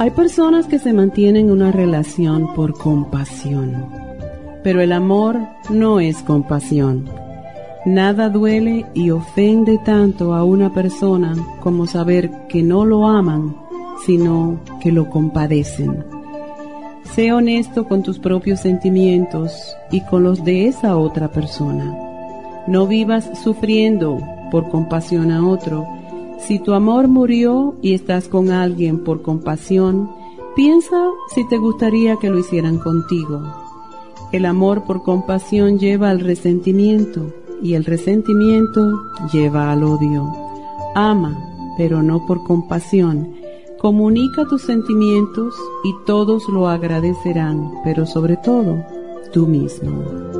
Hay personas que se mantienen en una relación por compasión, pero el amor no es compasión. Nada duele y ofende tanto a una persona como saber que no lo aman, sino que lo compadecen. Sé honesto con tus propios sentimientos y con los de esa otra persona. No vivas sufriendo por compasión a otro, si tu amor murió y estás con alguien por compasión, piensa si te gustaría que lo hicieran contigo. El amor por compasión lleva al resentimiento y el resentimiento lleva al odio. Ama, pero no por compasión. Comunica tus sentimientos y todos lo agradecerán, pero sobre todo tú mismo.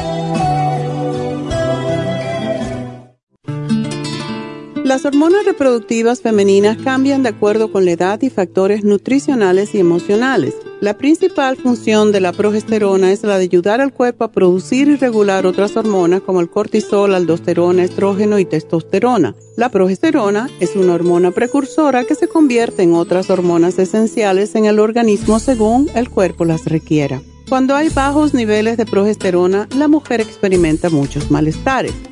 Las hormonas reproductivas femeninas cambian de acuerdo con la edad y factores nutricionales y emocionales. La principal función de la progesterona es la de ayudar al cuerpo a producir y regular otras hormonas como el cortisol, aldosterona, estrógeno y testosterona. La progesterona es una hormona precursora que se convierte en otras hormonas esenciales en el organismo según el cuerpo las requiera. Cuando hay bajos niveles de progesterona, la mujer experimenta muchos malestares.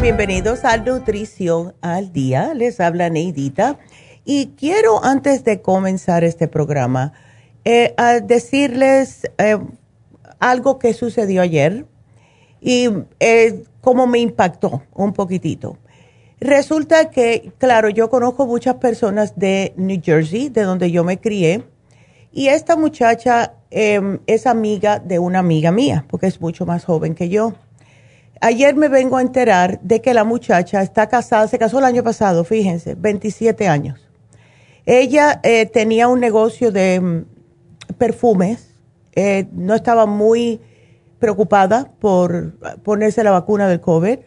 Bienvenidos a Nutrición al Día. Les habla Neidita. Y quiero, antes de comenzar este programa, eh, decirles eh, algo que sucedió ayer y eh, cómo me impactó un poquitito. Resulta que, claro, yo conozco muchas personas de New Jersey, de donde yo me crié, y esta muchacha em, es amiga de una amiga mía, porque es mucho más joven que yo. Ayer me vengo a enterar de que la muchacha está casada, se casó el año pasado, fíjense, 27 años. Ella eh, tenía un negocio de mm, perfumes, eh, no estaba muy preocupada por ponerse la vacuna del COVID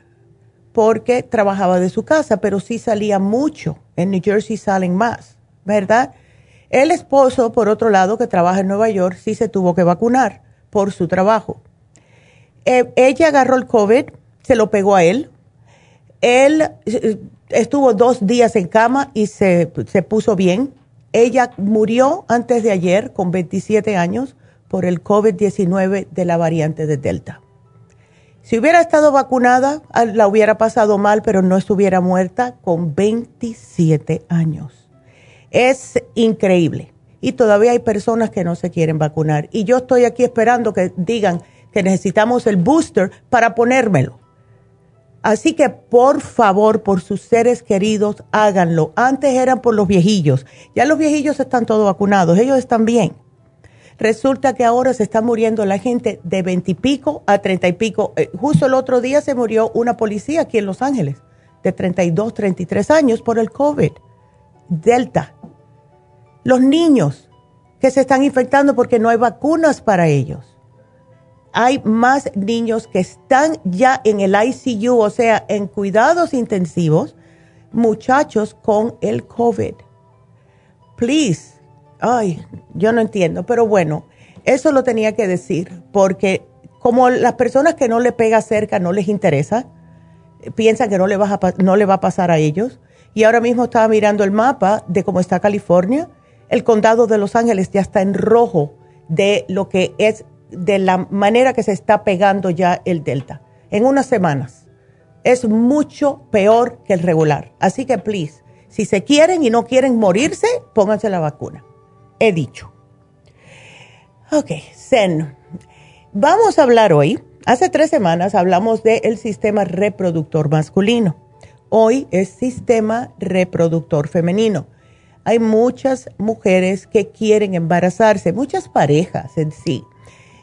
porque trabajaba de su casa, pero sí salía mucho. En New Jersey salen más, ¿verdad? El esposo, por otro lado, que trabaja en Nueva York, sí se tuvo que vacunar por su trabajo. Eh, ella agarró el COVID, se lo pegó a él. Él eh, estuvo dos días en cama y se, se puso bien. Ella murió antes de ayer con 27 años por el COVID-19 de la variante de Delta. Si hubiera estado vacunada, ah, la hubiera pasado mal, pero no estuviera muerta con 27 años. Es increíble. Y todavía hay personas que no se quieren vacunar. Y yo estoy aquí esperando que digan, que necesitamos el booster para ponérmelo. Así que por favor, por sus seres queridos, háganlo. Antes eran por los viejillos. Ya los viejillos están todos vacunados, ellos están bien. Resulta que ahora se está muriendo la gente de veintipico a treinta y pico. Eh, justo el otro día se murió una policía aquí en Los Ángeles, de 32, 33 años por el COVID. Delta. Los niños que se están infectando porque no hay vacunas para ellos hay más niños que están ya en el ICU, o sea, en cuidados intensivos, muchachos con el COVID. Please. Ay, yo no entiendo, pero bueno, eso lo tenía que decir, porque como las personas que no le pega cerca no les interesa, piensan que no le, va a, pasar a ellos. Y ahora mismo estaba mirando el mapa de cómo está California. El condado de Los Ángeles ya está en rojo de lo que es, de la manera que se está pegando ya el Delta. En unas semanas. Es mucho peor que el regular. Así que, please, si se quieren y no quieren morirse, pónganse la vacuna. He dicho. Ok, Zen. Vamos a hablar hoy. Hace tres semanas hablamos del sistema reproductor masculino. Hoy es sistema reproductor femenino. Hay muchas mujeres que quieren embarazarse, muchas parejas en sí.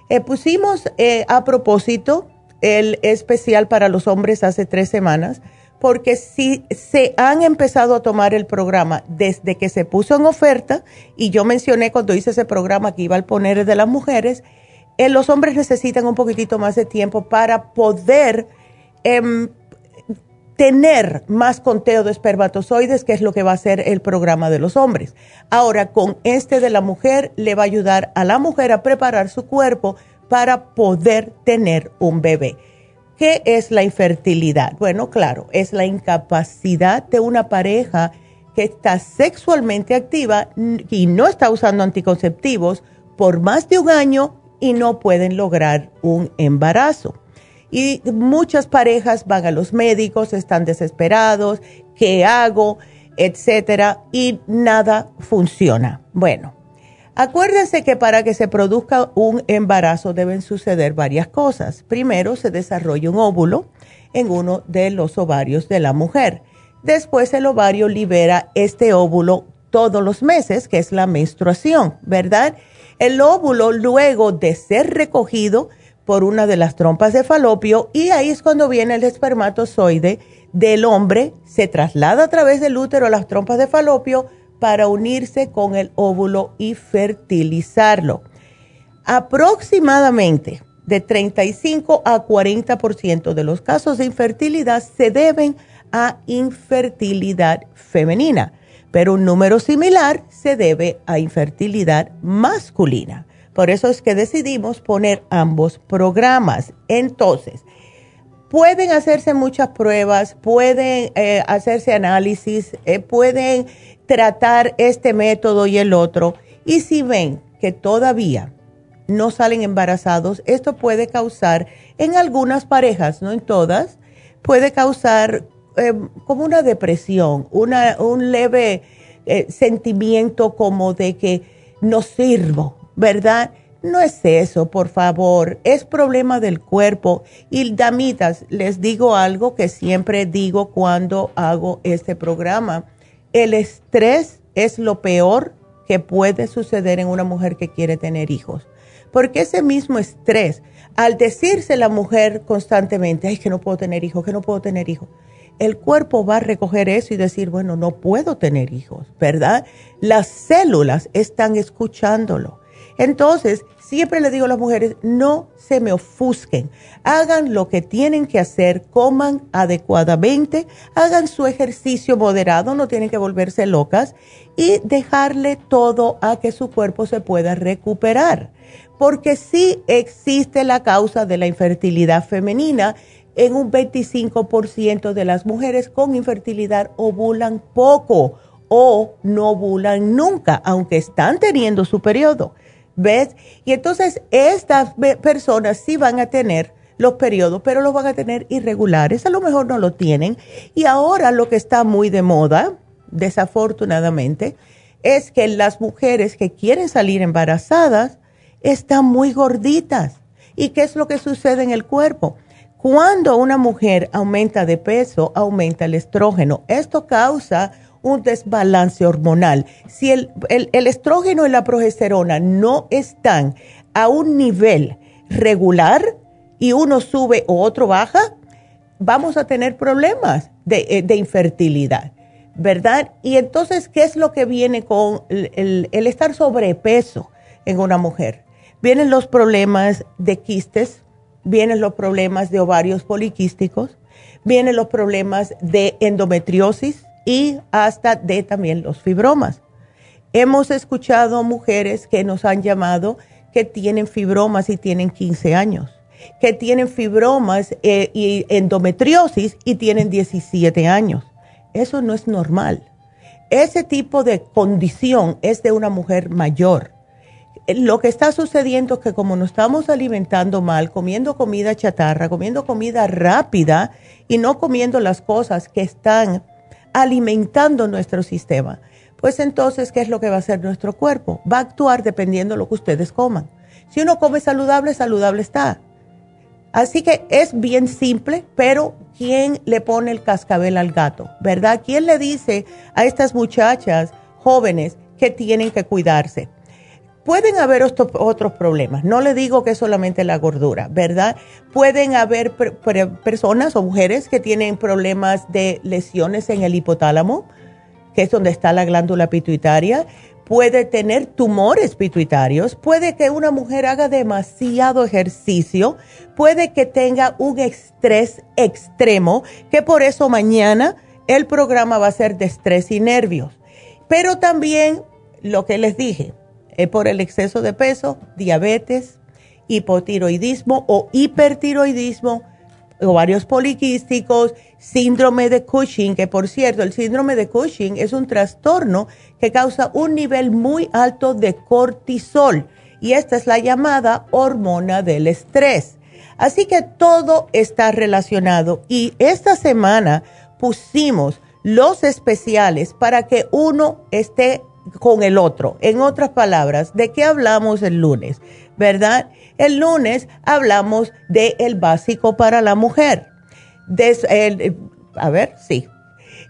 Eh, pusimos eh, a propósito el especial para los hombres hace tres semanas, porque si se han empezado a tomar el programa desde que se puso en oferta, y yo mencioné cuando hice ese programa que iba al poner de las mujeres, eh, los hombres necesitan un poquitito más de tiempo para poder em, tener más conteo de espermatozoides, que es lo que va a ser el programa de los hombres. Ahora, con este de la mujer, le va a ayudar a la mujer a preparar su cuerpo para poder tener un bebé. ¿Qué es la infertilidad? Bueno, claro, es la incapacidad de una pareja que está sexualmente activa y no está usando anticonceptivos por más de un año y no pueden lograr un embarazo. Y muchas parejas van a los médicos, están desesperados, ¿qué hago? etcétera, y nada funciona. Bueno, acuérdense que para que se produzca un embarazo deben suceder varias cosas. Primero, se desarrolla un óvulo en uno de los ovarios de la mujer. Después, el ovario libera este óvulo todos los meses, que es la menstruación, ¿verdad? El óvulo, luego de ser recogido por una de las trompas de falopio, y ahí es cuando viene el espermatozoide del hombre, se traslada a través del útero a las trompas de falopio para unirse con el óvulo y fertilizarlo. Aproximadamente de 35 a 40% de los casos de infertilidad se deben a infertilidad femenina pero un número similar se debe a infertilidad masculina. Por eso es que decidimos poner ambos programas. Entonces, pueden hacerse muchas pruebas, pueden eh, hacerse análisis, eh, pueden tratar este método y el otro. Y si ven que todavía no salen embarazados, esto puede causar en algunas parejas, no en todas, puede causar eh, como una depresión, un leve sentimiento como de que no sirvo, ¿verdad? No es eso, por favor, es problema del cuerpo. Y damitas, les digo algo que siempre digo cuando hago este programa. El estrés es lo peor que puede suceder en una mujer que quiere tener hijos. Porque ese mismo estrés, al decirse la mujer constantemente, ay, que no puedo tener hijos, que no puedo tener hijos, el cuerpo va a recoger eso y decir, bueno, no puedo tener hijos, ¿verdad? Las células están escuchándolo. Entonces, siempre le digo a las mujeres, no se me ofusquen, hagan lo que tienen que hacer, coman adecuadamente, hagan su ejercicio moderado, no tienen que volverse locas y dejarle todo a que su cuerpo se pueda recuperar. Porque sí existe la causa de la infertilidad femenina en un 25% de las mujeres con infertilidad ovulan poco o no ovulan nunca, aunque están teniendo su periodo. ¿Ves? Y entonces estas personas sí van a tener los periodos, pero los van a tener irregulares, a lo mejor no lo tienen. Y ahora lo que está muy de moda, desafortunadamente, es que las mujeres que quieren salir embarazadas están muy gorditas. ¿Y qué es lo que sucede en el cuerpo? Cuando una mujer aumenta de peso, aumenta el estrógeno. Esto causa un desbalance hormonal. Si el, estrógeno y la progesterona no están a un nivel regular y uno sube o otro baja, vamos a tener problemas de, eh, infertilidad, ¿verdad? Y entonces, ¿qué es lo que viene con el estar sobrepeso en una mujer? vienen los problemas de quistes, vienen los problemas de ovarios poliquísticos, vienen los problemas de endometriosis y hasta de también los fibromas. Hemos escuchado mujeres que nos han llamado que tienen fibromas y tienen 15 años, que tienen fibromas eh, y endometriosis y tienen 17 años. Eso no es normal. Ese tipo de condición es de una mujer mayor. Lo que está sucediendo es que como nos estamos alimentando mal, comiendo comida chatarra, comiendo comida rápida y no comiendo las cosas que están alimentando nuestro sistema, pues entonces, ¿qué es lo que va a hacer nuestro cuerpo? Va a actuar dependiendo de lo que ustedes coman. Si uno come saludable, saludable está. Así que es bien simple, pero ¿quién le pone el cascabel al gato? ¿Verdad? ¿Quién le dice a estas muchachas jóvenes que tienen que cuidarse? Pueden haber otros problemas, no le digo que es solamente la gordura, ¿verdad? Pueden haber personas o mujeres que tienen problemas de lesiones en el hipotálamo, que es donde está la glándula pituitaria, puede tener tumores pituitarios, puede que una mujer haga demasiado ejercicio, puede que tenga un estrés extremo, que por eso mañana el programa va a ser de estrés y nervios. Pero también lo que les dije, por el exceso de peso, diabetes, hipotiroidismo o hipertiroidismo, ovarios poliquísticos, síndrome de Cushing, que por cierto, el síndrome de Cushing es un trastorno que causa un nivel muy alto de cortisol y esta es la llamada hormona del estrés. Así que todo está relacionado y esta semana pusimos los especiales para que uno esté con el otro. En otras palabras, ¿de qué hablamos el lunes? ¿Verdad? El lunes hablamos de el básico para la mujer. a ver, sí.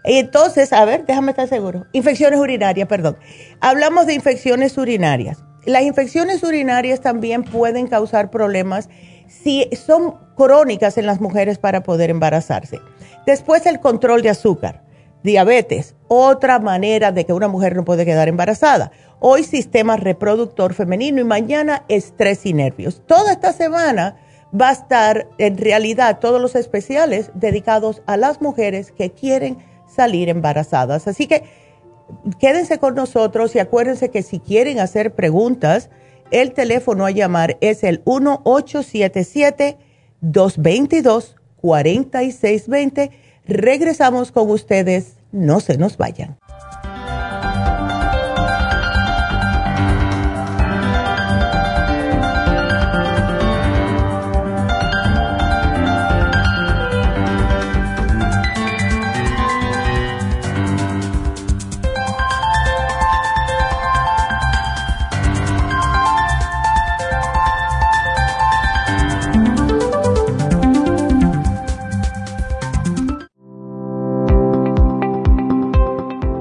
Entonces, a ver, déjame estar seguro. Infecciones urinarias, perdón. Hablamos de infecciones urinarias. Las infecciones urinarias también pueden causar problemas si son crónicas en las mujeres para poder embarazarse. Después el control de azúcar, diabetes, otra manera de que una mujer no puede quedar embarazada hoy sistema reproductor femenino y mañana estrés y nervios. Toda esta semana va a estar en realidad todos los especiales dedicados a las mujeres que quieren salir embarazadas. Así que quédense con nosotros y acuérdense que si quieren hacer preguntas, el teléfono a llamar es el 1877-222-4620. Regresamos con ustedes, no se nos vayan.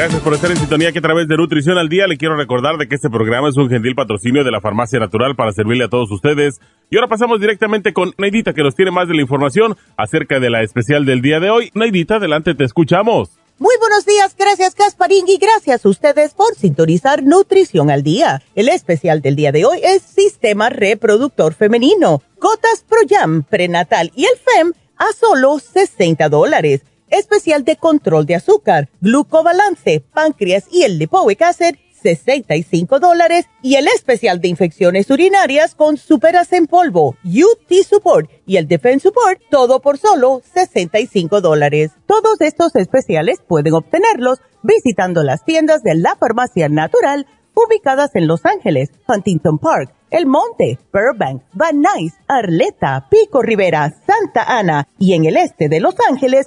Gracias por estar en sintonía que a través de Nutrición al Día le quiero recordar de que este programa es un gentil patrocinio de la Farmacia Natural para servirle a todos ustedes. Y ahora pasamos directamente con Neidita que nos tiene más de la información acerca de la especial del día de hoy. Neidita, adelante, te escuchamos. Muy buenos días, gracias Gasparín y gracias a ustedes por sintonizar Nutrición al Día. El especial del día de hoy es Sistema Reproductor Femenino, Gotas Pro Jam, Prenatal y el FEM a solo 60 dólares. Especial de control de azúcar, glucobalance, páncreas y el lipoic acid 65 dólares y el especial de infecciones urinarias con superas en polvo, UT Support y el Defense Support, todo por solo 65 dólares. Todos estos especiales pueden obtenerlos visitando las tiendas de la farmacia natural ubicadas en Los Ángeles, Huntington Park, El Monte, Burbank, Van Nuys, Arleta, Pico Rivera, Santa Ana y en el este de Los Ángeles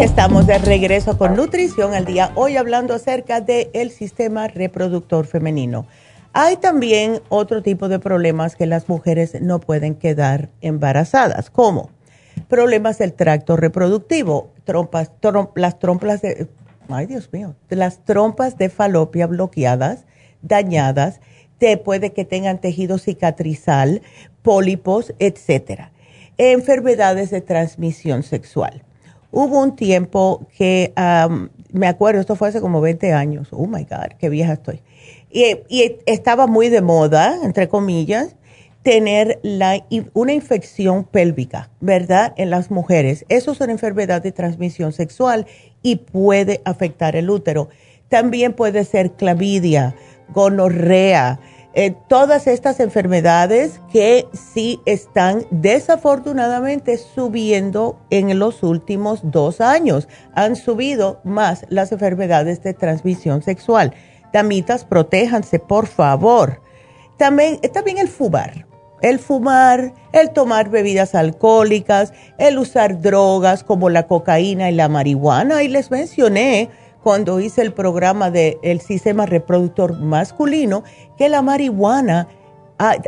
Estamos de regreso con Nutrición al Día, hoy hablando acerca del sistema reproductor femenino. Hay también otro tipo de problemas que las mujeres no pueden quedar embarazadas, como problemas del tracto reproductivo, trompas, las trompas de, ay Dios mío, las trompas de falopia bloqueadas, dañadas, te puede que tengan tejido cicatrizal, pólipos, etcétera. Enfermedades de transmisión sexual Hubo un tiempo que, me acuerdo, esto fue hace como 20 años, oh my God, qué vieja estoy, y, estaba muy de moda, entre comillas, tener la, una infección pélvica, ¿verdad? En las mujeres. Eso es una enfermedad de transmisión sexual y puede afectar el útero. También puede ser clavidia, gonorrea, eh, todas estas enfermedades que sí están desafortunadamente subiendo en los últimos dos años. Han subido más las enfermedades de transmisión sexual. Damitas, protéjanse, por favor. También, también el fumar. El fumar, el tomar bebidas alcohólicas, el usar drogas como la cocaína y la marihuana. Y les mencioné cuando hice el programa del sistema reproductor masculino que la marihuana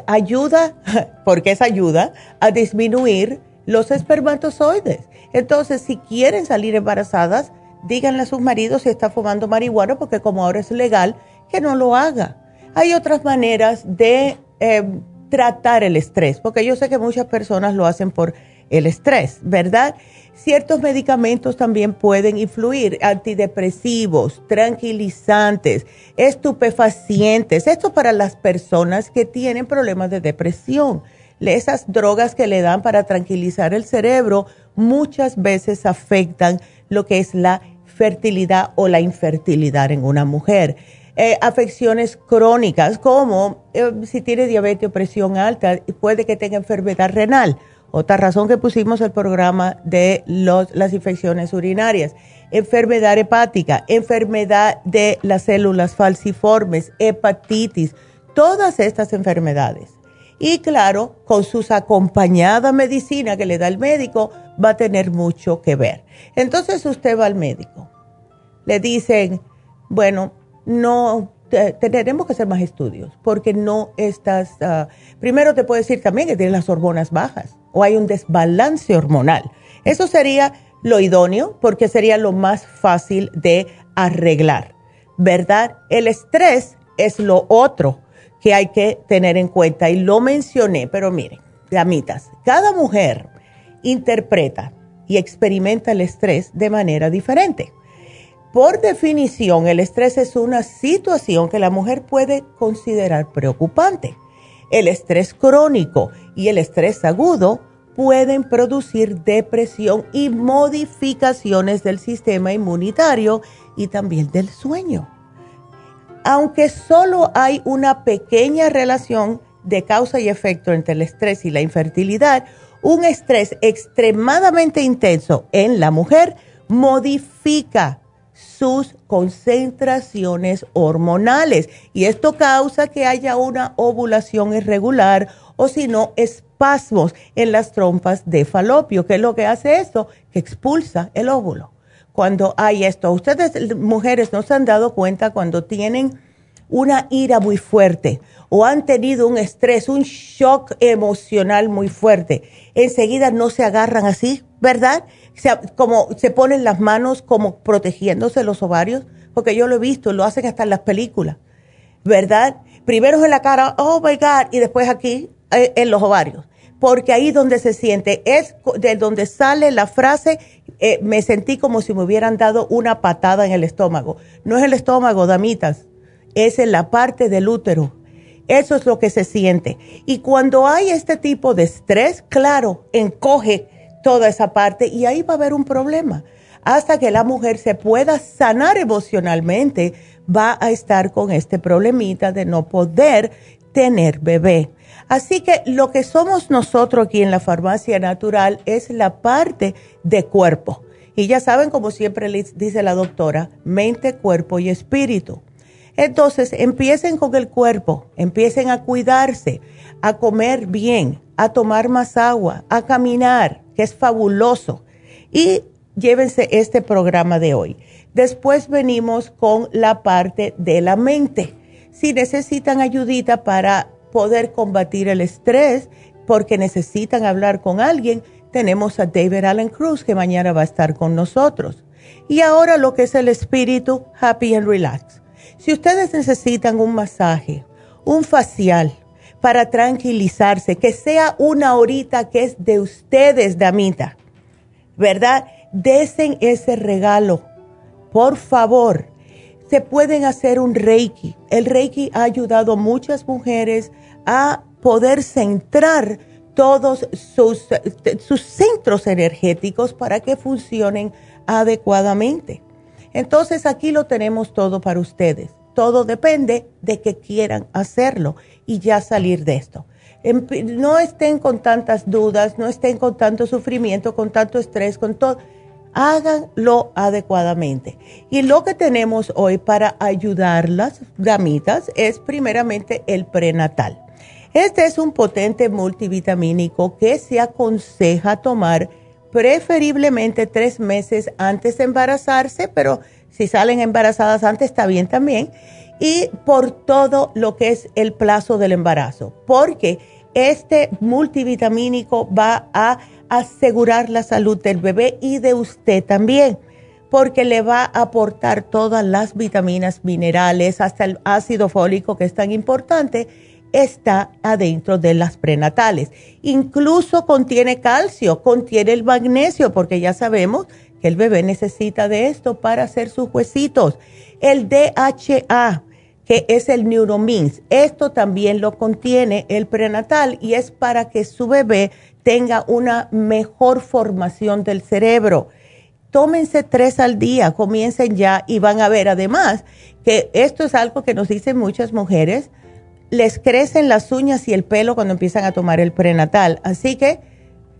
ayuda, porque es ayuda, a disminuir los espermatozoides. Entonces, si quieren salir embarazadas, díganle a sus maridos si está fumando marihuana, porque como ahora es legal, que no lo haga. Hay otras maneras de eh, tratar el estrés, porque yo sé que muchas personas lo hacen por el estrés, ¿verdad? Ciertos medicamentos también pueden influir, antidepresivos, tranquilizantes, estupefacientes. Esto para las personas que tienen problemas de depresión. Esas drogas que le dan para tranquilizar el cerebro muchas veces afectan lo que es la fertilidad o la infertilidad en una mujer. Eh, afecciones crónicas como eh, si tiene diabetes o presión alta, puede que tenga enfermedad renal otra razón que pusimos el programa de las infecciones urinarias, enfermedad hepática, enfermedad de las células falciformes, hepatitis, todas estas enfermedades. Y claro, con sus acompañada medicina que le da el médico, va a tener mucho que ver. Entonces usted va al médico, le dicen, bueno, no tendremos que hacer más estudios porque no estás, ah, primero te puedo decir también que tienes las hormonas bajas o hay un desbalance hormonal. Eso sería lo idóneo porque sería lo más fácil de arreglar, ¿verdad? El estrés es lo otro que hay que tener en cuenta y lo mencioné, pero miren, damitas, cada mujer interpreta y experimenta el estrés de manera diferente. Por definición, el estrés es una situación que la mujer puede considerar preocupante. El estrés crónico y el estrés agudo pueden producir depresión y modificaciones del sistema inmunitario y también del sueño. Aunque solo hay una pequeña relación de causa y efecto entre el estrés y la infertilidad, un estrés extremadamente intenso en la mujer modifica sus concentraciones hormonales y esto causa que haya una ovulación irregular o si no, espasmos en las trompas de falopio. ¿Qué es lo que hace esto? Que expulsa el óvulo. Cuando hay esto, ustedes mujeres no se han dado cuenta cuando tienen una ira muy fuerte o han tenido un estrés, un shock emocional muy fuerte, enseguida no se agarran así, ¿verdad? Como se ponen las manos como protegiéndose los ovarios, porque yo lo he visto, lo hacen hasta en las películas, ¿verdad? Primero en la cara, oh my God, y después aquí eh, en los ovarios, porque ahí donde se siente, es de donde sale la frase, eh, me sentí como si me hubieran dado una patada en el estómago. No es el estómago, damitas, es en la parte del útero. Eso es lo que se siente. Y cuando hay este tipo de estrés, claro, encoge toda esa parte y ahí va a haber un problema. Hasta que la mujer se pueda sanar emocionalmente, va a estar con este problemita de no poder tener bebé. Así que lo que somos nosotros aquí en la farmacia natural es la parte de cuerpo. Y ya saben, como siempre dice la doctora, mente, cuerpo y espíritu. Entonces, empiecen con el cuerpo, empiecen a cuidarse, a comer bien, a tomar más agua, a caminar, que es fabuloso. Y llévense este programa de hoy. Después venimos con la parte de la mente. Si necesitan ayudita para poder combatir el estrés, porque necesitan hablar con alguien, tenemos a David Allen Cruz que mañana va a estar con nosotros. Y ahora lo que es el espíritu, happy and relax. Si ustedes necesitan un masaje, un facial para tranquilizarse, que sea una horita que es de ustedes, damita, ¿verdad? Desen ese regalo, por favor. Se pueden hacer un reiki. El reiki ha ayudado a muchas mujeres a poder centrar todos sus, sus centros energéticos para que funcionen adecuadamente. Entonces aquí lo tenemos todo para ustedes. Todo depende de que quieran hacerlo y ya salir de esto. No estén con tantas dudas, no estén con tanto sufrimiento, con tanto estrés, con todo. Háganlo adecuadamente. Y lo que tenemos hoy para ayudar las damitas es primeramente el prenatal. Este es un potente multivitamínico que se aconseja tomar preferiblemente tres meses antes de embarazarse, pero si salen embarazadas antes está bien también. Y por todo lo que es el plazo del embarazo, porque este multivitamínico va a asegurar la salud del bebé y de usted también, porque le va a aportar todas las vitaminas, minerales, hasta el ácido fólico que es tan importante está adentro de las prenatales. Incluso contiene calcio, contiene el magnesio, porque ya sabemos que el bebé necesita de esto para hacer sus huesitos. El DHA, que es el Neuromins, esto también lo contiene el prenatal y es para que su bebé tenga una mejor formación del cerebro. Tómense tres al día, comiencen ya y van a ver además que esto es algo que nos dicen muchas mujeres les crecen las uñas y el pelo cuando empiezan a tomar el prenatal. Así que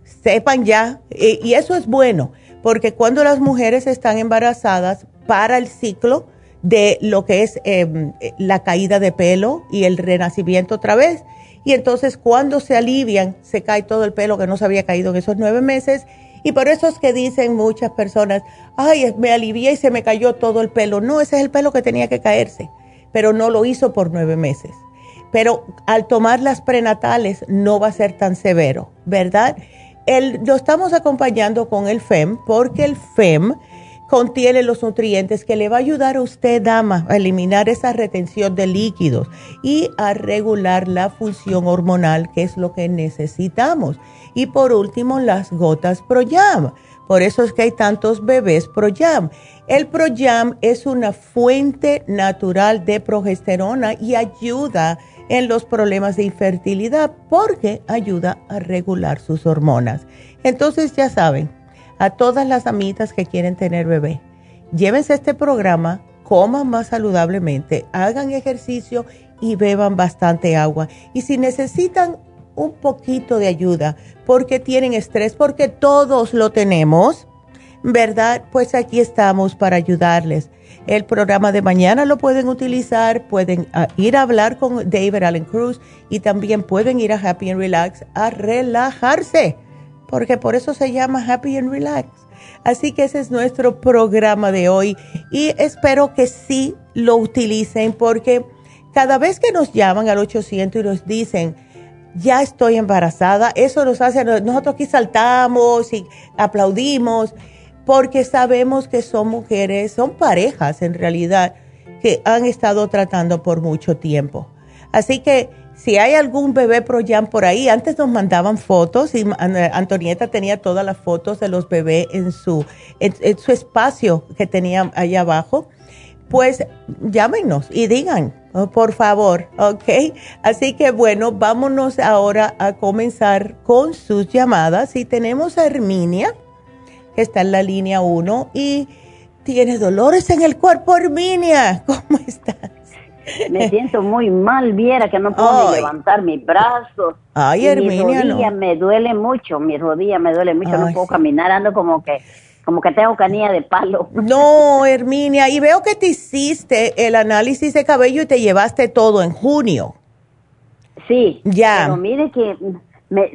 sepan ya, y, eso es bueno, porque cuando las mujeres están embarazadas para el ciclo de lo que es em, la caída de pelo y el renacimiento otra vez, y entonces cuando se alivian, se cae todo el pelo que no se había caído en esos nueve meses. Y por eso es que dicen muchas personas, ay, me alivié y se me cayó todo el pelo. No, ese es el pelo que tenía que caerse, pero no lo hizo por nueve meses pero al tomar las prenatales no va a ser tan severo, ¿verdad? lo estamos acompañando con el FEM porque el FEM contiene los nutrientes que le va a ayudar a usted, dama, a eliminar esa retención de líquidos y a regular la función hormonal, que es lo que necesitamos. Y por último, las gotas ProYam. Por eso es que hay tantos bebés ProYam. El ProYam es una fuente natural de progesterona y ayuda en los problemas de infertilidad porque ayuda a regular sus hormonas. Entonces ya saben, a todas las amitas que quieren tener bebé, llévense este programa, coman más saludablemente, hagan ejercicio y beban bastante agua. Y si necesitan un poquito de ayuda porque tienen estrés, porque todos lo tenemos, ¿verdad? Pues aquí estamos para ayudarles. el programa de mañana lo pueden utilizar, pueden ah, ir a hablar con David Allen Cruz y también pueden ir a Happy and Relax a relajarse, porque por eso se llama Happy and Relax. Así que ese es nuestro programa de hoy y espero que sí lo utilicen porque cada vez que nos llaman al 800 y nos dicen, ya estoy embarazada, eso nos hace, nosotros aquí saltamos y aplaudimos porque sabemos que son mujeres, son parejas en realidad que han estado tratando por mucho tiempo. Así que si hay algún bebé Proyan por ahí, antes nos mandaban fotos y Antonieta tenía todas las fotos de los bebés en su, en, su espacio que tenía allá abajo, pues llámenos y digan, oh, por favor, ¿ok? Así que bueno, vámonos ahora a comenzar con sus llamadas y tenemos a Herminia que está en la línea 1 y tiene dolores en el cuerpo, Herminia. ¿Cómo estás? Me siento muy mal, viera que no puedo levantar mis brazos. Ay, Herminia, mi rodilla me duele mucho, mi rodilla me duele mucho, no puedo caminar, ando como que como que tengo canilla de palo. No, Herminia, y veo que te hiciste el análisis de cabello y te llevaste todo en junio. Sí, ya. Pero mire que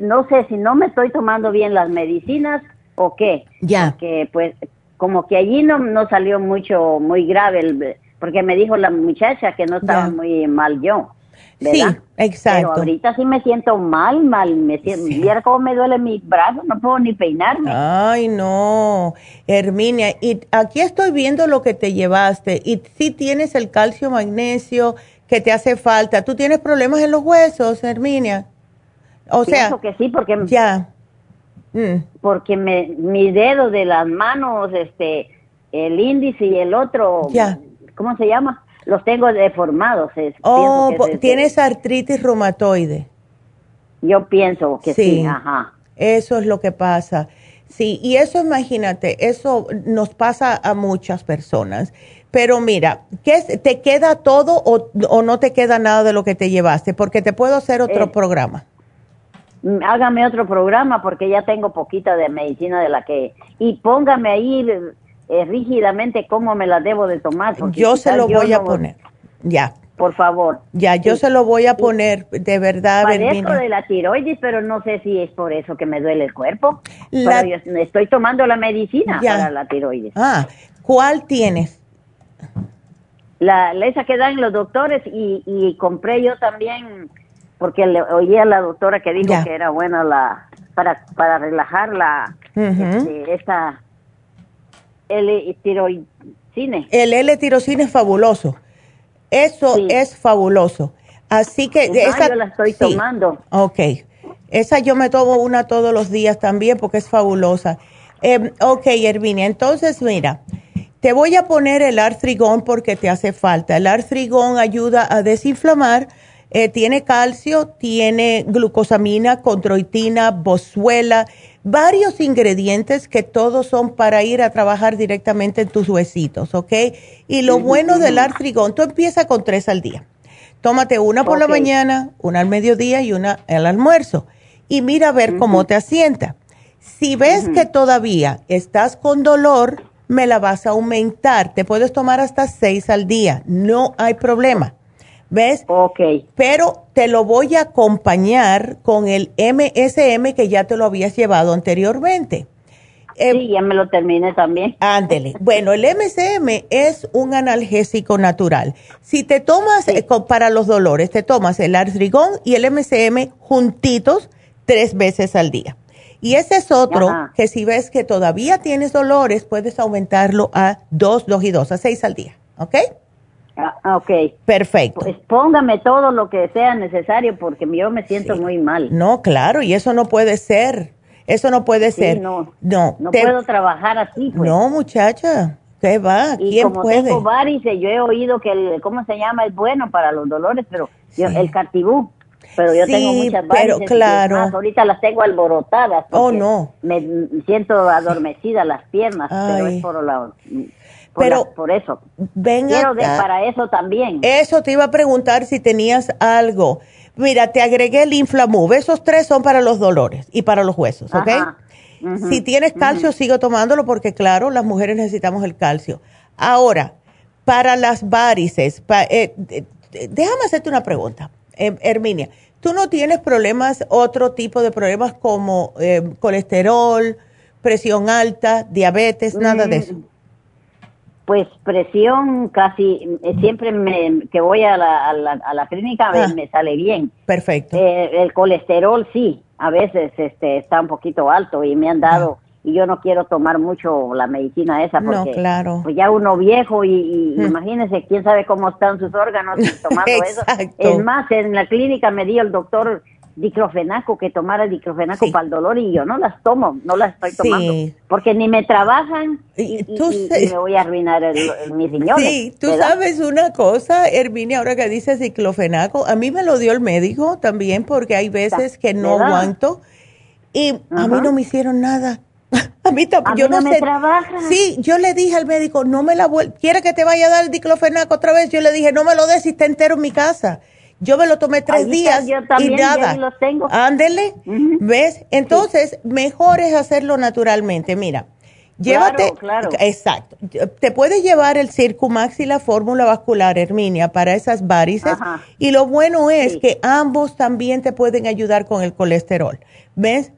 no sé si no me estoy tomando bien las medicinas o qué. Ya. Porque pues como que allí no, no salió mucho, muy grave, el, porque me dijo la muchacha que no estaba muy mal yo. Sí, exacto. Pero ahorita sí me siento mal, mal. Me siento, Mira cómo me duele mi brazo, no puedo ni peinarme. Ay, no, Herminia. Y aquí estoy viendo lo que te llevaste. Y sí tienes el calcio, magnesio que te hace falta. ¿Tú tienes problemas en los huesos, Herminia? O sea, que sí, porque ya. Mm. Porque me, mi dedo de las manos, este, el índice y el otro, ¿cómo se llama? Los tengo deformados. oh, tienes artritis reumatoide. Yo pienso que sí. ajá. Eso es lo que pasa. Sí, y eso imagínate, eso nos pasa a muchas personas. Pero mira, ¿qué ¿te queda todo o, o, no te queda nada de lo que te llevaste? Porque te puedo hacer otro eh, programa hágame otro programa porque ya tengo poquita de medicina de la que y póngame ahí eh, rígidamente cómo me la debo de tomar. Yo se lo voy a poner, ya. Por favor. Ya, yo se lo voy a poner, de verdad. Padezco de la tiroides, pero no sé si es por eso que me duele el cuerpo. estoy tomando la medicina para la tiroides. Ah, ¿cuál tienes? La, esa que dan los doctores y, y compré yo también porque le oía a la doctora que dijo que era buena la para para relajar la este, esta L-tirocine. El L-tirocine es fabuloso. Eso es fabuloso. Así que esa, yo la estoy tomando. Ok. Esa yo me tomo una todos los días también porque es fabulosa. Eh, ok, Herminia, entonces mira, te voy a poner el artrigón porque te hace falta. El artrigón ayuda a desinflamar, eh, tiene calcio, tiene glucosamina, controitina, bosuela, varios ingredientes que todos son para ir a trabajar directamente en tus huesitos, ¿ok? Y lo bueno del artrigón, tú empiezas con tres al día. Tómate una por la mañana, una al mediodía y una al almuerzo. Y mira a ver cómo te asienta. Si ves que todavía estás con dolor, me la vas a aumentar. Te puedes tomar hasta seis al día. No hay problema. ¿Ves? Ok. Pero te lo voy a acompañar con el MSM que ya te lo habías llevado anteriormente. Eh, sí, ya me lo terminé también. Ándele. Bueno, el MSM es un analgésico natural. Si te tomas eh, para los dolores, te tomas el artrigón y el MSM juntitos tres veces al día. Y ese es otro que si ves que todavía tienes dolores, puedes aumentarlo a dos, dos y dos, a seis al día. ¿Ok? Ah, ok. Perfecto. Pues póngame todo lo que sea necesario porque yo me siento muy mal. No, claro, y eso no puede ser. Eso no puede ser. No, no, no puedo trabajar así. Pues. No, muchacha. ¿Qué va? Y como tengo varices, yo he oído que el, ¿cómo se llama? Es bueno para los dolores, pero el cartibú. Pero yo tengo muchas varices. pero claro. ahorita las tengo alborotadas. Oh, no. Me siento adormecida las piernas, pero es por la pero por eso. Venga. para eso también. Eso te iba a preguntar si tenías algo. Mira, te agregué el Inflamove. Esos tres son para los dolores y para los huesos, ¿ok? si tienes calcio, sigo tomándolo porque, claro, las mujeres necesitamos el calcio. Ahora, para las varices, eh, déjame hacerte una pregunta, eh, Herminia. ¿Tú no tienes problemas, otro tipo de problemas como eh, colesterol, presión alta, diabetes, nada de eso? Pues presión casi, siempre me, que voy a la, a la, clínica ah. me sale bien. Perfecto. el colesterol sí, a veces este, está un poquito alto y me han dado y yo no quiero tomar mucho la medicina esa porque claro. pues ya uno viejo y, hmm. imagínese quién sabe cómo están sus órganos tomando eso. Es más, en la clínica me dio el doctor diclofenaco que tomara diclofenaco para el dolor y yo no las tomo, no las estoy tomando porque ni me trabajan y, me voy a arruinar el, mis riñones. Sí, tú sabes una cosa, Herminia, ahora que dices diclofenaco, a mí me lo dio el médico también porque hay veces que no aguanto y a mí no me hicieron nada A mí tampoco. Yo no, sé. Sí, yo le dije al médico, no me la ¿Quiere que te vaya a dar el diclofenaco otra vez? Yo le dije, no me lo des si está entero en mi casa. Yo me lo tomé tres días y nada. Ándele, ¿ves? Entonces, mejor es hacerlo naturalmente. Mira, llévate. Claro, Exacto. Te puedes llevar el Circumax y la fórmula vascular, Herminia, para esas varices. Y lo bueno es que ambos también te pueden ayudar con el colesterol. ¿Ves?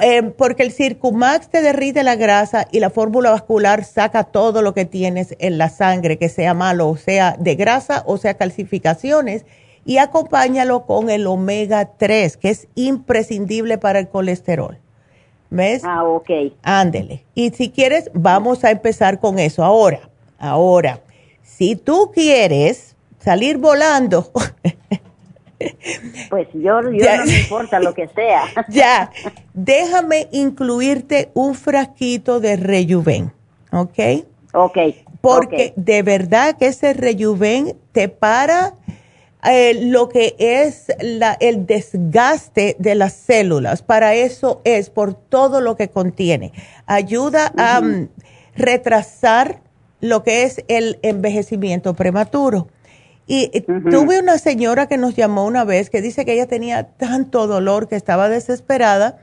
Eh, porque el Circumax te derrite la grasa y la fórmula vascular saca todo lo que tienes en la sangre, que sea malo, o sea de grasa, o sea calcificaciones, y acompáñalo con el omega 3, que es imprescindible para el colesterol. ¿Ves? Ah, ok. Ándele. Y si quieres, vamos a empezar con eso. Ahora, ahora, si tú quieres salir volando Pues yo, yo no me importa lo que sea. ya, déjame incluirte un frasquito de Rejuven, ¿ok? Ok. Porque de verdad que ese Rejuven te para eh, lo que es la, el desgaste de las células. Para eso es, por todo lo que contiene. Ayuda a mm, retrasar lo que es el envejecimiento prematuro. Y tuve una señora que nos llamó una vez que dice que ella tenía tanto dolor que estaba desesperada.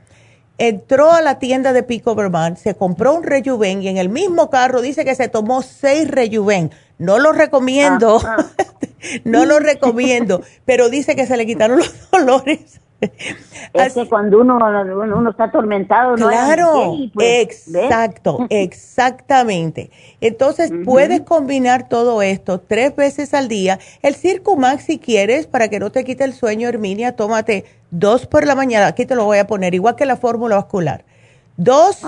Entró a la tienda de Pico Vermont, se compró un Rejuven y en el mismo carro dice que se tomó seis Rejuven. No lo recomiendo, ah, ah. No lo recomiendo, pero dice que se le quitaron los dolores. Es que cuando uno, uno, está atormentado, no Claro, pues, exacto, exactamente. Entonces, puedes combinar todo esto tres veces al día. El Circumax, si quieres, para que no te quite el sueño, Herminia, tómate dos por la mañana. Aquí te lo voy a poner, igual que la fórmula vascular. Dos,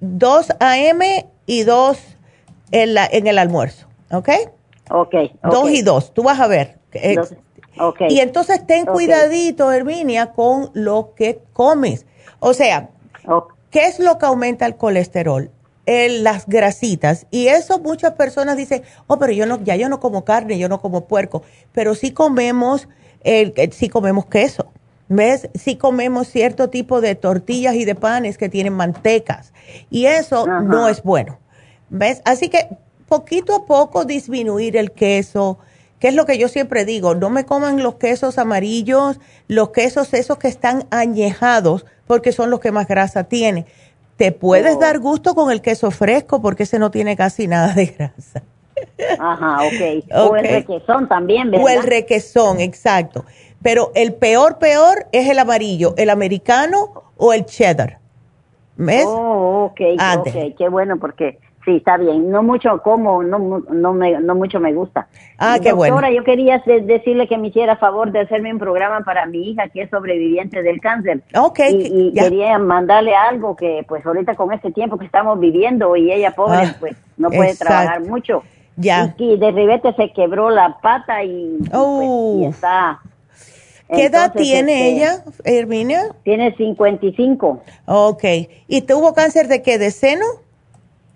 dos AM y dos en, la, en el almuerzo, ¿ok? Ok. Dos y dos, tú vas a ver. Y entonces ten cuidadito, Herminia, con lo que comes. O sea, ¿qué es lo que aumenta el colesterol? las grasitas. Y eso muchas personas dicen, oh, pero yo no, ya yo no como carne, yo no como puerco. Pero sí comemos, el, sí comemos queso. ¿Ves? Sí comemos cierto tipo de tortillas y de panes que tienen mantecas. Y eso no es bueno. ¿Ves? Así que poquito a poco disminuir el queso, ¿Qué es lo que yo siempre digo? No me coman los quesos amarillos, los quesos esos que están añejados, porque son los que más grasa tienen. Te puedes oh. dar gusto con el queso fresco porque ese no tiene casi nada de grasa. Ajá, ok. O el requesón también, ¿verdad? O el requesón, exacto. Pero el peor, peor es el amarillo, el americano o el cheddar. ¿Ves? Oh, ok, ok. Qué bueno porque Sí, está bien. No mucho como, no, no, me, no mucho me gusta. Ah, qué bueno. Ahora yo quería decirle que me hiciera favor de hacerme un programa para mi hija que es sobreviviente del cáncer. Ok. Y, quería mandarle algo que pues ahorita con este tiempo que estamos viviendo y ella pobre ah, pues no puede trabajar mucho. Ya. Y, de ribete se quebró la pata y, pues, oh. está... ¿Qué edad tiene este, ella, Herminia? Tiene 55. Ok. ¿Y tuvo cáncer de qué? ¿De seno?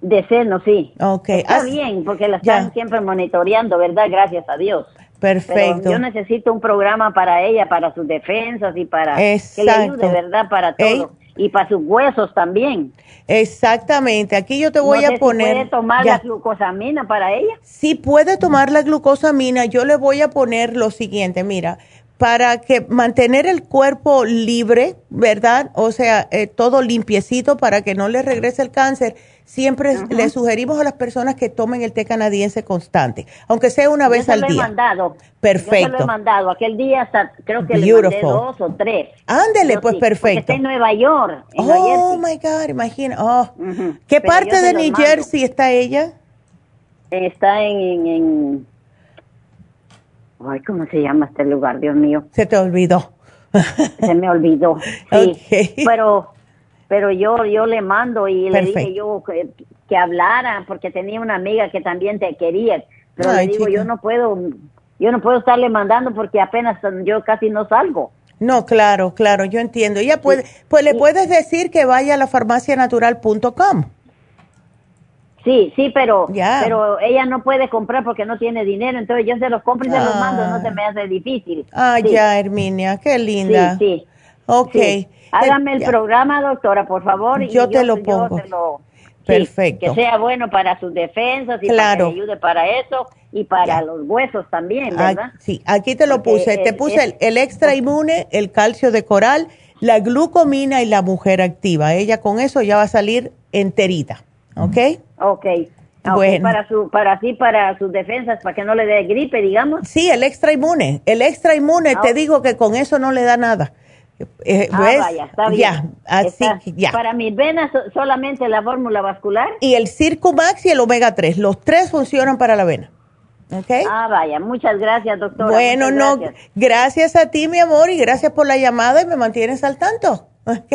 De seno, sí. Ok. Está bien, porque la están siempre monitoreando, ¿verdad? Gracias a Dios. Perfecto. yo necesito un programa para ella, para sus defensas y para que le ayude, ¿verdad? Para todo. Y para sus huesos también. Exactamente. Aquí yo te voy a poner. ¿Puede tomar la glucosamina para ella? Sí, puede tomar la glucosamina. Yo le voy a poner lo siguiente. Mira, para que mantener el cuerpo libre, ¿verdad? O sea, eh, todo limpiecito para que no le regrese el cáncer. Siempre le sugerimos a las personas que tomen el té canadiense constante, aunque sea una vez al día. Yo lo he mandado. Perfecto. Yo se lo he mandado. Aquel día hasta, creo que le mandé dos o tres. Ándele, pues perfecto. Está en Nueva York. oh, my God, imagina. Oh. ¿Qué parte de New Jersey está ella? Está en, en Ay, ¿cómo se llama este lugar, Dios mío? Se te olvidó. se me olvidó. Sí. Pero, pero yo, yo le mando y le dije yo que, que, hablara porque tenía una amiga que también te quería. Pero le digo, yo no puedo, yo no puedo estarle mandando porque apenas yo casi no salgo. No, claro, claro, yo entiendo. Ella puede, pues le puedes decir que vaya a la farmacianatural.com. Sí, sí, pero, pero ella no puede comprar porque no tiene dinero, entonces yo se los compro y se los mando, no se me hace difícil. Ah, ya, Herminia, qué linda. Sí, sí. Ok. Hágame el programa, doctora, por favor. Yo y te lo pongo. Perfecto. que sea bueno para sus defensas y para que ayude para eso y para los huesos también, ah, ¿verdad? sí, aquí te lo puse. te puse el, extra inmune, el calcio de coral, la glucomina y la mujer activa. Ella con eso ya va a salir enterita. ¿Ok? Ok. Bueno. Para, su, para así, para sus defensas, para que no le dé gripe, digamos. Sí, el extra inmune. El extra inmune, te digo que con eso no le da nada. Eh, ah, vaya, está bien. Ya, así ya. Para mis venas solamente la fórmula vascular. Y el Circumax y el omega 3, los tres funcionan para la vena. ¿Ok? Ah, vaya, muchas gracias, doctora. Bueno, no, gracias a ti, mi amor, y gracias por la llamada y me mantienes al tanto. ¿Ok?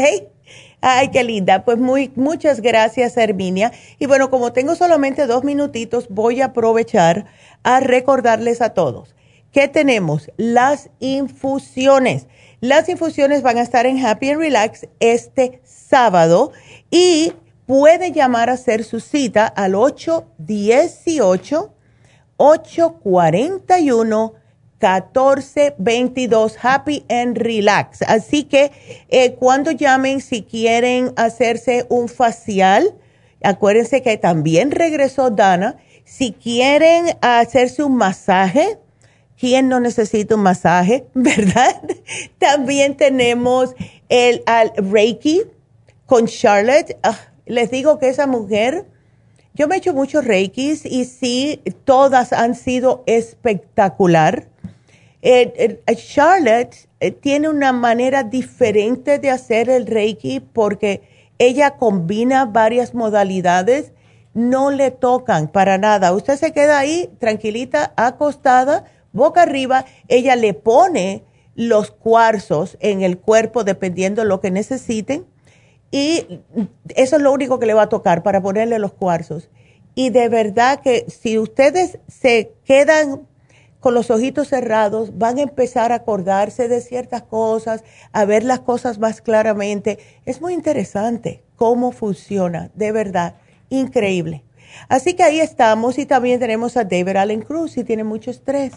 Ay, qué linda. Pues muy, muchas gracias, Herminia. Y bueno, como tengo solamente dos minutitos, voy a aprovechar a recordarles a todos que tenemos las infusiones. Las infusiones van a estar en Happy and Relax este sábado y puede llamar a hacer su cita al 818 841 1422 Happy and Relax. Así que eh, cuando llamen, si quieren hacerse un facial, acuérdense que también regresó Dana. Si quieren hacerse un masaje, ¿quién no necesita un masaje? ¿Verdad? También tenemos el al Reiki con Charlotte. Ah, les digo que esa mujer, yo me he hecho muchos Reikis y sí, todas han sido espectacular eh, eh, Charlotte eh, tiene una manera diferente de hacer el Reiki porque ella combina varias modalidades, no le tocan para nada. Usted se queda ahí tranquilita, acostada, boca arriba, ella le pone los cuarzos en el cuerpo dependiendo de lo que necesiten y eso es lo único que le va a tocar para ponerle los cuarzos. Y de verdad que si ustedes se quedan con los ojitos cerrados, van a empezar a acordarse de ciertas cosas, a ver las cosas más claramente. Es muy interesante cómo funciona, de verdad, increíble. Así que ahí estamos y también tenemos a David Allen Cruz, si tiene mucho estrés.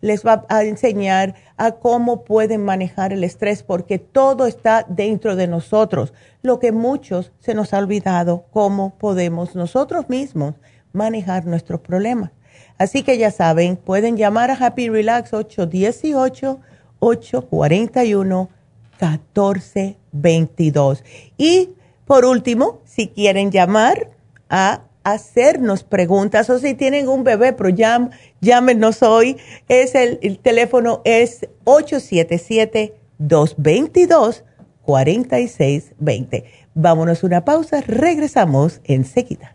Les va a enseñar a cómo pueden manejar el estrés porque todo está dentro de nosotros. Lo que muchos se nos ha olvidado, cómo podemos nosotros mismos manejar nuestros problemas. Así que ya saben, pueden llamar a Happy Relax 818-841-1422. Y por último, si quieren llamar a hacernos preguntas o si tienen un bebé, pero llámenos hoy. Es el, el teléfono es 877-222-4620. Vámonos una pausa, regresamos enseguida.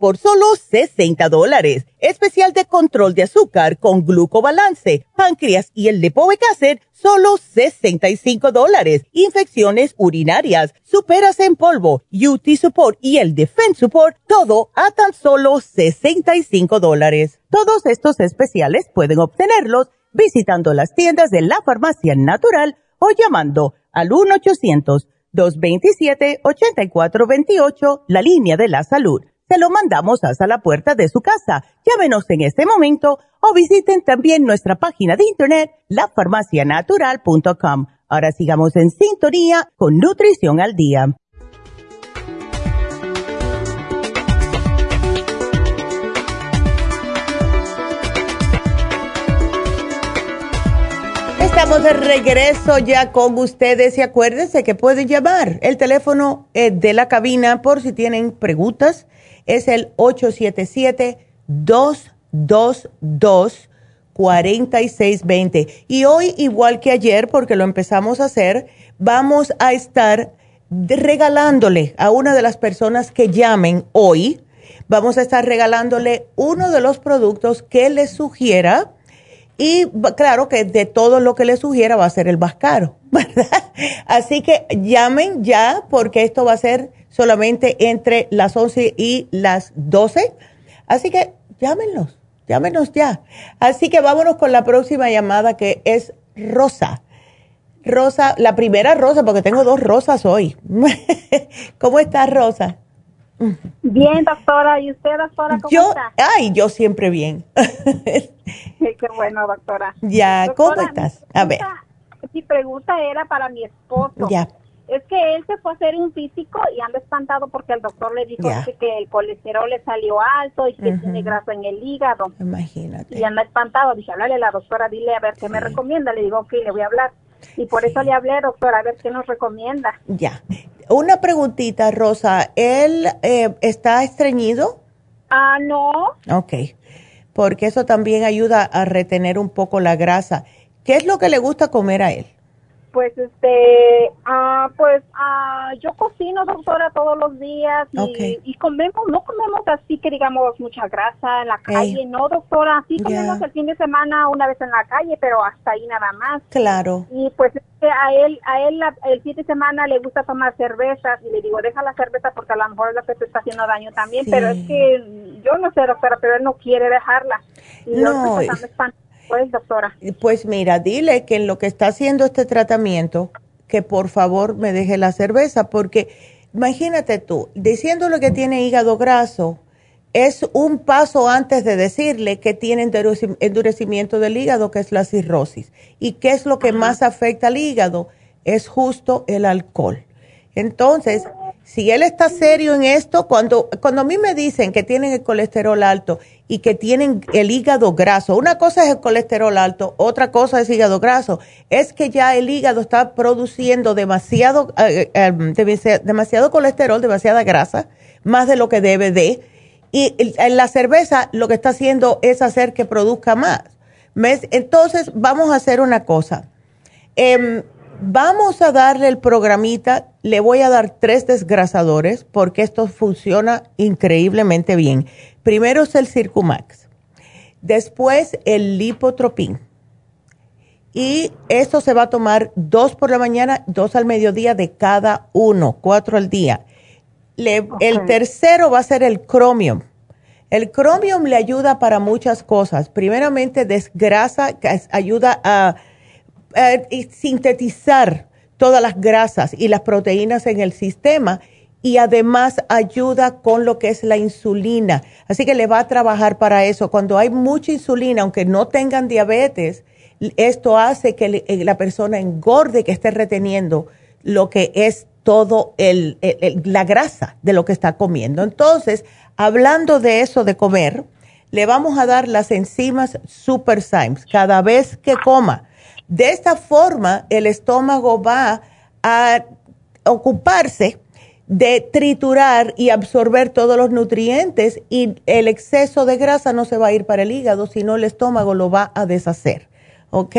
por solo 60 dólares. Especial de control de azúcar con glucobalance, páncreas y el lipoic acid, solo 65 dólares. Infecciones urinarias, superas en polvo, UT Support y el Defense Support, todo a tan solo 65 dólares. Todos estos especiales pueden obtenerlos visitando las tiendas de la farmacia natural o llamando al 1-800-227-8428, la línea de la salud se lo mandamos hasta la puerta de su casa. Llámenos en este momento o visiten también nuestra página de internet, lafarmacianatural.com. Ahora sigamos en sintonía con Nutrición al Día. Estamos de regreso ya con ustedes y acuérdense que pueden llamar el teléfono eh, de la cabina por si tienen preguntas es el 877-222-4620. Y hoy, igual que ayer, porque lo empezamos a hacer, vamos a estar regalándole a una de las personas que llamen hoy, vamos a estar regalándole uno de los productos que le sugiera. Y claro que de todo lo que le sugiera va a ser el más caro, ¿verdad? Así que llamen ya porque esto va a ser solamente entre las 11 y las 12. Así que llámenos, llámenos ya. Así que vámonos con la próxima llamada que es Rosa. Rosa, la primera Rosa, porque tengo dos rosas hoy. ¿Cómo estás, Rosa? Bien, doctora. ¿Y usted, doctora, cómo yo, está? Ay, yo siempre bien. Qué bueno, doctora. Ya, Doctora, ¿cómo estás? A ver. Mi pregunta era para mi esposo. Ya. Es que él se fue a hacer un físico y anda espantado porque el doctor le dijo que, el colesterol le salió alto y que tiene grasa en el hígado. Imagínate. Y anda espantado. Dije, háblale a la doctora, dile a ver qué me recomienda. Le digo, ok, le voy a hablar. Y por eso le hablé, doctora, a ver qué nos recomienda. Ya. Una preguntita, Rosa. ¿Él eh, está estreñido? Ah, no. Ok. Porque eso también ayuda a retener un poco la grasa. ¿Qué es lo que le gusta comer a él? Pues este, ah, pues ah, yo cocino, doctora, todos los días y, y comemos, no comemos así que digamos mucha grasa en la calle, no, doctora, sí comemos el fin de semana una vez en la calle, pero hasta ahí nada más. Claro. Y pues a él, a él la- el fin de semana le gusta tomar cervezas y le digo, deja la cerveza porque a lo mejor es lo que te está haciendo daño también, Sí. pero es que yo no sé, doctora, pero él no quiere dejarla. Y yo No, espanto, pues, doctora. Pues mira, dile que en lo que está haciendo este tratamiento, que por favor me deje la cerveza, porque imagínate tú, diciéndole que tiene hígado graso, es un paso antes de decirle que tiene endureci- endurecimiento del hígado, que es la cirrosis. ¿Y qué es lo que más afecta al hígado? Es justo el alcohol. Entonces, si él está serio en esto, cuando, cuando a mí me dicen que tienen el colesterol alto y que tienen el hígado graso, una cosa es el colesterol alto, otra cosa es hígado graso, es que ya el hígado está produciendo demasiado, eh, eh, demasi- demasiado colesterol, demasiada grasa, más de lo que debe de, y en la cerveza lo que está haciendo es hacer que produzca más. Entonces, vamos a hacer una cosa. Em, vamos a darle el programita, le voy a dar tres desgrasadores porque esto funciona increíblemente bien. Primero es el Circumax, después el Lipotropin. Y esto se va a tomar dos por la mañana, dos al mediodía de cada uno, cuatro al día. El tercero va a ser el Chromium. El Chromium le ayuda para muchas cosas. Primeramente, desgrasa, ayuda a eh, sintetizar todas las grasas y las proteínas en el sistema y además ayuda con lo que es la insulina. Así que le va a trabajar para eso. Cuando hay mucha insulina, aunque no tengan diabetes, esto hace que eh, la persona engorde, que esté reteniendo lo que es todo el, la grasa de lo que está comiendo. Entonces, hablando de eso de comer, le vamos a dar las enzimas Super Symes cada vez que coma de esta forma, el estómago va a ocuparse de triturar y absorber todos los nutrientes y el exceso de grasa no se va a ir para el hígado, sino el estómago lo va a deshacer. ¿Ok?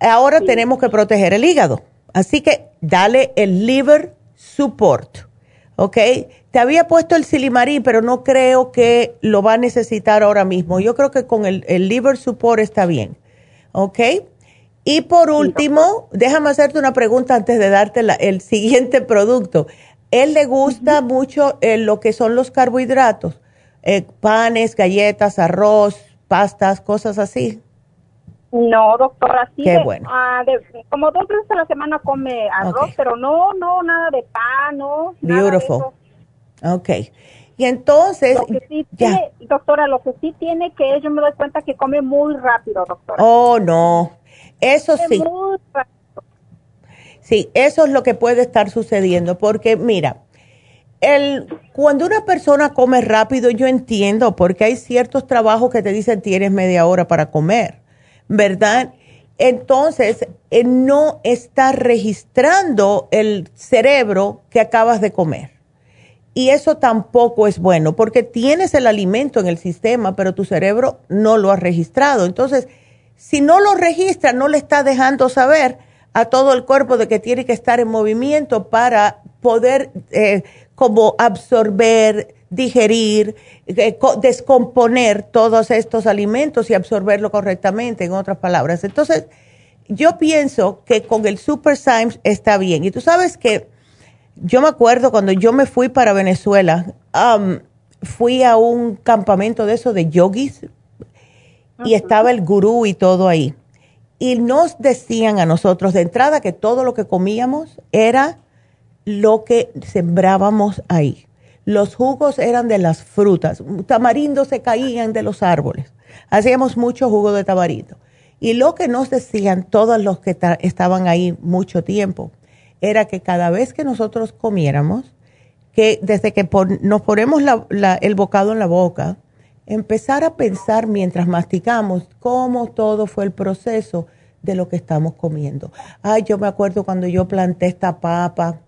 Ahora tenemos que proteger el hígado. Así que dale el liver support. ¿Ok? Te había puesto el silimarín, pero no creo que lo va a necesitar ahora mismo. Yo creo que con el, el liver support está bien. ¿Ok? Y por último, déjame hacerte una pregunta antes de darte el siguiente producto. ¿Él le gusta mucho eh, lo que son los carbohidratos? Eh, panes, galletas, arroz, pastas, cosas así. No, doctora, sí. Qué bueno. Ah, como dos veces a la semana come arroz, pero no, no, nada de pan, no. Beautiful. Ok. Y entonces, doctora, lo que sí tiene que yo me doy cuenta que come muy rápido, doctora. Oh, no. Eso sí. Sí, eso es lo que puede estar sucediendo, porque mira, el, cuando una persona come rápido, yo entiendo, porque hay ciertos trabajos que te dicen tienes media hora para comer, ¿verdad? Entonces, eh, no está registrando el cerebro que acabas de comer. Y eso tampoco es bueno, porque tienes el alimento en el sistema, pero tu cerebro no lo ha registrado. Entonces, si no lo registra, no le está dejando saber a todo el cuerpo de que tiene que estar en movimiento para poder eh, como absorber, digerir, eh, descomponer todos estos alimentos y absorberlo correctamente, en otras palabras. Entonces, yo pienso que con el Super Symes está bien. Y tú sabes que yo me acuerdo cuando yo me fui para Venezuela, fui a un campamento de eso de yogis, y estaba el gurú y todo ahí. Y nos decían a nosotros de entrada que todo lo que comíamos era lo que sembrábamos ahí. Los jugos eran de las frutas, tamarindos se caían de los árboles. Hacíamos mucho jugo de tamarindo. Y lo que nos decían todos los que estaban ahí mucho tiempo era que cada vez que nosotros comiéramos, que desde que nos ponemos el bocado en la boca, empezar a pensar mientras masticamos cómo todo fue el proceso de lo que estamos comiendo. Ay, yo me acuerdo cuando yo planté esta papa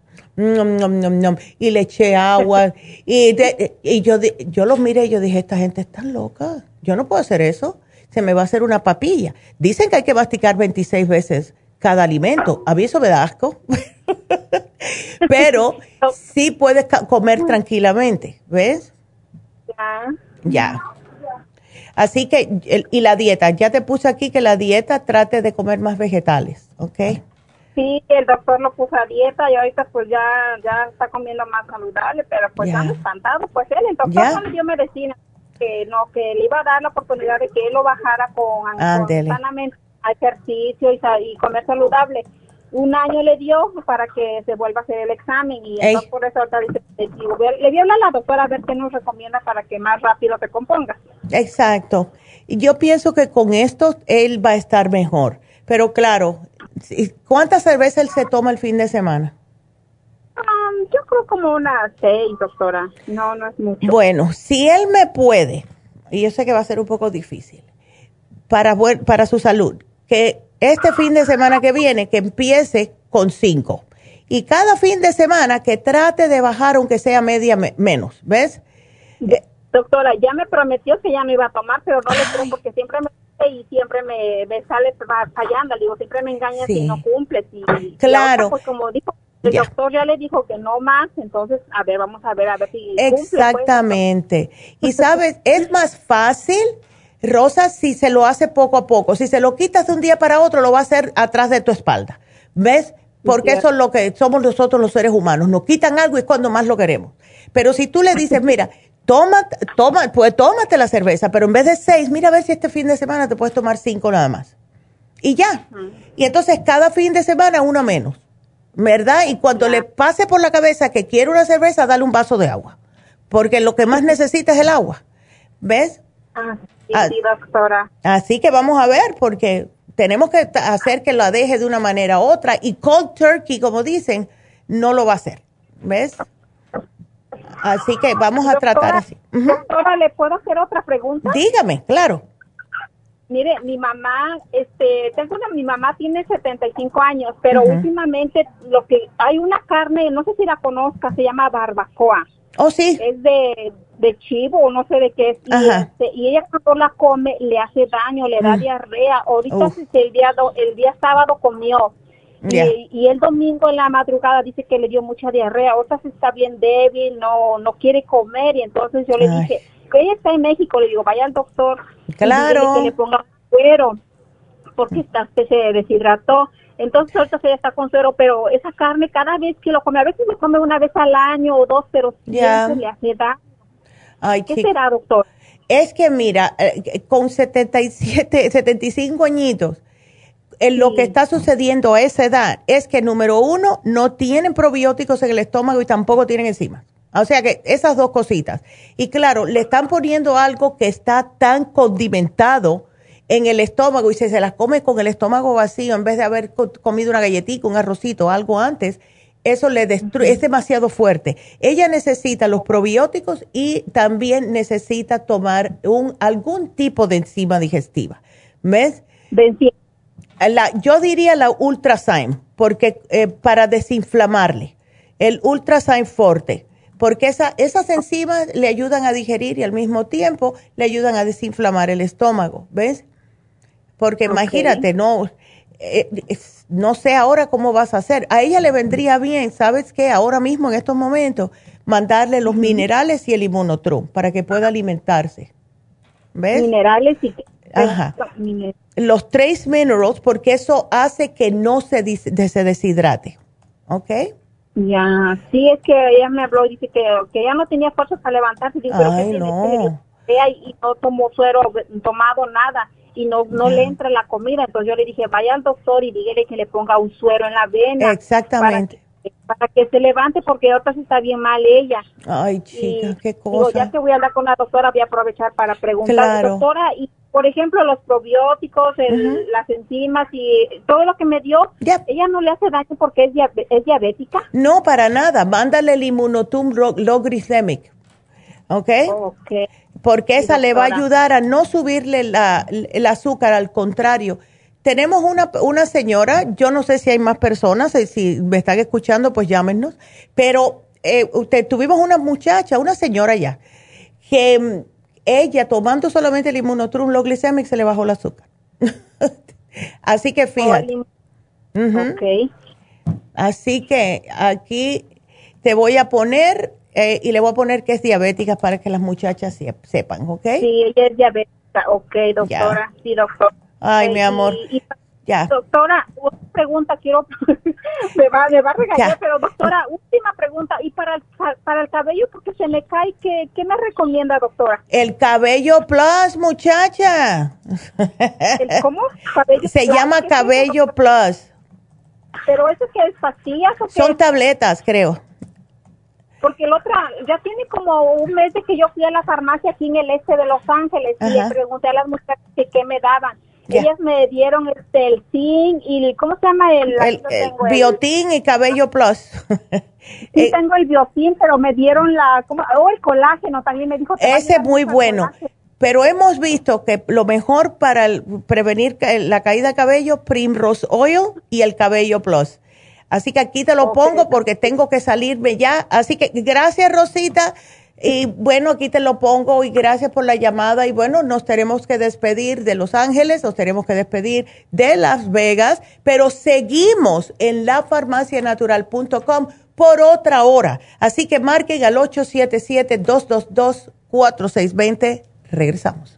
y le eché agua y, y yo, yo los miré y yo dije, esta gente está loca, yo no puedo hacer eso, se me va a hacer una papilla. Dicen que hay que masticar 26 veces cada alimento, a mí eso me da asco, pero sí puedes comer tranquilamente, ¿ves? Ya. Así que, y la dieta, ya te puse aquí que la dieta trate de comer más vegetales, ¿ok? Sí, el doctor lo puso a dieta y ahorita pues ya, ya está comiendo más saludable, pero pues estamos espantados. Pues él, el doctor no le dio medicina, que no, que le iba a dar la oportunidad de que él lo bajara con, con sanamente ejercicio y, y comer saludable un año le dio para que se vuelva a hacer el examen y entonces por eso dice, le dio a la doctora a ver qué nos recomienda para que más rápido te componga. Exacto. Y yo pienso que con esto él va a estar mejor. Pero claro, ¿cuántas cervezas él se toma el fin de semana? Um, yo creo como unas seis, doctora. No, no es mucho. Bueno, si él me puede, y yo sé que va a ser un poco difícil, para, para su salud, que este fin de semana que viene, que empiece con cinco. Y cada fin de semana que trate de bajar aunque sea media menos, ¿ves? Doctora, ya me prometió que ya no iba a tomar, pero no le creo porque siempre me y siempre me, me sale fallando. Digo, siempre me engañas si no cumples. Y, claro. pues como dijo, el doctor ya le dijo que no más, entonces, a ver, vamos a ver, a ver si pues. Exactamente. y sabes, es más fácil, Rosa, si se lo hace poco a poco. Si se lo quitas de un día para otro, lo va a hacer atrás de tu espalda. ¿Ves? Porque eso es lo que somos nosotros los seres humanos. Nos quitan algo y es cuando más lo queremos. Pero si tú le dices, mira, toma, toma, pues tómate la cerveza, pero en vez de seis, mira a ver si este fin de semana te puedes tomar cinco nada más. Y ya. Y entonces cada fin de semana uno menos. ¿Verdad? Y cuando le pase por la cabeza que quiere una cerveza, dale un vaso de agua. Porque lo que más necesita es el agua. ¿Ves? Ah, sí, ah, doctora. Así que vamos a ver, porque tenemos que hacer que la deje de una manera u otra. Y cold turkey, como dicen, no lo va a hacer. ¿Ves? Así que vamos a tratar así. Doctora, ¿le puedo hacer otra pregunta? Dígame, claro. Mire, mi mamá, este, tengo una, mi mamá tiene 75 años, pero últimamente lo que hay una carne, no sé si la conozca, se llama barbacoa. Oh, sí. Es de, de chivo no sé de qué es. Y, este, y, ella cuando la come le hace daño, le da mm. diarrea. Ahorita el día, el día sábado comió. Y, el domingo en la madrugada dice que le dio mucha diarrea. Ahorita se está bien débil, no no quiere comer. Y entonces yo le dije, que ella está en México, le digo, vaya al doctor. Claro. que le ponga suero, porque está, se deshidrató. Entonces ahorita se está con suero, pero esa carne cada vez que lo come, a veces lo come una vez al año o dos, pero siempre le hace daño. Ay, ¿Qué será, doctor? Es que mira, eh, con 77, 75 añitos, en lo que está sucediendo a esa edad es que, número uno, no tienen probióticos en el estómago y tampoco tienen enzimas. O sea que esas dos cositas. Y claro, le están poniendo algo que está tan condimentado en el estómago y si se las come con el estómago vacío en vez de haber comido una galletita, un arrocito, algo antes, eso le destruye, es demasiado fuerte. Ella necesita los probióticos y también necesita tomar un, algún tipo de enzima digestiva. ¿Ves? La, yo diría la Ultrasign, porque eh, para desinflamarle, el Ultrasign Forte, porque esa, esas enzimas le ayudan a digerir y al mismo tiempo le ayudan a desinflamar el estómago, ¿ves? Porque imagínate, no, eh, no sé ahora cómo vas a hacer. A ella le vendría bien, ¿sabes qué? Ahora mismo, en estos momentos, mandarle los minerales y el inmunotrum para que pueda alimentarse. ¿Ves? Minerales y... Ajá. Los trace minerals, porque eso hace que no se, se deshidrate. ¿Ok? Ya, sí, es que ella me habló y dice que, que ella no tenía fuerzas para levantarse. Ay, no. y no tomó suero, tomado nada y no, no le entra la comida. Entonces yo le dije, vaya al doctor y dígale que le ponga un suero en la vena. Exactamente. Para que, se levante porque otra sí está bien mal ella. Ay, chica, qué cosa. ya que voy a hablar con la doctora, voy a aprovechar para preguntar. Doctora, y por ejemplo, los probióticos, las enzimas y todo lo que me dio, ¿ella no le hace daño porque es, es diabética? No, para nada. Mándale el inmunotum low glycemic. ¿Ok? Porque esa le va a ayudar a no subirle la, el azúcar, al contrario. Tenemos una, una señora, yo no sé si hay más personas, eh, si me están escuchando, pues llámenos, pero eh, usted, tuvimos una muchacha, una señora ya, que mm, ella tomando solamente el inmunotrum lo glicemic se le bajó el azúcar. Así que fíjate. Así que aquí te voy a poner eh, y le voy a poner que es diabética para que las muchachas sepan, ¿ok? Sí, ella es diabética, ok, doctora, sí, doctor. Ay, mi amor. ya. Doctora, una pregunta, quiero, me, va, me va a regañar, pero doctora, última pregunta, y para el, para el cabello, porque se me cae, ¿qué, ¿qué me recomienda, doctora? El cabello plus, muchacha. cómo? se llama cabello plus. ¿Pero eso que es pastillas o qué? Son tabletas, creo porque el otra, ya tiene como un mes de que yo fui a la farmacia aquí en el este de Los Ángeles y le pregunté a las muchachas que qué me daban. Ellas me dieron este, el zinc y, ¿cómo se llama? El, el, biotín y cabello plus. sí, eh, tengo el biotín, pero me dieron la, ¿cómo? Oh, el colágeno también me dijo. Ese es muy bueno. Pero hemos visto que lo mejor para prevenir la caída de cabello, Primrose Oil y el cabello plus. Así que aquí te lo pongo porque tengo que salirme ya. Así que gracias, Rosita. Y bueno, aquí te lo pongo y gracias por la llamada. Y bueno, nos tenemos que despedir de Los Ángeles, nos tenemos que despedir de Las Vegas, pero seguimos en lafarmacianatural.com por otra hora. Así que marquen al 877-222-4620. Regresamos.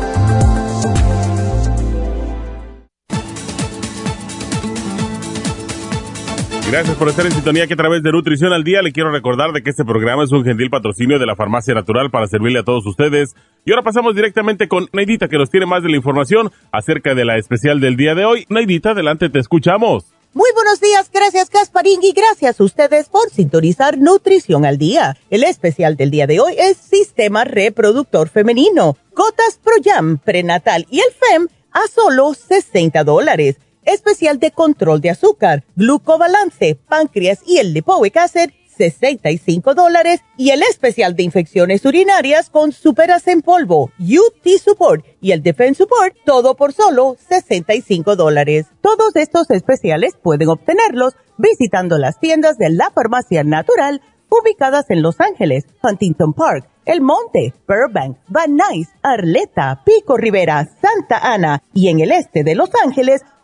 Gracias por estar en sintonía que a través de Nutrición al Día le quiero recordar de que este programa es un gentil patrocinio de la Farmacia Natural para servirle a todos ustedes. Y ahora pasamos directamente con Neidita que nos tiene más de la información acerca de la especial del día de hoy. Neidita, adelante, te escuchamos. Muy buenos días, gracias Gasparín y gracias a ustedes por sintonizar Nutrición al Día. El especial del día de hoy es Sistema Reproductor Femenino, Gotas Pro Jam, Prenatal y el FEM a solo 60 dólares especial de control de azúcar, glucobalance, páncreas y el lipoic acid, 65 dólares y el especial de infecciones urinarias con superas en polvo, UT Support y el Defense Support, todo por solo 65 dólares. Todos estos especiales pueden obtenerlos visitando las tiendas de la farmacia natural ubicadas en Los Ángeles, Huntington Park, El Monte, Burbank, Van Nuys, Arleta, Pico Rivera, Santa Ana y en el este de Los Ángeles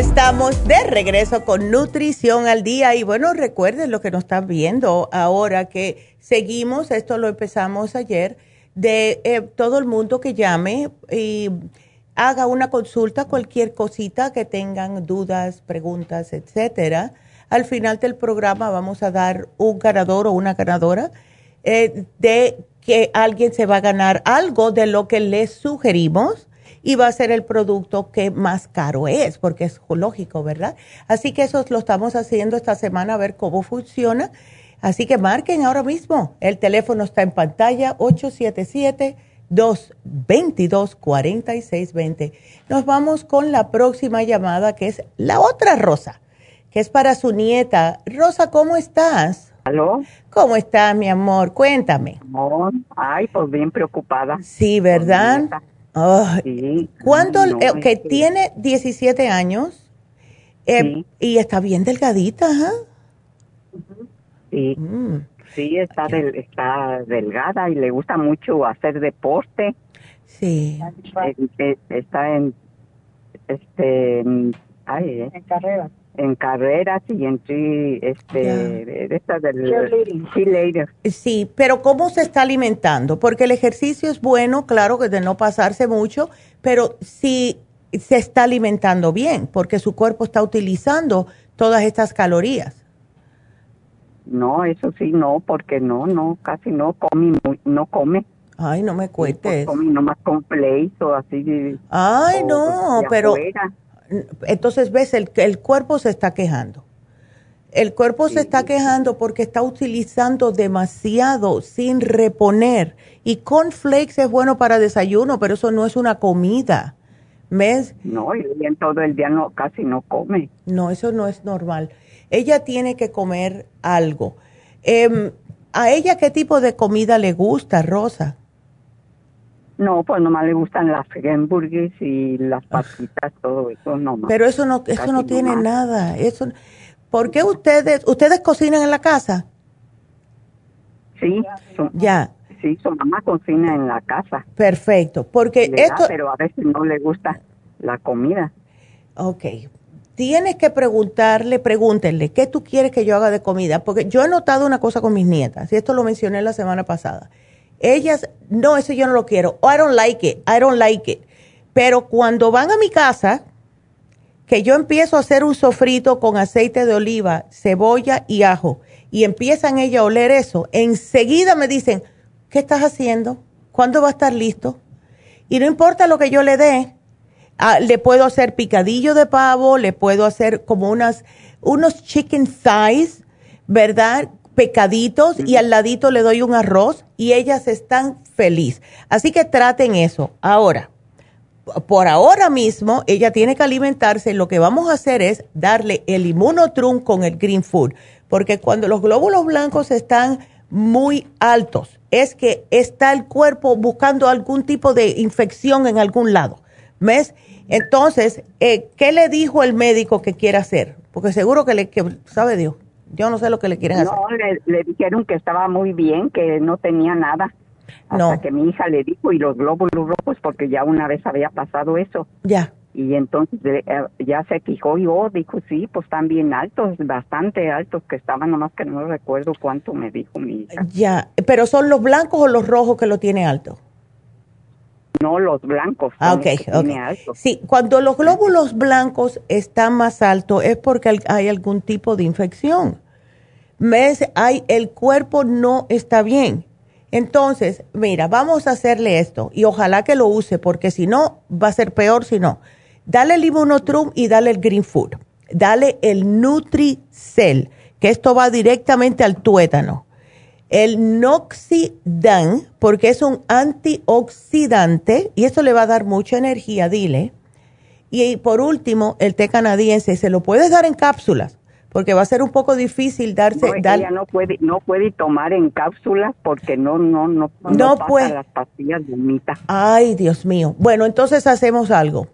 Estamos de regreso con Nutrición al Día y bueno, recuerden lo que nos están viendo ahora que seguimos, esto lo empezamos ayer, de eh, todo el mundo que llame y haga una consulta, cualquier cosita que tengan dudas, preguntas, etcétera. Al final del programa vamos a dar un ganador o una ganadora eh, de que alguien se va a ganar algo de lo que les sugerimos y va a ser el producto que más caro es, porque es lógico, ¿verdad? Así que eso lo estamos haciendo esta semana a ver cómo funciona. Así que marquen ahora mismo. El teléfono está en pantalla 877-222-4620. Nos vamos con la próxima llamada que es la otra Rosa, que es para su nieta. Rosa, ¿cómo estás? ¿Aló? ¿Cómo estás, mi amor? Cuéntame. ay, pues bien preocupada. Sí, ¿verdad? ¿Cuánto? Eh, que tiene 17 años eh, y está bien delgadita, Sí. Mm. Sí, está, está delgada y le gusta mucho hacer deporte. Sí. Eh, está en, este, ay, en carrera en carreras y en este, del Sí, pero ¿cómo se está alimentando? Porque el ejercicio es bueno, claro que de no pasarse mucho, pero si se está alimentando bien, porque su cuerpo está utilizando todas estas calorías. No, eso sí, no, porque no, no, casi no come, no come. Ay, no me cuentes. come nomás con o así. Ay, no, pero entonces ves, el, el cuerpo se está quejando. El cuerpo se está quejando porque está utilizando demasiado sin reponer. Y cornflakes es bueno para desayuno, pero eso no es una comida. ¿Ves? No, y bien todo el día no, casi no come. No, eso no es normal. Ella tiene que comer algo. Em, ¿A ella qué tipo de comida le gusta, Rosa? No, pues nomás le gustan las hamburguesas y las ah. patitas, todo eso nomás. Pero eso no, eso no tiene nada. Eso, ¿Por qué ustedes, ustedes cocinan en la casa? Sí. ya. Sí, su mamá cocina en la casa. Perfecto, porque esto... pero a veces no le gusta la comida. Ok. Tienes que preguntarle, pregúntenle, ¿qué tú quieres que yo haga de comida? Porque yo he notado una cosa con mis nietas, y esto lo mencioné la semana pasada. Ellas, no, eso yo no lo quiero. Oh, I don't like it, I don't like it. Pero cuando van a mi casa, que yo empiezo a hacer un sofrito con aceite de oliva, cebolla y ajo, y empiezan ellas a oler eso, enseguida me dicen, ¿qué estás haciendo? ¿Cuándo va a estar listo? Y no importa lo que yo le dé, ah, le puedo hacer picadillo de pavo, le puedo hacer como unas, unos chicken thighs, ¿verdad? Pecaditos y al ladito le doy un arroz y ellas están felices. Así que traten eso. Ahora, por ahora mismo ella tiene que alimentarse. Lo que vamos a hacer es darle el inmunotrum con el green food, porque cuando los glóbulos blancos están muy altos, es que está el cuerpo buscando algún tipo de infección en algún lado. ¿Ves? Entonces, eh, ¿qué le dijo el médico que quiere hacer? Porque seguro que le, sabe Dios, yo no sé lo que le quieren hacer. No, le dijeron que estaba muy bien, que no tenía nada. Hasta que mi hija le dijo, y los glóbulos rojos, porque ya una vez había pasado eso. Ya. Y entonces eh, ya se fijó y oh, dijo, sí, pues están bien altos, bastante altos que estaban, nomás que no recuerdo cuánto me dijo mi hija. Ya, pero ¿son los blancos o los rojos que lo tiene alto? No, los blancos. Ah, ok, Sí, cuando los glóbulos blancos están más altos es porque hay algún tipo de infección. ¿Ves? Hay, el cuerpo no está bien. Entonces, mira, vamos a hacerle esto y ojalá que lo use porque si no, va a ser peor si no. Dale el Immunotrum y dale el Green Food. Dale el Nutricel, que esto va directamente al tuétano. El Noxidan, porque es un antioxidante y eso le va a dar mucha energía, dile. Y por último, el té canadiense, se lo puedes dar en cápsulas porque va a ser un poco difícil darse no, ella no puede no puede tomar en cápsulas porque no no no no, puede. las pastillas de ay Dios mío. Bueno entonces hacemos algo.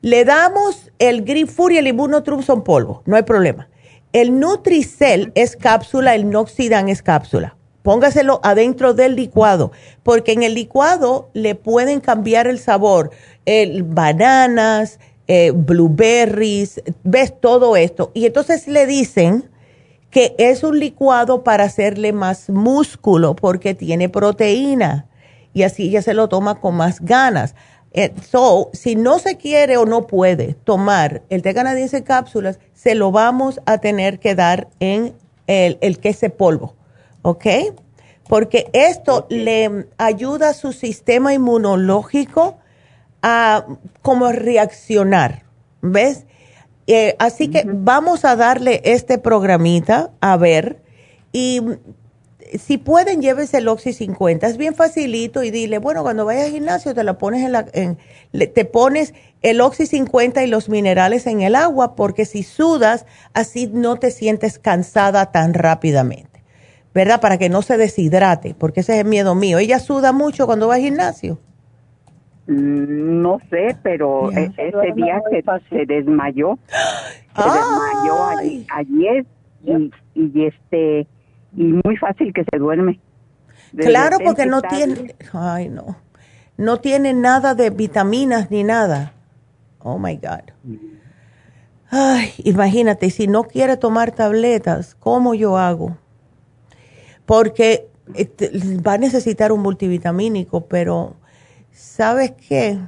Le damos el Green y el Immunotrum son polvo no hay problema. El Nutricel es cápsula el Noxidan es cápsula póngaselo adentro del licuado porque en el licuado le pueden cambiar el sabor el bananas eh, blueberries, ves todo esto. Y entonces le dicen que es un licuado para hacerle más músculo porque tiene proteína y así ella se lo toma con más ganas. Eh, so, si no se quiere o no puede tomar el té canadiense cápsulas, se lo vamos a tener que dar en el, el queso polvo, ¿ok? Porque esto le ayuda a su sistema inmunológico a cómo reaccionar, ¿ves? Eh, así que vamos a darle este programita a ver y si pueden llévese el Oxy 50, es bien facilito y dile, bueno, cuando vayas al gimnasio te la pones en la, en, te pones el Oxy 50 y los minerales en el agua porque si sudas así no te sientes cansada tan rápidamente, ¿verdad? Para que no se deshidrate, porque ese es el miedo mío. Ella suda mucho cuando va al gimnasio. Mm, no sé, pero e-, ese día se, desmayó. Se desmayó ayer y, y, este y muy fácil que se duerme. claro, porque no tiene, ay no, no tiene nada de vitaminas ni nada. Oh my God. Ay, imagínate, si no quiere tomar tabletas, ¿cómo yo hago? Porque este, va a necesitar un multivitamínico, pero ¿sabes qué?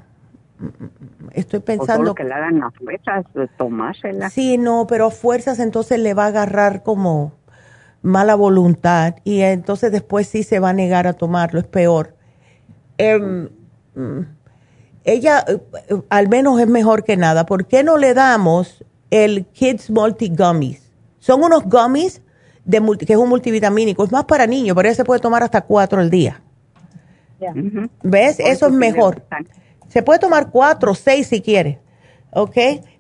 Estoy pensando... que le hagan las fuerzas, tomársela. Sí, no, pero fuerzas entonces le va a agarrar como mala voluntad y entonces después sí se va a negar a tomarlo, es peor. Em, ella al menos es mejor que nada. ¿Por qué no le damos el Kids Multi Gummies? Son unos gummies de que es un multivitamínico. Es más para niños, pero ella se puede tomar hasta cuatro al día. ¿Ves? Eso es mejor. Se puede tomar cuatro o seis si quiere. ¿Ok?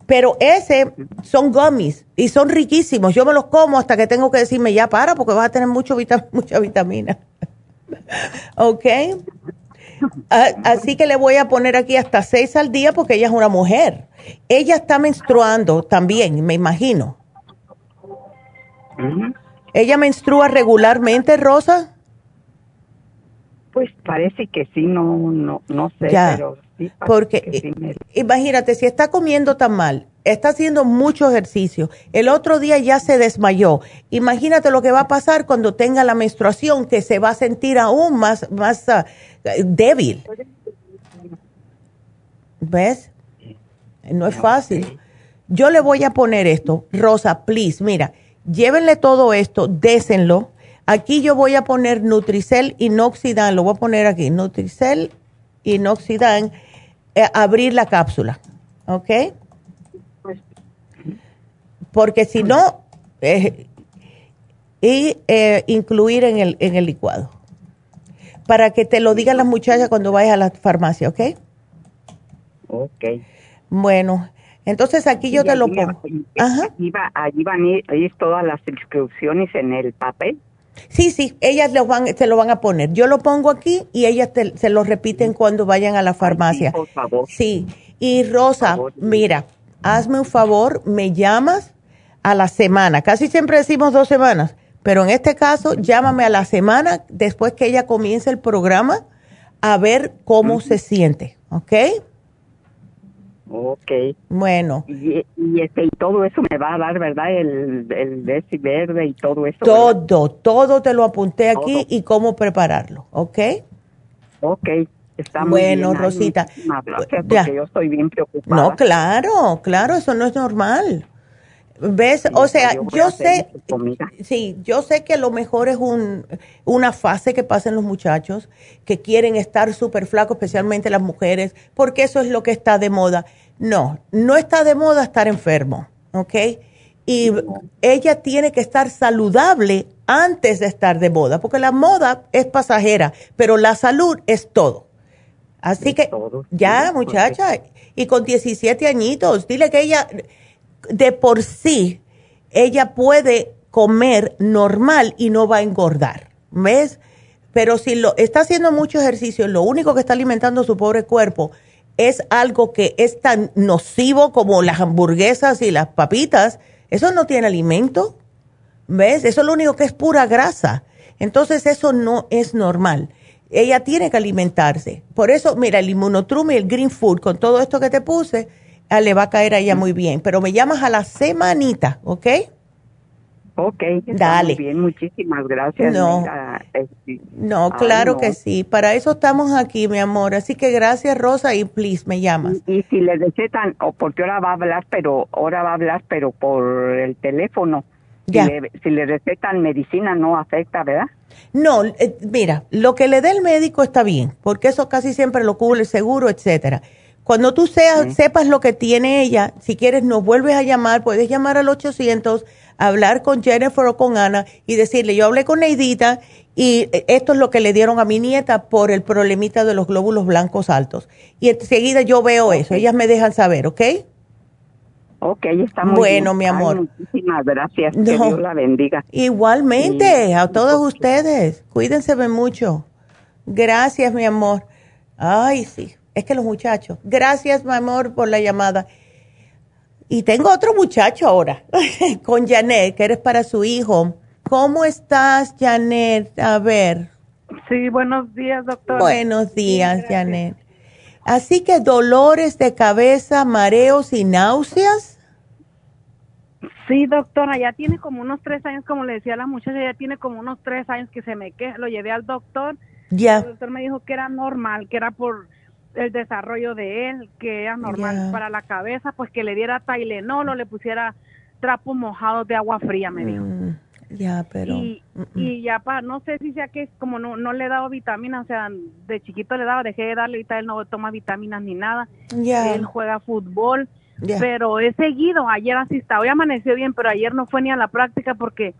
Pero ese son gummies y son riquísimos. Yo me los como hasta que tengo que decirme ya para porque vas a tener mucho mucha vitamina. ¿Ok? Así que le voy a poner aquí hasta seis al día porque ella es una mujer. Ella está menstruando también, me imagino. ¿Ella menstrua regularmente, Rosa? Pues parece que sí, no, no, no sé, pero sí. Porque imagínate, si está comiendo tan mal, está haciendo mucho ejercicio, el otro día ya se desmayó. Imagínate lo que va a pasar cuando tenga la menstruación, que se va a sentir aún más, más ah, débil. ¿Ves? No es fácil. Yo le voy a poner esto, Rosa, please, mira, llévenle todo esto, désenlo. Aquí yo voy a poner Nutricel inoxidan, lo voy a poner aquí, Nutricel inoxidan, eh, abrir la cápsula, ¿ok? Porque si no, eh, y eh, incluir en el, en el licuado. Para que te lo digan las muchachas cuando vayas a la farmacia, ¿ok? Ok. Bueno, entonces aquí yo te lo pongo. Ajá. Allí, van a ir, todas las inscripciones en el papel. Sí, sí, ellas lo van, se lo van a poner. Yo lo pongo aquí y ellas se lo repiten cuando vayan a la farmacia. sí, por favor. Sí, y Rosa, mira, hazme un favor, me llamas a la semana. Casi siempre decimos dos semanas, pero en este caso llámame a la semana después que ella comience el programa a ver cómo se siente, ¿ok? Ok. Bueno. Y, este, y todo eso me va a dar, ¿verdad? El, el verde y todo eso. Todo, todo te lo apunté aquí y cómo prepararlo, ¿ok? Ok. Está muy bueno, Rosita. Gracias, porque yo estoy bien preocupada. No, claro, claro, eso no es normal. ¿Ves? o sea, yo, sé, sí, yo sé que lo mejor es un, una fase que pasan los muchachos que quieren estar súper flacos, especialmente las mujeres, porque eso es lo que está de moda. No, no está de moda estar enfermo, ¿ok? Y ella tiene que estar saludable antes de estar de moda, porque la moda es pasajera, pero la salud es todo. Así que, ya, muchacha, y con 17 añitos, dile que ella de por sí ella puede comer normal y no va a engordar, ¿ves? Pero si lo está haciendo mucho ejercicio, lo único que está alimentando su pobre cuerpo es algo que es tan nocivo como las hamburguesas y las papitas, eso no tiene alimento, ¿ves? Eso es lo único que es pura grasa. Entonces eso no es normal. Ella tiene que alimentarse. Por eso, mira, el inmunotrum y el green food, con todo esto que te puse, Ah, le va a caer a ella muy bien. Pero me llamas a la semanita, ¿ok? Ok, Dale. Muy bien, muchísimas gracias. No, este, no claro que sí. Para eso estamos aquí, mi amor. Así que gracias, Rosa, y please, me llamas. Y, si le recetan, o porque ahora va a hablar, pero ahora va a hablar, pero por el teléfono. Ya. Si, le, si le recetan medicina, no afecta, ¿verdad? No, eh, mira, lo que le dé el médico está bien, porque eso casi siempre lo cubre el seguro, etcétera. Cuando tú seas, sepas lo que tiene ella, si quieres nos vuelves a llamar, puedes llamar al 800, hablar con Jennifer o con Ana y decirle, yo hablé con Neidita y esto es lo que le dieron a mi nieta por el problemita de los glóbulos blancos altos. Y enseguida yo veo eso, ellas me dejan saber, ¿ok? Ok, está muy bueno, mi amor. muchísimas gracias. Que Dios la bendiga. Igualmente, a todos ustedes. Cuídense mucho. Gracias, mi amor. Ay, sí. Es que los muchachos. Gracias, mi amor, por la llamada. Y tengo otro muchacho ahora, con Janet, que eres para su hijo. ¿Cómo estás, Janet? A ver. Sí, buenos días, doctor. Buenos días, Janet. Así que dolores de cabeza, mareos y náuseas. Sí, doctora, ya tiene como unos tres años, como le decía a la muchacha, ya tiene como unos tres años que se me queja. Lo llevé al doctor. Ya. El doctor me dijo que era normal, que era por el desarrollo de él, que era normal para la cabeza, pues que le diera Tylenol o le pusiera trapos mojados de agua fría, me dijo. Mm, ya, pero... Y, ya, pa, no sé si sea que como no, no le he dado vitaminas, o sea, de chiquito le daba, dejé de darle, ahorita él no toma vitaminas ni nada. Ya. Él juega fútbol, pero he seguido, ayer así está, hoy amaneció bien, pero ayer no fue ni a la práctica porque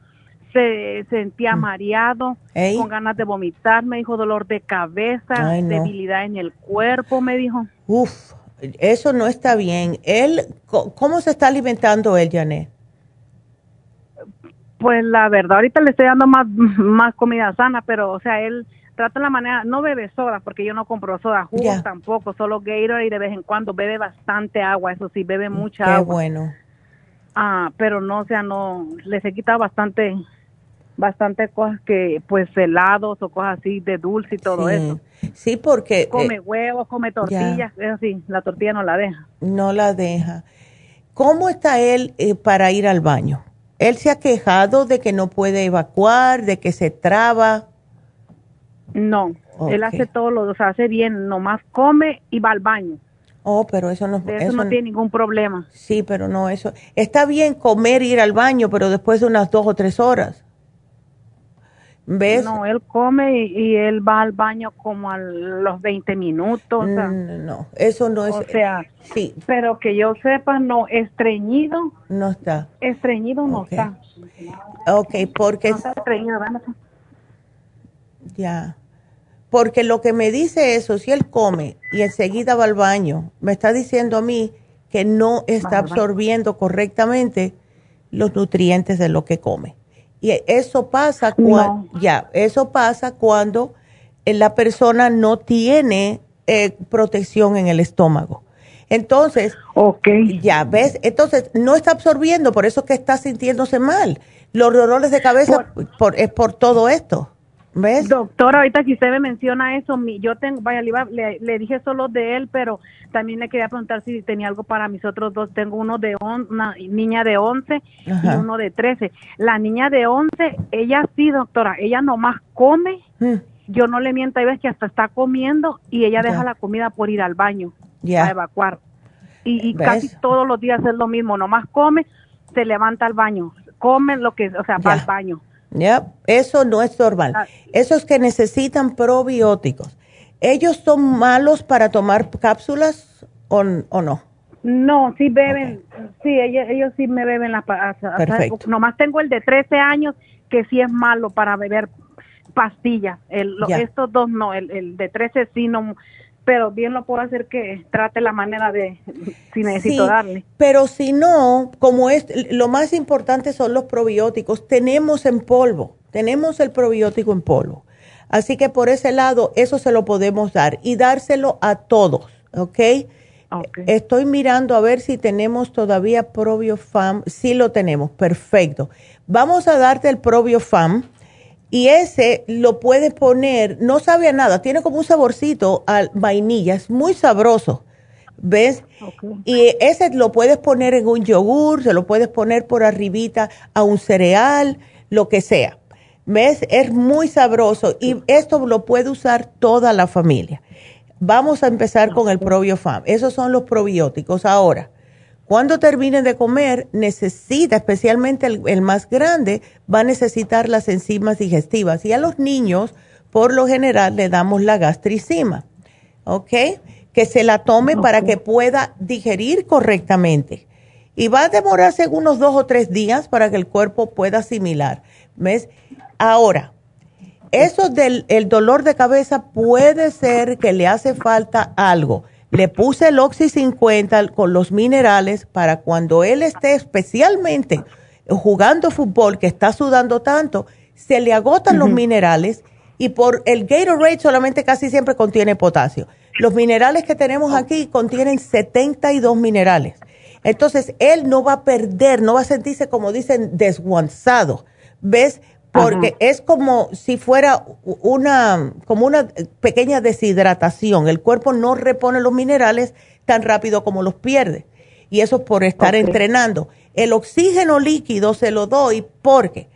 se sentía mm. mareado, con ganas de vomitar, me dijo dolor de cabeza, debilidad en el cuerpo, me dijo. Uf, eso no está bien. Él, ¿cómo se está alimentando él, Janet? Pues la verdad, ahorita le estoy dando más, más comida sana, pero, o sea, él trata la manera, no bebe soda, porque yo no compro soda, jugos tampoco, solo Gatorade y de vez en cuando bebe bastante agua, eso sí, bebe mucha agua. Qué bueno. Ah, pero no, o sea, no, les he quitado bastante, bastante cosas que, pues, helados o cosas así de dulce y todo eso. Sí, porque... Come eh, huevos, come tortillas, es así, la tortilla no la deja. No la deja. ¿Cómo está él eh, para ir al baño? Él se ha quejado de que no puede evacuar, de que se traba. No, él hace todo lo, o sea, hace bien, nomás come y va al baño. Oh, pero eso no eso, no tiene ningún problema. Sí, pero no eso. Está bien comer ir al baño, pero después de unas dos o tres horas. ¿Ves? No, él come y, él va al baño como a los 20 minutos. No, no, eso no es. O sea, sí. Pero que yo sepa, no, estreñido. No está. Estreñido no está. Ok, porque. No está estreñido, Ya. Porque lo que me dice eso, si él come y enseguida va al baño, me está diciendo a mí que no está absorbiendo correctamente los nutrientes de lo que come. Y eso pasa cuando, ya, eso pasa cuando eh, la persona no tiene eh, protección en el estómago. Entonces, okay. ya ves, entonces no está absorbiendo, por eso que está sintiéndose mal. Los dolores de cabeza por, es por todo esto. ¿Ves? Doctora, ahorita que usted me menciona eso, mi, yo tengo, vaya, le, le, dije solo de él, pero también le quería preguntar si tenía algo para mis otros dos. Tengo uno de on, una niña de 11 y uno de 13. La niña de 11, ella sí, doctora, ella nomás come. Mm. Yo no le miento, hay veces que hasta está comiendo y ella deja la comida por ir al baño a evacuar. Y, casi todos los días es lo mismo, nomás come, se levanta al baño, come lo que, o sea, va al baño ya, eso no es normal. Ah. Esos que necesitan probióticos, ¿ellos son malos para tomar cápsulas o, no? No, sí beben, sí, ellos, sí me beben la Perfecto. Nomás tengo el de 13 años que sí es malo para beber pastillas. El, estos dos no, el, el de 13 sí no, pero bien lo puedo hacer que trate la manera de si necesito darle. Pero si no, como es lo más importante son los probióticos, tenemos en polvo, tenemos el probiótico en polvo. Así que por ese lado eso se lo podemos dar y dárselo a todos, ¿ok? okay. Estoy mirando a ver si tenemos todavía ProbioFam. Sí lo tenemos, perfecto. Vamos a darte el ProbioFam y ese lo puedes poner, no sabe a nada, tiene como un saborcito a vainilla, es muy sabroso. ¿Ves? Y ese lo puedes poner en un yogur, se lo puedes poner por arribita a un cereal, lo que sea. ¿Ves? Es muy sabroso y esto lo puede usar toda la familia. Vamos a empezar con el ProbioFam. Esos son los probióticos. Ahora, cuando termine de comer, necesita, especialmente el, más grande, va a necesitar las enzimas digestivas. Y a los niños, por lo general, le damos la gastricima, ¿ok? Que se la tome para que pueda digerir correctamente. Y va a demorarse unos dos o tres días para que el cuerpo pueda asimilar. ¿Ves? Ahora, eso del el dolor de cabeza puede ser que le hace falta algo le puse el Oxy 50 con los minerales para cuando él esté especialmente jugando fútbol, que está sudando tanto, se le agotan los minerales y por el Gatorade solamente casi siempre contiene potasio. Los minerales que tenemos aquí contienen 72 minerales. Entonces, él no va a perder, no va a sentirse, como dicen, desguanzado. ¿Ves? Porque es como si fuera una, como una pequeña deshidratación. El cuerpo no repone los minerales tan rápido como los pierde. Y eso es por estar entrenando. El oxígeno líquido se lo doy porque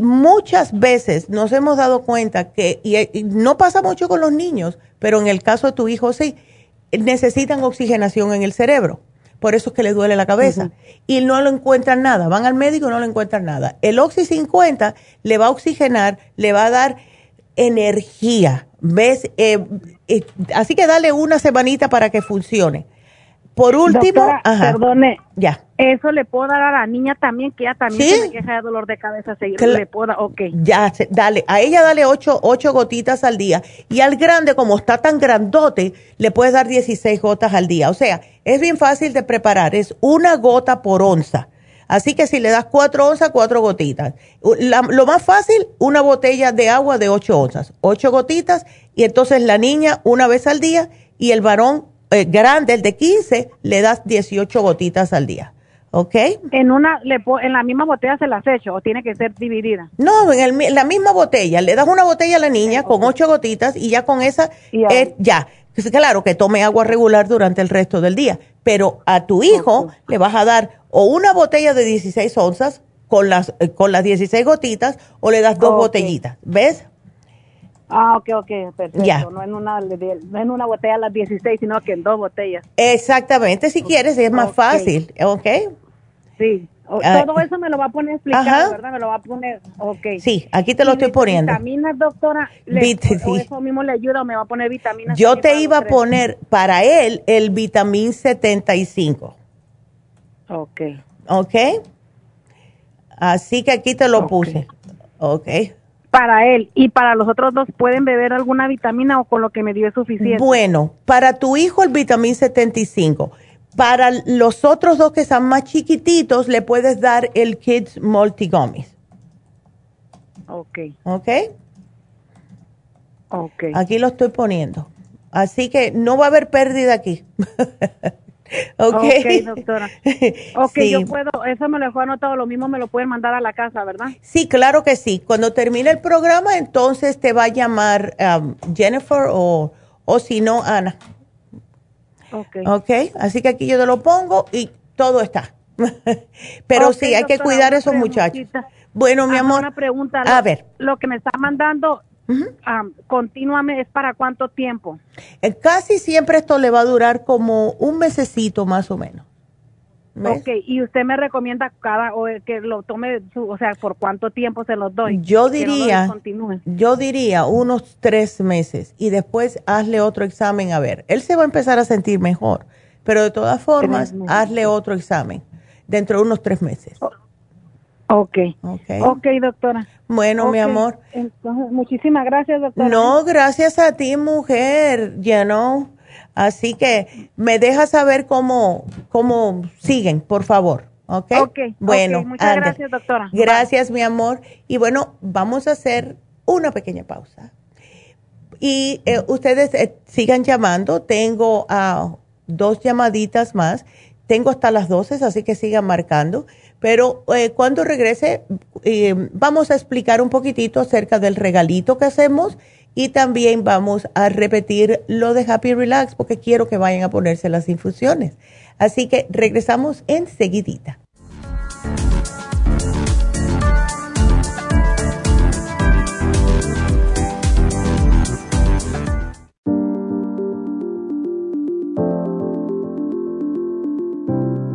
muchas veces nos hemos dado cuenta que, y no pasa mucho con los niños, pero en el caso de tu hijo sí, necesitan oxigenación en el cerebro por eso es que le duele la cabeza. Y no lo encuentran nada. Van al médico y no lo encuentran nada. El Oxy 50 le va a oxigenar, le va a dar energía. ¿Ves? Eh, eh, así que dale una semanita para que funcione. Por último, perdone. Ya. Eso le puedo dar a la niña también, que ella también se me queja de dolor de cabeza. Seguir, claro. le puedo dar, ok. Ya, dale, a ella dale ocho, ocho gotitas al día. Y al grande, como está tan grandote, le puedes dar 16 gotas al día. O sea, es bien fácil de preparar. Es una gota por onza. Así que si le das cuatro onzas, cuatro gotitas. Lo más fácil, una botella de agua de ocho onzas. Ocho gotitas y entonces la niña una vez al día y el varón eh, grande, el de 15, le das 18 gotitas al día. ¿Ok? En, una, le, en la misma botella se las echo o tiene que ser dividida. No, en el, la misma botella. Le das una botella a la niña con ocho gotitas y ya con esa, ya. Claro que tome agua regular durante el resto del día, pero a tu hijo le vas a dar o una botella de 16 onzas con las, eh, con las 16 gotitas o le das dos botellitas. ¿Ves? Ah, ok, ok, perfecto. Ya. No, en una, no en una botella a las 16, sino que en dos botellas. Exactamente, si quieres, es más fácil, ¿ok? Sí. Ah, todo eso me lo va a poner explicado, ¿verdad? Me lo va a poner, ok. Sí, aquí te lo estoy poniendo. ¿Vitaminas, doctora? Le, Vit o eso mismo le ayuda o me va a poner vitaminas? Yo te iba a poner para él el vitamín 75. Ok. Ok. Así que aquí te lo puse. Ok para él y para los otros dos pueden beber alguna vitamina o con lo que me dio es suficiente. Bueno, para tu hijo el vitamín 75. Para los otros dos que están más chiquititos, le puedes dar el Kids Multigomis. Ok. Ok. Ok. Aquí lo estoy poniendo. Así que no va a haber pérdida aquí. Okay. ok, doctora. Ok, sí. yo puedo, eso me lo dejo anotado, lo mismo me lo pueden mandar a la casa, ¿verdad? Sí, claro que sí. Cuando termine el programa, entonces te va a llamar um, Jennifer o, o si no, Ana. Ok. Ok, así que aquí yo te lo pongo y todo está. Pero okay, sí, hay doctora, que cuidar a esos muchachos. Bueno, mi amor. Una pregunta. A ver. Lo que me está mandando, Uh continuamente, ¿es para cuánto tiempo? Eh, casi siempre esto le va a durar como un mesecito más o menos. Ok, y usted me recomienda cada o que lo tome, su, o sea, por cuánto tiempo se los doy. Yo diría, yo diría unos tres meses y después hazle otro examen a ver. Él se va a empezar a sentir mejor, pero de todas formas hazle otro examen dentro de unos tres meses. Oh, okay. ok, ok, doctora. Bueno, mi amor. Entonces, muchísimas gracias, doctora. No, gracias a ti, mujer, ya no. Así que me deja saber cómo, cómo siguen, por favor. ¿Ok? okay bueno, okay. muchas gracias, doctora. Gracias, mi amor. Y bueno, vamos a hacer una pequeña pausa. Y eh, ustedes eh, sigan llamando. Tengo uh, dos llamaditas más. Tengo hasta las 12, así que sigan marcando. Pero eh, cuando regrese, eh, vamos a explicar un poquitito acerca del regalito que hacemos y también vamos a repetir lo de Happy Relax porque quiero que vayan a ponerse las infusiones. Así que regresamos enseguidita.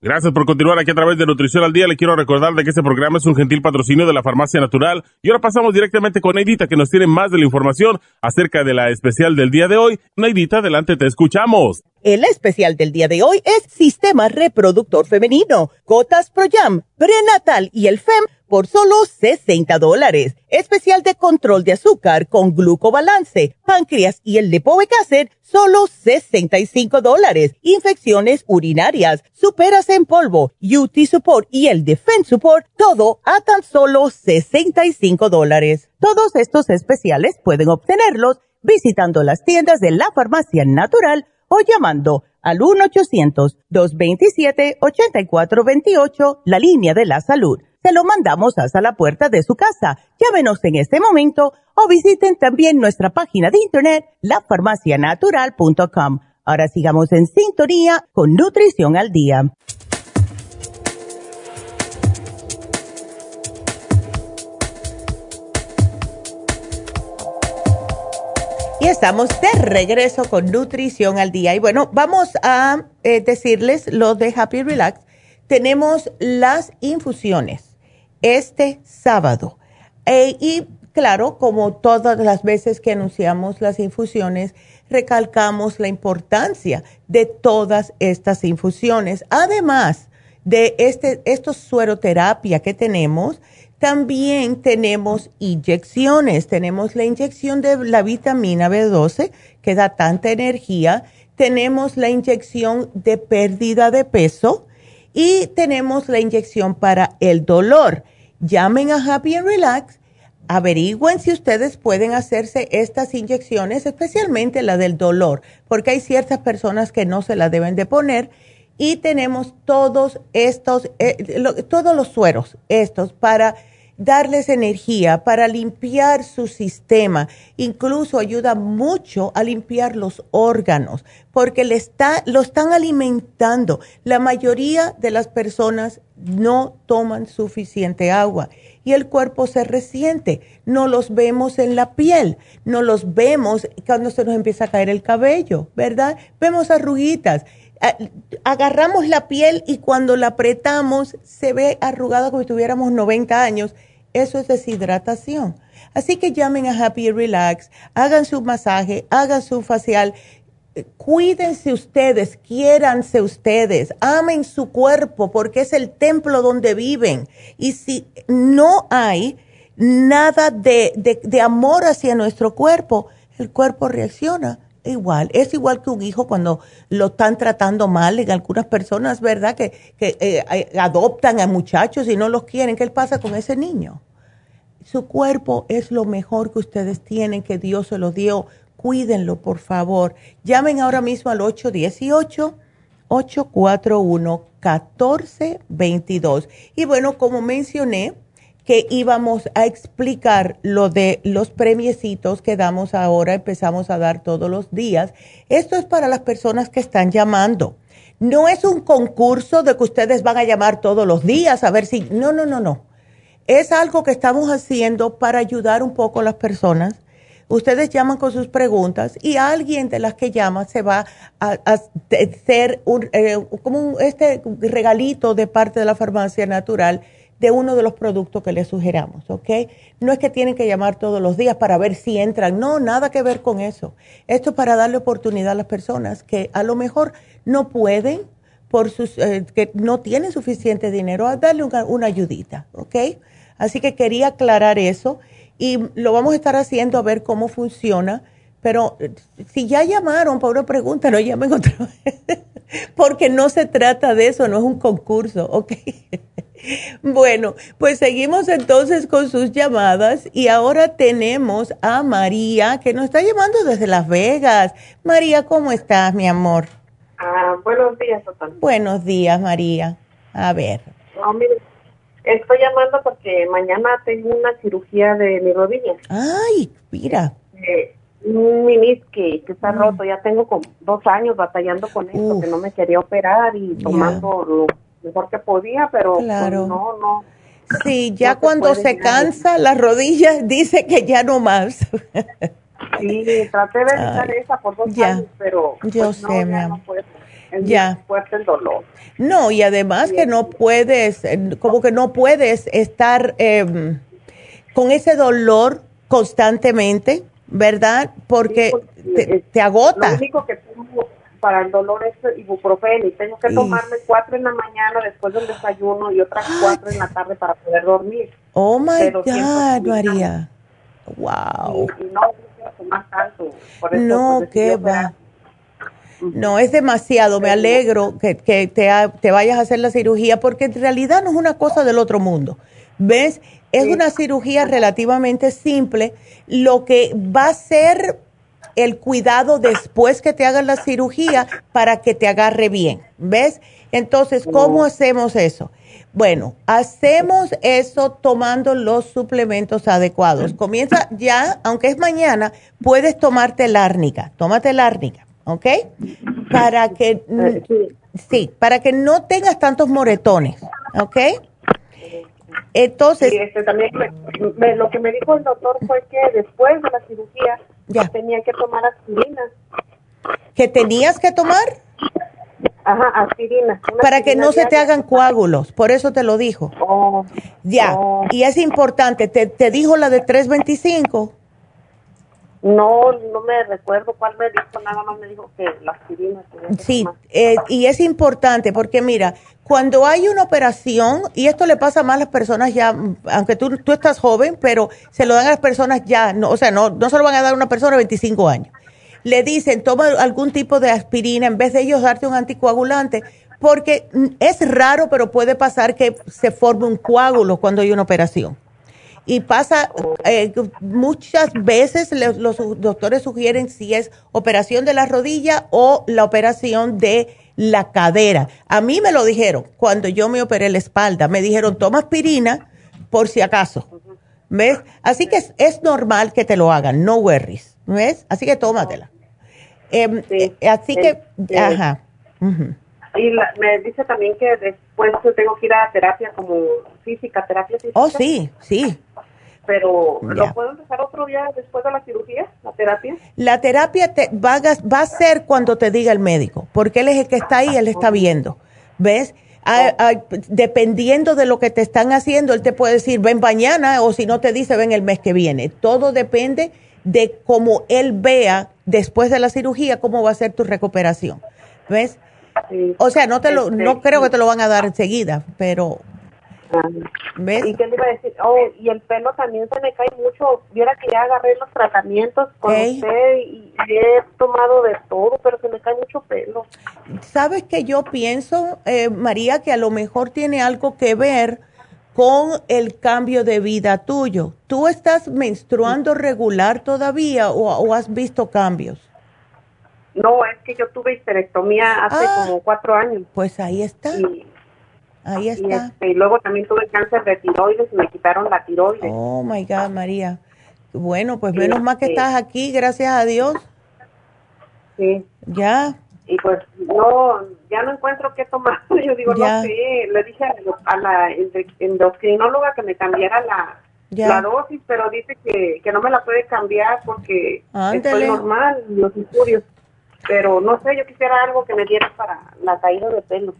Gracias por continuar aquí a través de Nutrición al Día. Le quiero recordar de que este programa es un gentil patrocinio de la Farmacia Natural. Y ahora pasamos directamente con Neidita, que nos tiene más de la información acerca de la especial del día de hoy. Neidita, adelante, te escuchamos. El especial del día de hoy es Sistema Reproductor Femenino, Gotas Pro Jam, Prenatal y el FEM por solo 60 dólares. Especial de control de azúcar con glucobalance, páncreas y el lipoic solo 65 dólares. Infecciones urinarias, superas en polvo, UT Support y el Defense Support, todo a tan solo 65 dólares. Todos estos especiales pueden obtenerlos visitando las tiendas de la farmacia natural o llamando al 1-800-227-8428, la línea de la salud se lo mandamos hasta la puerta de su casa. Llámenos en este momento o visiten también nuestra página de internet, lafarmacianatural.com. Ahora sigamos en sintonía con Nutrición al Día. Y estamos de regreso con Nutrición al Día. Y bueno, vamos a eh, decirles lo de Happy Relax. Tenemos las infusiones este sábado. E, y claro, como todas las veces que anunciamos las infusiones, recalcamos la importancia de todas estas infusiones. Además de este, estos sueroterapia que tenemos, también tenemos inyecciones. Tenemos la inyección de la vitamina B12 que da tanta energía. Tenemos la inyección de pérdida de peso y tenemos la inyección para el dolor. Llamen a Happy and Relax, averigüen si ustedes pueden hacerse estas inyecciones, especialmente la del dolor, porque hay ciertas personas que no se la deben de poner y tenemos todos estos, eh, todos los sueros, estos para darles energía, para limpiar su sistema. Incluso ayuda mucho a limpiar los órganos, porque está, lo están alimentando. La mayoría de las personas no toman suficiente agua y el cuerpo se resiente. No los vemos en la piel, no los vemos cuando se nos empieza a caer el cabello, ¿verdad? Vemos arruguitas agarramos la piel y cuando la apretamos se ve arrugada como si tuviéramos 90 años eso es deshidratación. Así que llamen a Happy Relax, hagan su masaje, hagan su facial. Cuídense ustedes, quiéranse ustedes, amen su cuerpo porque es el templo donde viven. Y si no hay nada de, de, amor hacia nuestro cuerpo, el cuerpo reacciona igual. Es igual que un hijo cuando lo están tratando mal en algunas personas, ¿verdad? Que, que eh, adoptan a muchachos y no los quieren. ¿Qué pasa con ese niño? Su cuerpo es lo mejor que ustedes tienen, que Dios se lo dio. Cuídenlo, por favor. Llamen ahora mismo al 818-841-1422. Y bueno, como mencioné, que íbamos a explicar lo de los premiecitos que damos ahora, empezamos a dar todos los días. Esto es para las personas que están llamando. No es un concurso de que ustedes van a llamar todos los días a ver si... No, no, no, no. Es algo que estamos haciendo para ayudar un poco a las personas. Ustedes llaman con sus preguntas y alguien de las que llama se va a, hacer un, eh, como este regalito de parte de la farmacia natural de uno de los productos que les sugeramos, ¿ok? No es que tienen que llamar todos los días para ver si entran, no, nada que ver con eso. Esto es para darle oportunidad a las personas que a lo mejor no pueden, por sus, eh, que no tienen suficiente dinero, a darle una, una ayudita, ¿ok? Así que quería aclarar eso y lo vamos a estar haciendo a ver cómo funciona. Pero eh, si ya llamaron para una pregunta, no llamen otra vez, porque no se trata de eso, no es un concurso, ¿ok? Bueno, pues seguimos entonces con sus llamadas y ahora tenemos a María que nos está llamando desde Las Vegas. María, ¿cómo estás, mi amor? Ah, buenos días, doctor. Buenos días, María. A ver. estoy llamando porque mañana tengo una cirugía de mi rodilla. Ay, mira. Eh, un minis que, está mm. roto, ya tengo como dos años batallando con esto, que no me quería operar y tomando lo mejor que podía, pero pues, no, no. Sí, ya cuando se, cansa las rodillas dice que ya no más. sí, traté de evitar esa por dos años, pero yo pues, sé, no, Es ya. fuerte el dolor. No, y además que no puedes, eh, como que no puedes estar em, con ese dolor constantemente, ¿verdad? Porque te, agota. Lo único que tengo para el dolor es ibuprofeno y tengo que tomarme cuatro en la mañana después del desayuno y otras cuatro en la tarde para poder dormir. Oh my God, María. Wow. no, más tanto. no, pues, qué va. No, es demasiado. Me alegro que, que te, te, vayas a hacer la cirugía porque en realidad no es una cosa del otro mundo. ¿Ves? Es una cirugía relativamente simple. Lo que va a ser el cuidado después que te hagan la cirugía para que te agarre bien. ¿Ves? Entonces, ¿cómo hacemos eso? Bueno, hacemos eso tomando los suplementos adecuados. Comienza ya, aunque es mañana, puedes tomarte la árnica. Tómate la árnica, ¿ok? Para que, eh, sí, para que no tengas tantos moretones, ¿ok? Entonces. este, también lo que me dijo el doctor fue que después de la cirugía ya. tenía que tomar aspirina. ¿Que tenías que tomar? Ajá, aspirina. Para que no se te hagan coágulos, por eso te lo dijo. Oh, ya, oh. y es importante, ¿Te, ¿te dijo la de 325? No, no me recuerdo cuál me dijo, nada más me dijo que la aspirina. sí, eh, y es importante porque mira, cuando hay una operación, y esto le pasa más a las personas ya, aunque tú, tú estás joven, pero se lo dan a las personas ya, no, o sea, no, no se lo van a dar a una persona de 25 años le dicen toma algún tipo de aspirina en vez de ellos darte un anticoagulante, porque es raro, pero puede pasar que se forme un coágulo cuando hay una operación. Y pasa, eh, muchas veces los doctores sugieren si es operación de la rodilla o la operación de la cadera. A mí me lo dijeron cuando yo me operé la espalda. Me dijeron, toma aspirina por si acaso. ¿Ves? Así que es, normal que te lo hagan, no worries. ¿Ves? Así que tómatela. Em, eh, así que, este, ajá. Y me dice también que después tengo que ir a terapia como física, terapia física. Oh, sí, sí. Pero, ¿lo puedo empezar otro día después de la cirugía, la terapia? La terapia te va, a, va a ser cuando te diga el médico, porque él es el que está ahí, él está viendo. ¿Ves? dependiendo de lo que te están haciendo, él te puede decir, ven mañana, o si no te dice, ven el mes que viene. Todo depende de cómo él vea después de la cirugía cómo va a ser tu recuperación. ¿Ves? O sea, no te lo, no este, creo que te lo van a dar enseguida, pero. ¿Ves? ¿Y qué le iba a decir? Oh, y el pelo también se me cae mucho. Viera que ya agarré los tratamientos con usted y, he tomado de todo, pero se me cae mucho pelo. ¿Sabes que yo pienso, eh, María, que a lo mejor tiene algo que ver con el cambio de vida tuyo. ¿Tú estás menstruando regular todavía o, has visto cambios? No, es que yo tuve histerectomía hace ah. como cuatro años. Pues ahí está. Ahí está. Este, y, luego también tuve cáncer de tiroides y me quitaron la tiroides. Oh, my God, María. Bueno, pues menos mal que estás aquí, gracias a Dios. Sí. Ya y pues no, ya no encuentro qué tomar. Yo digo, no sé, le dije a, la endocrinóloga que me cambiara la, la dosis, pero dice que, que no me la puede cambiar porque estoy normal, los estudios. Pero no sé, yo quisiera algo que me diera para la caída de pelo.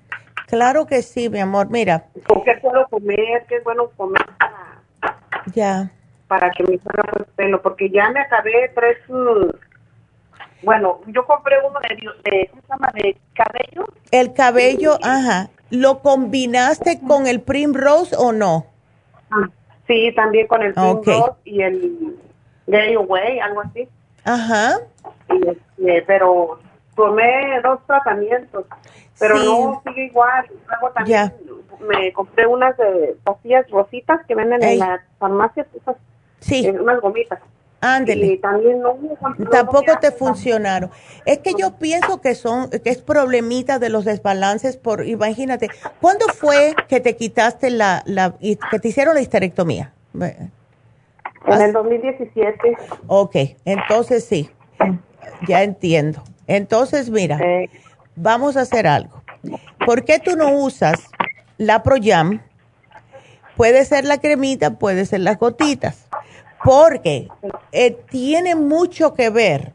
Claro que sí, mi amor, mira. ¿Con qué puedo comer? ¿Qué es bueno comer para, ya. para que me salga el pelo? Porque ya me acabé tres... Mm, bueno, yo compré uno de, de, ¿cómo se llama? de cabello. El cabello, ajá. ¿Lo combinaste con el Primrose o no? Ah, sí, también con el Primrose y el Gay Away, algo así. Ajá. Este, pero tomé dos tratamientos, pero no sigue igual. Luego también me compré unas de pastillas rositas que venden en la farmacia, sí. Eh, unas gomitas. Ándele. también no, Tampoco te funcionaron. Es que yo pienso que son, que es problemita de los desbalances por, imagínate, ¿cuándo fue que te quitaste la, la, que te hicieron la histerectomía? En el 2017. Ok, entonces sí, ya entiendo. Entonces, mira, vamos a hacer algo. ¿Por qué tú no usas la Proyam? Puede ser la cremita, puede ser las gotitas porque eh, tiene mucho que ver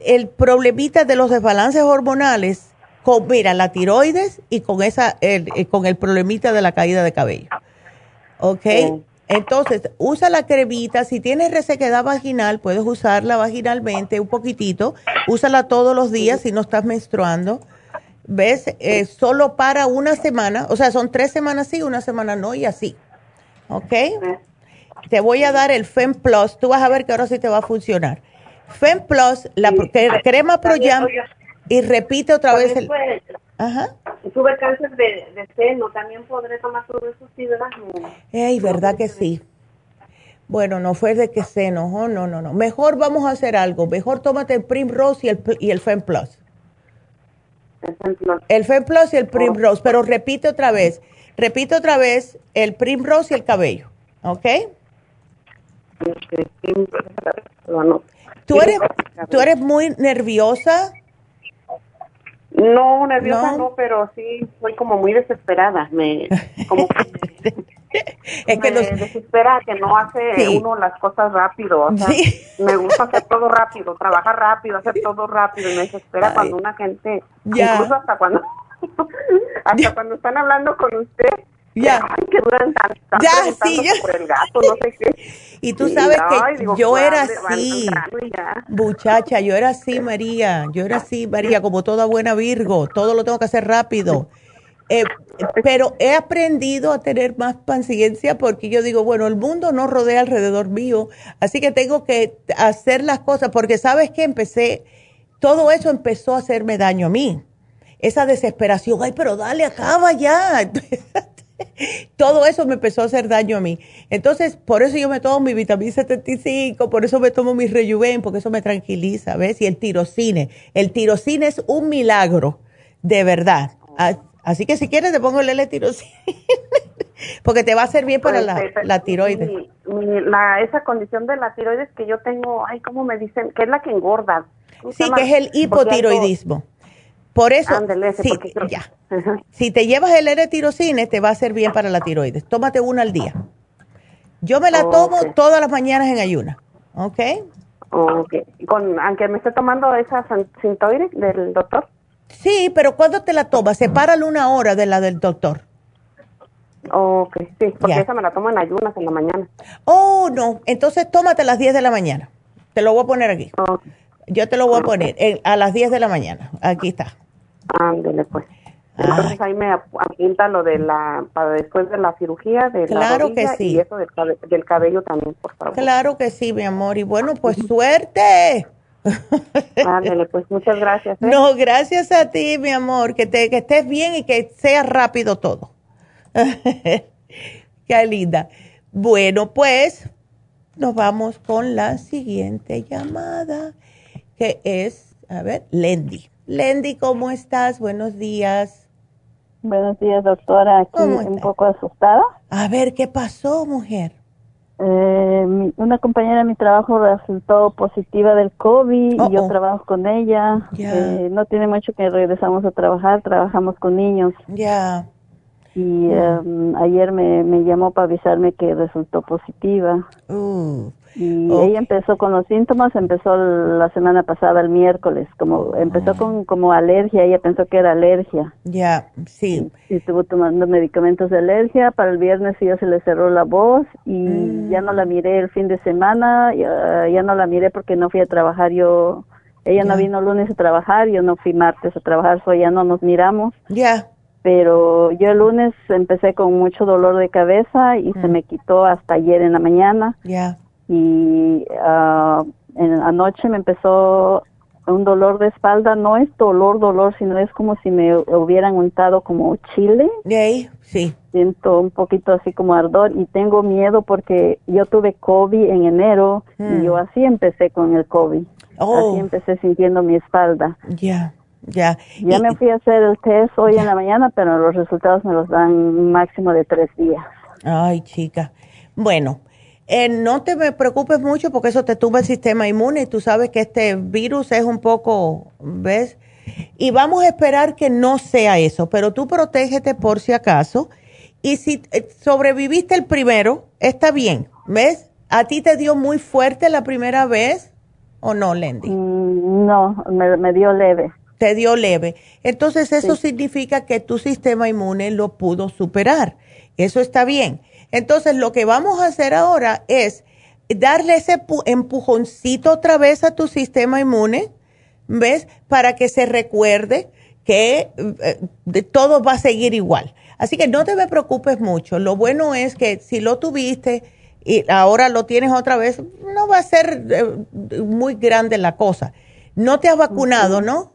el problemita de los desbalances hormonales con, mira, la tiroides y con esa, el, eh, con el problemita de la caída de cabello. ¿Ok? Entonces, usa la cremita. Si tienes resequedad vaginal, puedes usarla vaginalmente un poquitito. Úsala todos los días si no estás menstruando. ¿Ves? Eh, solo para una semana. O sea, son tres semanas sí, una semana no y así. ¿Ok? Te voy a dar el Fem Plus. Tú vas a ver que ahora sí te va a funcionar. Fem Plus, la crema Pro y repite otra vez el... Ajá. Tuve cáncer de, seno, también podré tomar todo eso sí, ¿verdad? Ey, ¿verdad que sí? Bueno, no fue de que seno, oh, no, no, no. Mejor vamos a hacer algo. Mejor tómate el Primrose y el, y el Fem Plus. El Fem Plus. El Fem Plus y el Primrose, pero repite otra vez. Repite otra vez el Primrose y el cabello, ¿ok? ¿Tú eres, ¿Tú eres muy nerviosa? No, nerviosa no, pero sí soy como muy desesperada. Me como es que me desespera que no hace uno las cosas rápido. O sea, me gusta hacer todo rápido, trabajar rápido, hacer todo rápido. Y me desespera cuando una gente, incluso hasta cuando hasta cuando están hablando con usted ya. que duran tanto. Ya, sí. Por el gato, no sé qué. Y tú sabes que yo era así, muchacha, yo era así, María, yo era así, María, como toda buena Virgo, todo lo tengo que hacer rápido. Eh, pero he aprendido a tener más paciencia porque yo digo, bueno, el mundo no rodea alrededor mío, así que tengo que hacer las cosas porque sabes que empecé, todo eso empezó a hacerme daño a mí. Esa desesperación, ay, pero dale, acaba ya. Todo eso me empezó a hacer daño a mí. Entonces, por eso yo me tomo mi vitamina 75, por eso me tomo mi rejuven, porque eso me tranquiliza, ¿ves? Y el tirocine. El tirocine es un milagro, de verdad. Así que si quieres te pongo el L-tirocine, porque te va a hacer bien para la, la tiroides. la, esa condición de la tiroides que yo tengo, ay, ¿cómo me dicen? Que es la que engorda. Sí, que es el hipotiroidismo. Por eso, ya. si te llevas el L-tirocine, te va a hacer bien para la tiroides. Tómate una al día. Yo me la tomo todas las mañanas en ayuna, ¿ok? Ok. Con, aunque me esté tomando esa cintoide del doctor. Sí, pero ¿cuándo te la tomas? Sepárale una hora de la del doctor. Ok, sí, porque esa me la tomo en ayunas en la mañana. Oh, no. Entonces tómate a las 10 de la mañana. Te lo voy a poner aquí. Yo te lo voy a poner a las 10 de la mañana. Aquí está. Ándele, pues. Entonces ahí me apunta lo de la, para después de la cirugía, de claro que sí. y eso del, cabello también, por favor. Claro que sí, mi amor. Y bueno, pues suerte. Ándele, pues muchas gracias. ¿eh? No, gracias a ti, mi amor. Que, te, que estés bien y que sea rápido todo. Qué linda. Bueno, pues nos vamos con la siguiente llamada, que es, a ver, Lendy. Lendy, ¿cómo estás? Buenos días. Buenos días, doctora. Aquí un poco asustada. A ver, ¿qué pasó, mujer? Eh, una compañera de mi trabajo resultó positiva del COVID y yo trabajo con ella. Eh, no tiene mucho que regresamos a trabajar, trabajamos con niños. Ya. Y em, ayer me, me llamó para avisarme que resultó positiva. Uh. Y ella empezó con los síntomas, empezó la semana pasada, el miércoles, como empezó con como alergia, ella pensó que era alergia. Ya, sí. Y, estuvo tomando medicamentos de alergia, para el viernes ya se le cerró la voz y mm. ya no la miré el fin de semana, ya, no la miré porque no fui a trabajar yo, ella no vino lunes a trabajar, yo no fui martes a trabajar, so ya no nos miramos. Ya. Pero yo el lunes empecé con mucho dolor de cabeza y se mm. me quitó hasta ayer en la mañana. Ya y uh, en, anoche me empezó un dolor de espalda, no es dolor, dolor, sino es como si me hubieran untado como chile. ahí? Sí. Siento un poquito así como ardor y tengo miedo porque yo tuve COVID en enero y hmm. yo así empecé con el COVID. Oh. Así empecé sintiendo mi espalda. Ya, ya. Ya me fui a hacer el test hoy en la mañana, pero los resultados me los dan máximo de tres días. Ay, chica. Bueno, eh, no te preocupes mucho porque eso te tumba el sistema inmune y tú sabes que este virus es un poco, ¿ves? Y vamos a esperar que no sea eso, pero tú protégete por si acaso. Y si eh, sobreviviste el primero, está bien, ¿ves? ¿A ti te dio muy fuerte la primera vez o no, Lendy? Mm, no, me, dio leve. te dio leve. Entonces eso significa que tu sistema inmune lo pudo superar. Eso está bien. Entonces lo que vamos a hacer ahora es darle ese empujoncito otra vez a tu sistema inmune, ¿ves? Para que se recuerde que eh, todo va a seguir igual. Así que no te me preocupes mucho. Lo bueno es que si lo tuviste y ahora lo tienes otra vez, no va a ser eh, muy grande la cosa. No te has vacunado, ¿no?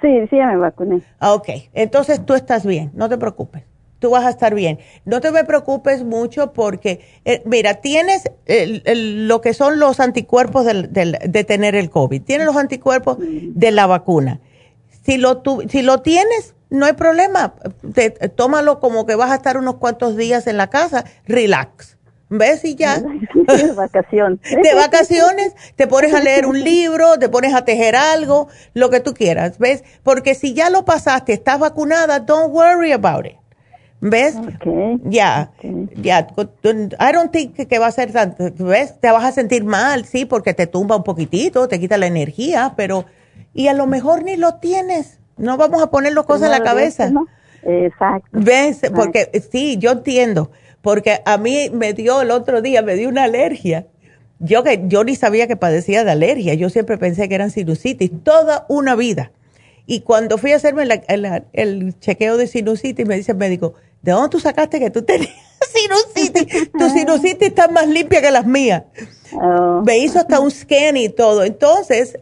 Sí, sí, ya me vacuné. Ah, ok, entonces tú estás bien, no te preocupes. Tú vas a estar bien. No te me preocupes mucho porque, eh, mira, tienes lo que son los anticuerpos de tener el COVID. Tienes los anticuerpos de la vacuna. Si lo, si lo tienes, no hay problema. tómalo como que vas a estar unos cuantos días en la casa. Relax. ¿Ves? Y ya. De vacaciones. De vacaciones, te pones a leer un libro, te pones a tejer algo, lo que tú quieras, ¿ves? Porque si ya lo pasaste, estás vacunada, don't worry about it. ¿Ves? Ya, ya. I don't think que va a ser tanto, ¿ves? Te vas a sentir mal, sí, porque te tumba un poquitito, te quita la energía, pero, y a lo mejor ni lo tienes. No vamos a ponerlo cosas en la cabeza. Exacto. ¿Ves? Porque sí, yo entiendo porque a mí me dio el otro día, me dio una alergia. Yo, que, yo ni sabía que padecía de alergia, yo siempre pensé que eran sinusitis, toda una vida. Y cuando fui a hacerme el chequeo de sinusitis, me dice el médico, ¿de dónde tú sacaste que tú tenías sinusitis? tu sinusitis está más limpia que las mías. Oh. Me hizo hasta un scan y todo. Entonces,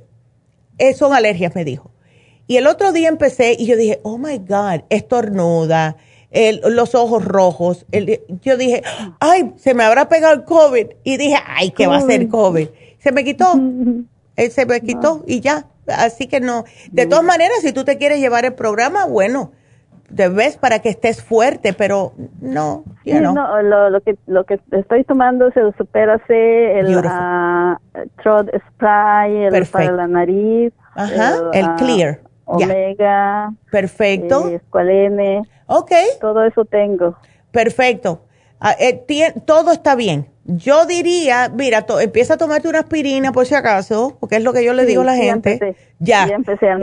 eh, son alergias, me dijo. Y el otro día empecé y yo dije, oh my God, estornuda, los ojos rojos. yo dije, ay, se me habrá pegado el COVID. Y dije, ay, ¿qué va a ser COVID? Se me quitó. se me quitó y ya. Así que no. De todas maneras, si tú te quieres llevar el programa, bueno, te ves para que estés fuerte, pero no, no lo, que lo que estoy tomando es el Supera C, el uh, Throat Spray, el para la nariz, Ajá, el, ah, Clear. Omega. Perfecto. Eh, Escualene. Ok. Todo eso tengo. Perfecto. Ah, eh, todo está bien. Yo diría, mira, empieza a tomarte una aspirina por si acaso, porque es lo que yo le digo a la gente. Ya. Ya empecé a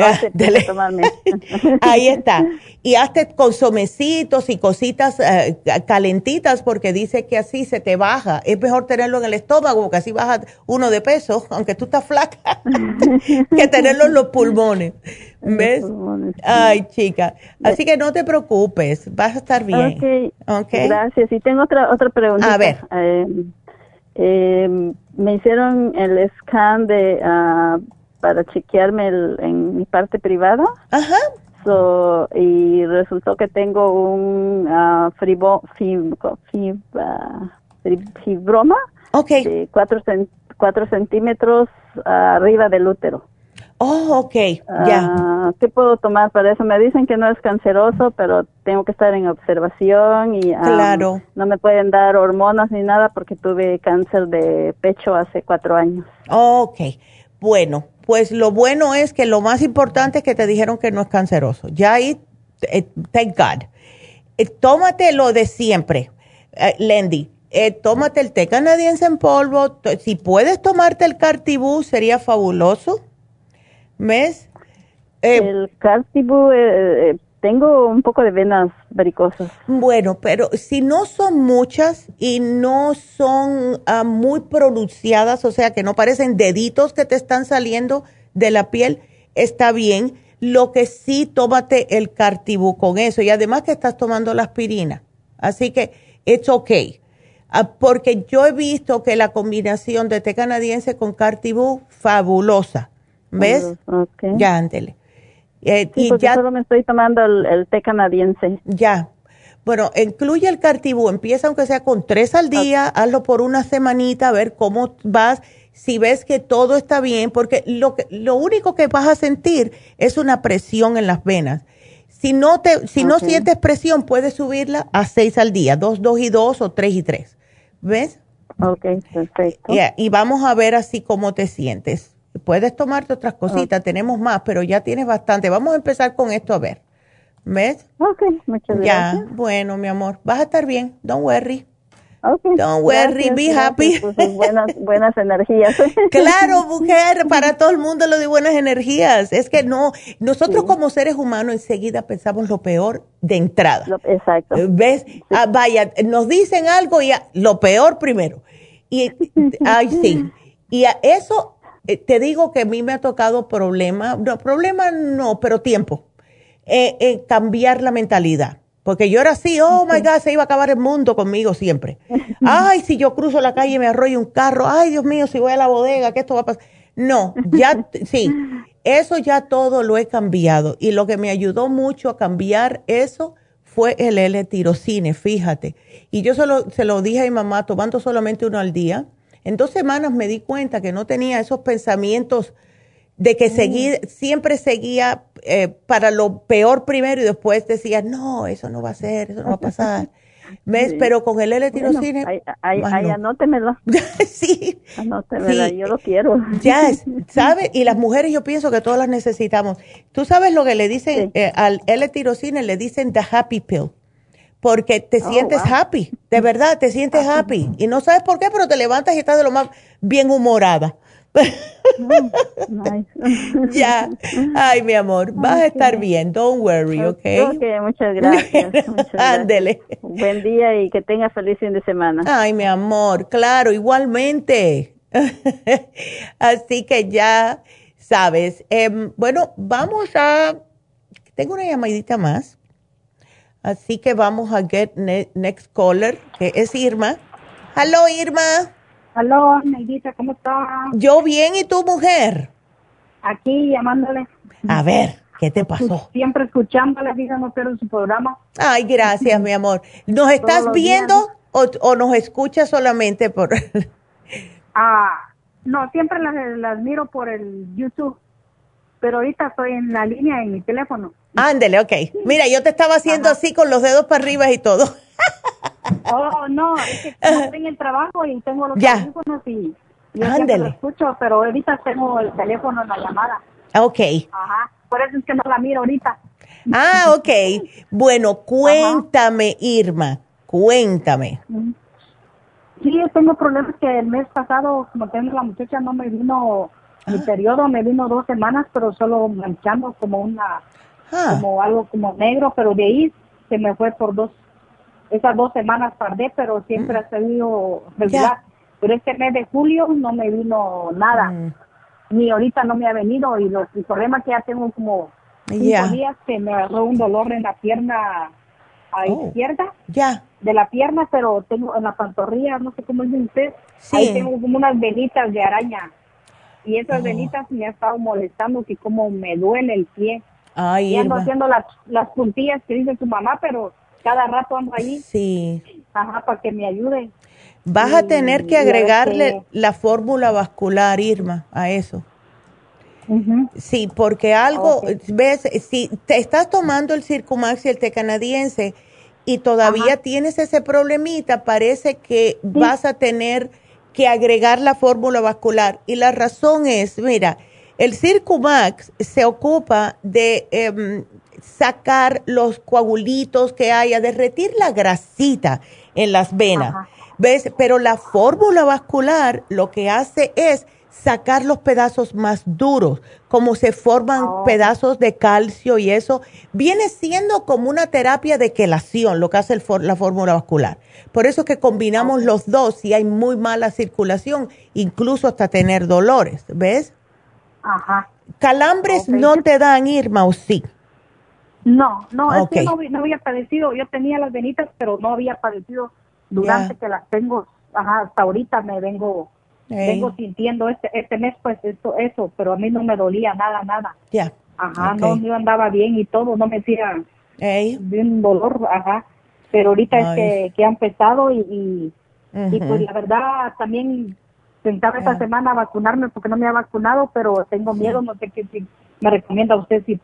tomarme. Ahí está. Y hazte consomecitos y cositas eh, calentitas porque dice que así se te baja. Es mejor tenerlo en el estómago porque así baja uno de peso, aunque tú estás flaca, que tenerlo en los pulmones. ¿Ves? Ay, chica. Así que no te preocupes, vas a estar bien. Okay. Gracias. Y tengo otra otra pregunta. A ver. Eh, eh, me hicieron el scan de uh, para chequearme en mi parte privada. Ajá. y resultó que tengo un uh, fribo, fib, fibroma okay. de 4 centímetros arriba del útero. Oh, ok, ya. Ah, ¿Qué puedo tomar para eso? Me dicen que no es canceroso, pero tengo que estar en observación y claro. no me pueden dar hormonas ni nada porque tuve cáncer de pecho hace cuatro años. Ok, bueno, pues lo bueno es que lo más importante es que te dijeron que no es canceroso. Ya ahí, eh, thank God. Eh, tómate lo de siempre, eh, Lendy. tómate el té canadiense en polvo. Si puedes tomarte el cartibú, sería fabuloso. Eh, el Cartibu, eh, eh, tengo un poco de venas varicosas. Bueno, pero si no son muchas y no son ah, muy pronunciadas, o sea, que no parecen deditos que te están saliendo de la piel, está bien. Lo que sí, tómate el Cartibu con eso y además que estás tomando la aspirina. Así que, it's okay. Ah, porque yo he visto que la combinación de té canadiense con Cartibu, fabulosa ¿Ves? Ya, ándele. Eh, y ya solo me estoy tomando el, té canadiense. Ya. Bueno, incluye el cartibú, empieza aunque sea con tres al día, hazlo por una semanita, a ver cómo vas, si ves que todo está bien, porque lo, que, lo único que vas a sentir es una presión en las venas. Si no, te, si no sientes presión, puedes subirla a seis al día, dos, dos y dos o tres y tres. ¿Ves? Ok, perfecto. y vamos a ver así cómo te sientes. Puedes tomarte otras cositas, tenemos más, pero ya tienes bastante. Vamos a empezar con esto a ver. ¿Ves? Ok, muchas gracias. Ya, bueno, mi amor, vas a estar bien, don't worry. Okay. Don't worry, be happy. buenas, buenas energías. claro, mujer, para todo el mundo lo de buenas energías. Es que no, nosotros como seres humanos enseguida pensamos lo peor de entrada. exacto. ¿Ves? Ah, vaya, nos dicen algo y lo peor primero. Y, ay, sí. Y a eso eh, te digo que a mí me ha tocado problema, no, problema no, pero tiempo, eh, eh, cambiar la mentalidad porque yo era así, oh my God, se iba a acabar el mundo conmigo siempre. Ay, si yo cruzo la calle y me arroyo un carro, ay, Dios mío, si voy a la bodega, que esto va a pasar. No, ya, sí, eso ya todo lo he cambiado. Y lo que me ayudó mucho a cambiar eso fue el L-tirocine, fíjate. Y yo solo, se lo dije a mi mamá, tomando solamente uno al día. En dos semanas me di cuenta que no tenía esos pensamientos de que seguir, siempre seguía eh, para lo peor primero y después decía, no, eso no va a ser, eso no va a pasar. ¿Ves? Pero con el L-tirocine... Bueno, ahí, ahí, anótemelo. sí. Anótemelo, yo lo quiero. Ya, ¿sabes? Y las mujeres yo pienso que todas las necesitamos. Tú sabes lo que le dicen eh, al L-tirocine, le dicen the happy pill. Porque te oh, sientes happy, de verdad, te sientes happy. Y no sabes por qué, pero te levantas y estás de lo más bien humorada. ya. Ay, mi amor, vas a estar bien. Don't worry, ¿ok? Ok, muchas gracias. Ándele. Buen día y que tengas feliz fin de semana. Ay, mi amor, claro, igualmente. Así que ya sabes. Em, bueno, vamos a. Tengo una llamadita más. Así que vamos a get next caller, que es Irma. Hello, Irma. Aló, Neidita, ¿cómo estás? Yo bien, ¿y tu mujer? Aquí llamándole. A ver, ¿qué te pasó? Siempre escuchándole, diga, no pierdo su programa. Ay, gracias, mi amor. ¿Nos estás viendo o, nos escuchas solamente por...? ah, no, siempre las, las miro por el YouTube, pero ahorita estoy en la línea en mi teléfono. Ándele, ok. Mira, yo te estaba haciendo así con los dedos para arriba y todo. Oh, no, es que estoy en el trabajo y tengo los teléfonos y, y lo escucho, pero ahorita tengo el teléfono en la llamada. Ok. Ajá, por eso es que no la miro ahorita. Ah, ok. Bueno, cuéntame, Irma, cuéntame. Sí, tengo problemas que el mes pasado, como tengo la muchacha, no me vino mi ah. periodo, me vino dos semanas, pero solo manchando como una, ah. como algo como negro, pero de ahí se me fue por dos esas dos semanas tardé, pero siempre ha salido regular. Pero este mes de julio no me vino nada. Mm. Ni ahorita no me ha venido. Y los, el problema que ya tengo como cinco días que me agarró un dolor en la pierna a oh. izquierda. Ya. De la pierna, pero tengo en la pantorrilla, no sé cómo dice usted. Ahí tengo como unas venitas de araña. Y esas oh. venitas me ha estado molestando que como me duele el pie. Ay, y ando haciendo las, las puntillas que dice su mamá, pero cada rato ando ahí. Sí. Ajá, para que me ayude. Vas a tener que agregarle la fórmula vascular, Irma, a eso. Sí, porque algo, ves, si te estás tomando el Circumax y el té canadiense y todavía tienes ese problemita, parece que vas a tener que agregar la fórmula vascular. Y la razón es, mira, el Circumax se ocupa de em, sacar los coagulitos que haya, derretir la grasita en las venas. ¿Ves? Pero la fórmula vascular lo que hace es sacar los pedazos más duros, como se forman oh. pedazos de calcio y eso, viene siendo como una terapia de quelación lo que hace la fórmula vascular. Por eso que combinamos los dos si hay muy mala circulación, incluso hasta tener dolores, ¿ves? Ajá. ¿Calambres no te dan, Irma, o sí? No, no, es que no, había padecido, yo tenía las venitas, pero no había padecido durante que las tengo, ajá, hasta ahorita me vengo, vengo sintiendo este, este mes pues eso, eso, pero a mí no me dolía nada, nada. Ya. Ajá, no, yo andaba bien y todo, no me hacía bien dolor, ajá, pero ahorita es que, que ha empezado y, y, pues la verdad también pensaba esta semana vacunarme porque no me ha vacunado, pero tengo miedo, no sé qué si me recomienda usted si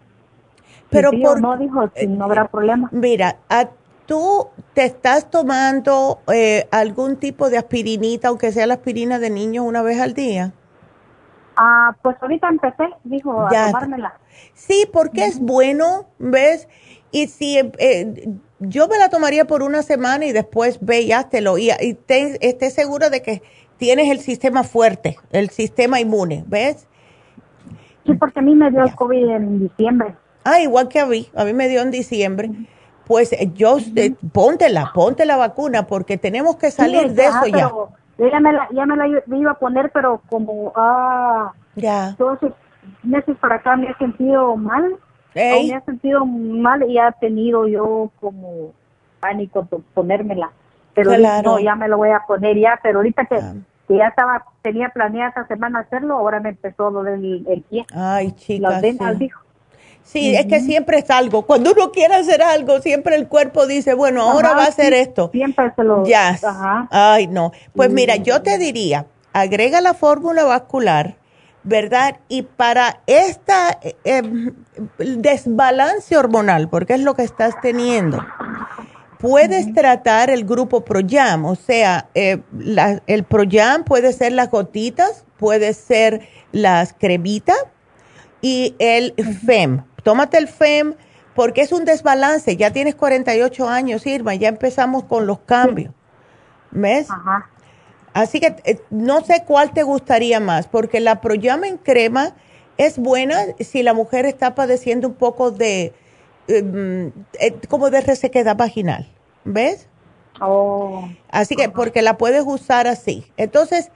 pero por, no dijo, si no habrá problema. Mira, a, ¿tú te estás tomando eh, algún tipo de aspirinita, aunque sea la aspirina de niños, una vez al día? Ah, pues ahorita empecé, dijo, a tomármela. Sí, porque es bueno, ¿ves? Y si eh, yo me la tomaría por una semana y después ve y háztelo. Y, y esté seguro de que tienes el sistema fuerte, el sistema inmune, ¿ves? Sí, porque a mí me dio el COVID en diciembre. Ah, igual que a mí, a mí me dio en diciembre. Pues eh, yo, eh, póntela, ponte la vacuna porque tenemos que salir de eso ya. Yo ya me la, ya me la iba a poner, pero como, ah, ya. Todos meses para acá me he sentido mal. Me he sentido mal y ha tenido yo como pánico ponérmela. Pero no, ya me lo voy a poner ya, pero ahorita que, ah. ya estaba, tenía planeada esta semana hacerlo, ahora me empezó a doler el, pie. Ay, chicas. dijo. Sí, es que siempre es algo. Cuando uno quiere hacer algo, siempre el cuerpo dice, bueno, ahora va a hacer esto. Siempre se lo... Ya. Ay, no. Pues mira, yo te diría, agrega la fórmula vascular, ¿verdad? Y para esta eh, em, desbalance hormonal, porque es lo que estás teniendo, puedes tratar el grupo Proyam, o sea, eh, el Proyam puede ser las gotitas, puede ser las cremitas y el FEM tómate el FEM porque es un desbalance. Ya tienes 48 años, Irma, ya empezamos con los cambios. ¿Ves? Ajá. Así que eh, no sé cuál te gustaría más, porque la Proyama en crema es buena si la mujer está padeciendo un poco de, eh, como de resequedad vaginal. ¿Ves? Oh. Así que, porque la puedes usar así. Entonces,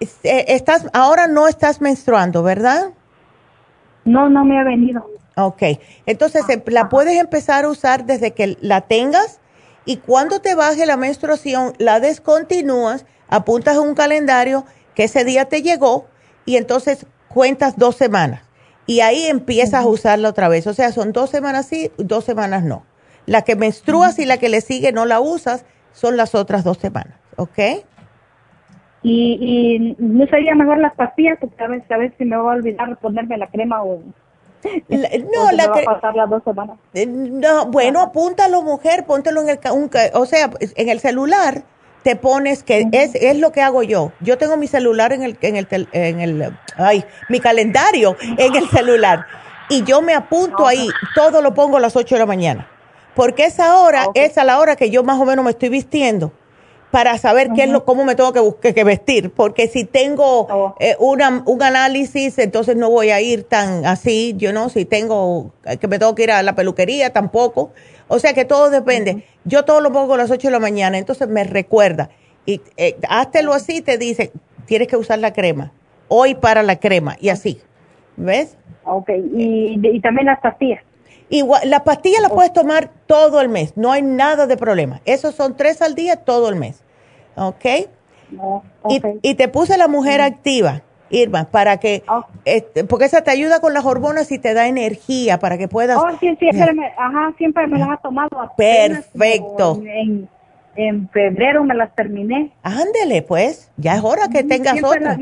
eh, estás, ahora no estás menstruando, ¿verdad? No, no me ha venido. Ok, entonces eh, la puedes empezar a usar desde que la tengas y cuando te baje la menstruación, la descontinúas, apuntas a un calendario que ese día te llegó y entonces cuentas dos semanas y ahí empiezas a usarla otra vez. O sea, son dos semanas sí, dos semanas no. La que menstruas y la que le sigue no la usas, son las otras dos semanas, ¿ok? Y, y no sería mejor las pastillas, porque a veces, a veces si me voy a olvidar ponerme la crema o no, la va a pasar las dos semanas. Eh, no, bueno, apúntalo, mujer, póntelo en el, o sea, en el celular te pones que es, es lo que hago yo. Yo tengo mi celular en el, en el, en el, ay, mi calendario en el celular. Y yo me apunto ahí, todo lo pongo a las 8 de la mañana. Porque esa hora es a la hora que yo más o menos me estoy vistiendo para saber qué es lo, cómo me tengo que, buscar, que vestir, porque si tengo oh. eh, una, un análisis, entonces no voy a ir tan así, yo no, si tengo que me tengo que ir a la peluquería, tampoco. O sea que todo depende. Yo todo lo pongo a las 8 de la mañana, entonces me recuerda. Y eh, así, te dice, tienes que usar la crema. Hoy para la crema, y así. ¿Ves? Ok, y, y también las pastillas. Igual, las pastillas las puedes tomar todo el mes, no hay nada de problema. Esos son tres al día todo el mes. ¿Ok? Y, te puse la mujer activa, Irma, para que, este, porque esa te ayuda con las hormonas y te da energía para que puedas. Oh, sí, sí, ajá, siempre me las ha tomado. Perfecto. En, febrero me las terminé. Ándele, pues, ya es hora que tengas otra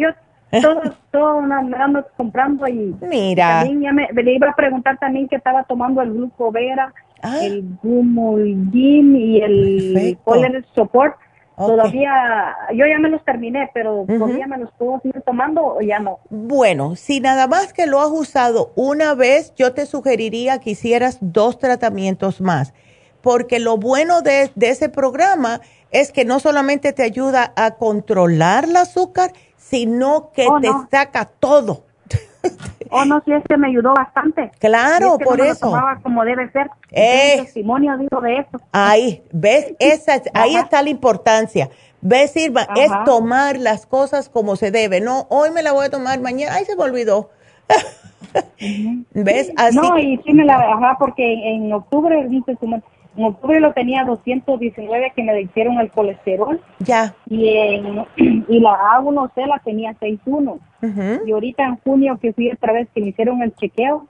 todo, todo me ando comprando y mira también me, iba a preguntar también que estaba tomando el glucovera ah. el Gumulgin y el Polar Support Todavía, yo ya me los terminé, pero todavía me los puedo seguir tomando o ya no. Bueno, si nada más que lo has usado una vez, yo te sugeriría que hicieras dos tratamientos más, porque lo bueno de, de ese programa es que no solamente te ayuda a controlar el azúcar, sino que oh, te saca todo. Oh, no, sí, es que me ayudó bastante. Claro, por eso. tomaba como debe ser. Eh, testimonio digo de eso. Ahí, ¿ves? Esa, ahí está la importancia. ¿Ves, Irma? Es tomar las cosas como se debe. No, hoy me la voy a tomar, mañana, ay, se me olvidó. ¿Ves? Así. No, y sí me la, ajá, porque en octubre, dice su en octubre lo tenía 219 que me hicieron el colesterol. Ya. Y, en, y la A1C la tenía 61. Y ahorita en junio que fui otra vez que me hicieron el chequeo,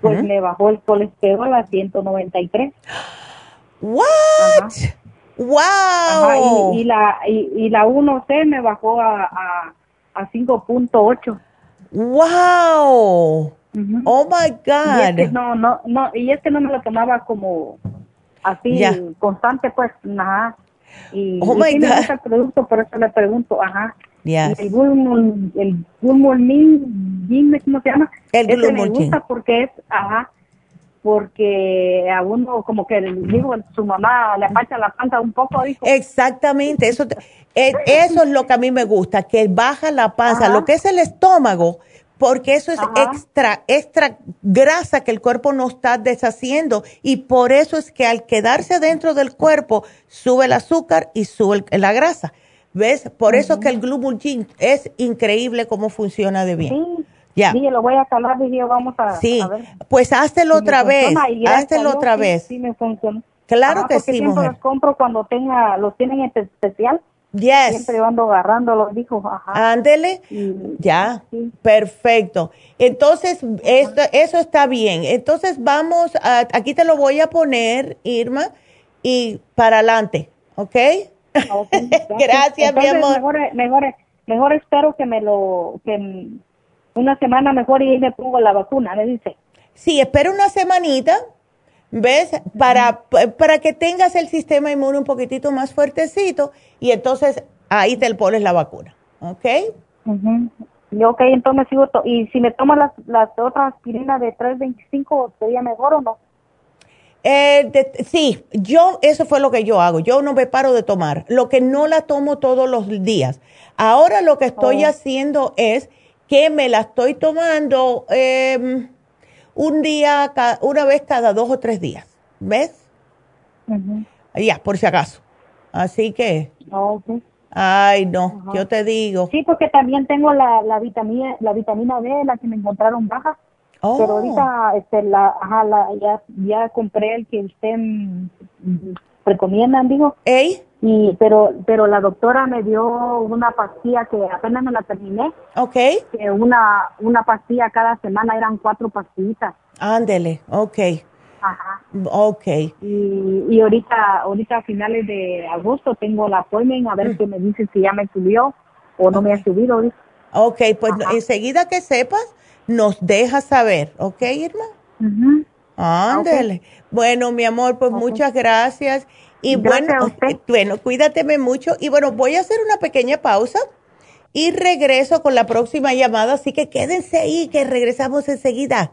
pues me bajó el colesterol a 193. ¿What? ¡Wow! y, la, y, la 1C me bajó a, a, a 5.8. ¡Wow! Oh my God. Y no, no, no, y es que no me lo tomaba como así constante, pues, nada. Y, oh y me gusta el producto, por eso le pregunto, ajá. Yes. El Gulmul, el ¿cómo se llama? El Ese me gusta porque es, ajá, porque a uno como que digo su mamá le apacha la panza un poco dijo exactamente eso eh, eso es lo que a mí me gusta que baja la panza lo que es el estómago porque eso es extra extra grasa que el cuerpo no está deshaciendo y por eso es que al quedarse dentro del cuerpo sube el azúcar y sube la grasa ves por eso que el glumulgin es increíble cómo funciona de bien ya. Sí, lo voy a calar y vamos a, sí. pues háztelo otra vez, háztelo otra vez. Sí, me funciona. Claro que sí, siempre los compro cuando tenga, los tienen en especial. Yes. Siempre ando agarrándolos, dijo. Ajá. Ándele. ya. Perfecto. Entonces, esto, eso está bien. Entonces, vamos, a, aquí te lo voy a poner, Irma, y para adelante, ¿ok? gracias, mi amor. Mejor, mejor, mejor espero que me lo, que una semana mejor y me pongo la vacuna, me dice. Sí, espera una semanita, ¿ves? Para, para que tengas el sistema inmune un poquitito más fuertecito y entonces ahí te pones la vacuna, ¿ok? y ok, entonces sigo, y si me tomo las, las otras aspirinas de 325, ¿sería mejor o no? Eh, sí, yo, eso fue lo que yo hago. Yo no me paro de tomar. Lo que no la tomo todos los días. Ahora lo que estoy oh. haciendo es que me la estoy tomando em, un día, una vez cada dos o tres días. ¿Ves? Ya, por si acaso. Así que. Ay, no, yo te digo. Sí, porque también tengo la, la, vitamina, la vitamina D, la que me encontraron baja. Pero oh. ahorita este, la, ajá, la, ya, ya compré el que usted recomiendan, digo. ¿Ey? Y pero pero la doctora me dio una pastilla que apenas me la terminé. Ok. Que una una pastilla cada semana eran cuatro pastillitas. Ándele, ok. Ajá. Ok. Y, y ahorita ahorita a finales de agosto tengo la appointment a ver mm. qué me dice si ya me subió o no me ha subido. Ok, pues enseguida que sepas nos dejas saber, ¿ok, Irma? Uh Ándele. Bueno, mi amor, pues muchas gracias y bueno, bueno, cuídateme mucho. Y bueno, voy a hacer una pequeña pausa y regreso con la próxima llamada. Así que quédense ahí, que regresamos enseguida.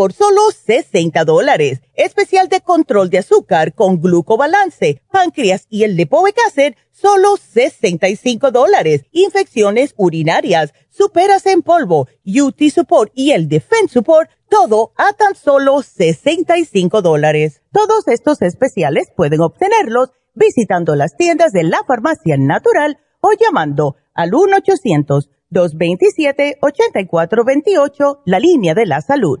por solo 60 dólares. Especial de control de azúcar con glucobalance, páncreas y el lipoic acid, solo 65 dólares. Infecciones urinarias, superas en polvo, UT Support y el Defense Support, todo a tan solo 65 dólares. Todos estos especiales pueden obtenerlos visitando las tiendas de la farmacia natural o llamando al 1-800-227-8428, la línea de la salud.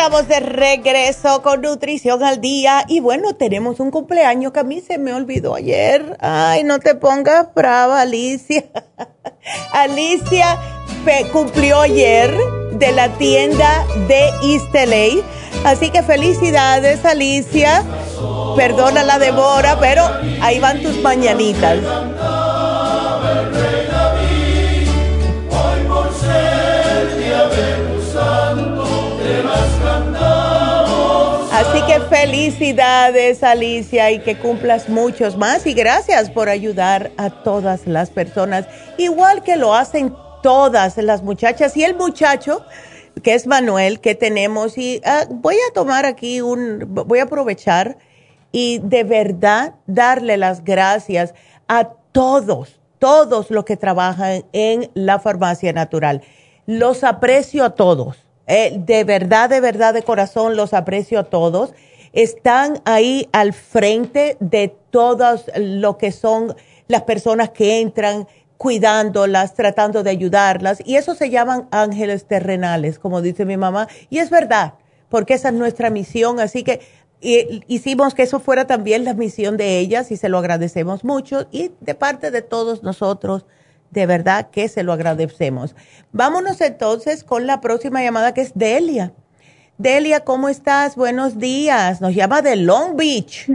Estamos de regreso con Nutrición al Día y bueno, tenemos un cumpleaños que a mí se me olvidó ayer. Ay, no te pongas brava, Alicia. Alicia cumplió ayer de la tienda de East Así que felicidades, Alicia. Perdona la devora, pero ahí van tus mañanitas. Así que felicidades Alicia y que cumplas muchos más. Y gracias por ayudar a todas las personas, igual que lo hacen todas las muchachas y el muchacho que es Manuel que tenemos. Y ah, voy a tomar aquí un, voy a aprovechar y de verdad darle las gracias a todos, todos los que trabajan en la farmacia natural. Los aprecio a todos eh, de verdad, de verdad, de corazón, los aprecio a todos. Están ahí al frente de todas lo que son las personas que entran cuidándolas, tratando de ayudarlas. Y eso se llaman ángeles terrenales, como dice mi mamá. Y es verdad, porque esa es nuestra misión. Así que hicimos que eso fuera también la misión de ellas y se lo agradecemos mucho. Y de parte de todos nosotros de verdad que se lo agradecemos. Vámonos entonces con la próxima llamada que es Delia. Delia, ¿cómo estás? Buenos días. Nos llama de Long Beach.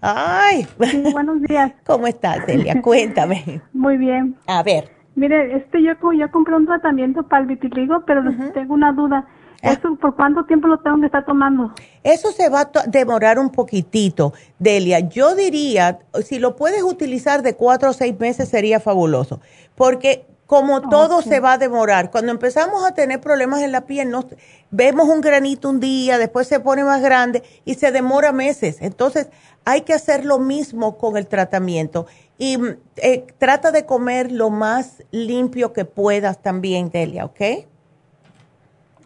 Ay. buenos días. ¿Cómo estás, Delia? Cuéntame. Muy bien. A ver. Mire, este yo, yo compré un tratamiento para el vitiligo, pero tengo una duda. Ah. ¿Eso por cuánto tiempo lo tengo que estar tomando? Eso se va a demorar un poquitito, Delia. Yo diría, si lo puedes utilizar de cuatro o seis meses sería fabuloso, porque como todo se va a demorar, cuando empezamos a tener problemas en la piel, nos, vemos un granito un día, después se pone más grande y se demora meses. Entonces, hay que hacer lo mismo con el tratamiento. Y eh, trata de comer lo más limpio que puedas también, Delia, ¿ok?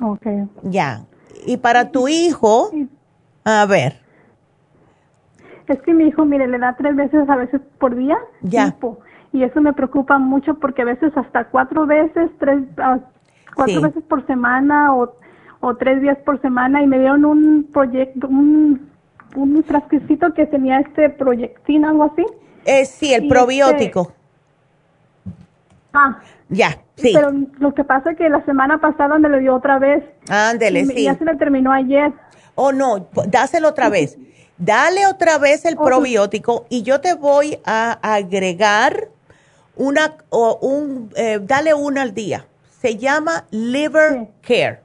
Ok. Ya. Y para tu hijo, a ver. Es que mi hijo, mire, le da tres veces a veces por día. Ya. y eso me preocupa mucho porque a veces hasta cuatro veces, tres, ah, cuatro veces por semana o, o tres días por semana y me dieron un proyecto, un, un frasquecito que tenía este proyectín, algo así. Eh, sí, el probiótico. Ah. Ya, sí. Pero lo que pasa es que la semana pasada me lo dio otra vez. Ándele, sí. Ya se le terminó ayer. Oh, no, dáselo otra vez. Dale otra vez el probiótico y yo te voy a agregar una, o un, eh, dale una al día. Se llama Liver Care.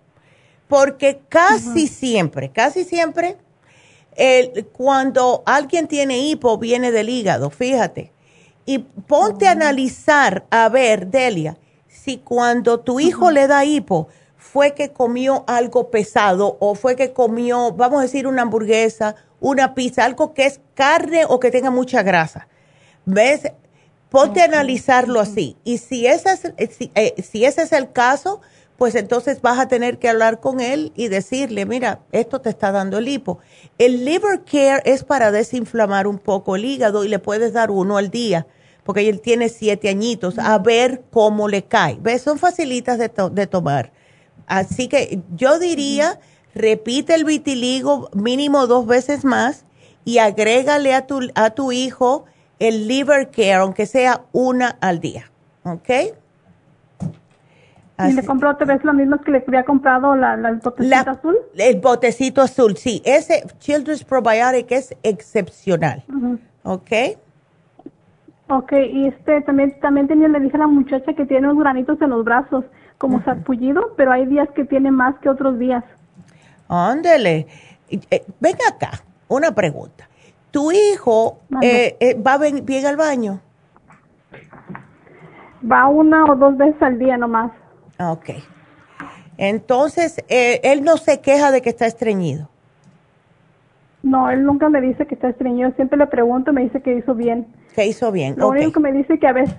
Porque casi siempre, casi siempre, el, cuando alguien tiene hipo, viene del hígado, fíjate. Y ponte a analizar, a ver, Delia, si cuando tu hijo le da hipo, fue que comió algo pesado o fue que comió, vamos a decir, una hamburguesa, una pizza, algo que es carne o que tenga mucha grasa. ¿Ves? Ponte a analizarlo así. Y si ese es, si, eh, si ese es el caso, pues entonces vas a tener que hablar con él y decirle, mira, esto te está dando el hipo. El liver care es para desinflamar un poco el hígado y le puedes dar uno al día porque él tiene siete añitos, a ver cómo le cae. ¿Ves? Son facilitas de, de tomar. Así que yo diría, repite el vitiligo mínimo dos veces más y agrégale a tu, a tu hijo el liver care, aunque sea una al día. ¿Ok? Y le compró otra vez lo mismo que le había comprado la, el botecito azul. El botecito azul, sí. Ese Children's Probiotic es excepcional. ¿Ok? Ok, y este también también tenía, le dije a la muchacha que tiene unos granitos en los brazos, como sarpullido, pero hay días que tiene más que otros días. Ándele. Eh, ven acá, una pregunta. ¿Tu hijo eh, eh, va bien al baño? Va una o dos veces al día nomás. Ok. Entonces, él no se queja de que está estreñido. No, él nunca me dice que está estreñido. Siempre le pregunto, me dice que hizo bien. Que hizo bien. Lo único que me dice que a veces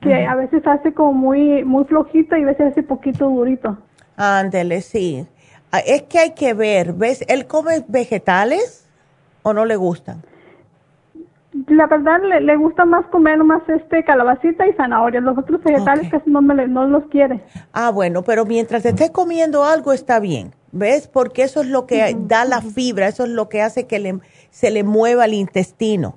que a veces hace como muy muy flojito y a veces hace poquito durito. Ándele, sí. Ah, es que hay que ver, ¿ves? ¿Él come vegetales o no le gustan? La verdad le, gusta más comer más este calabacita y zanahoria. Los otros vegetales casi no, me, no los quiere. Ah, bueno, pero mientras esté comiendo algo está bien. ¿Ves? Porque eso es lo que da la fibra, eso es lo que hace que le, se le mueva el intestino.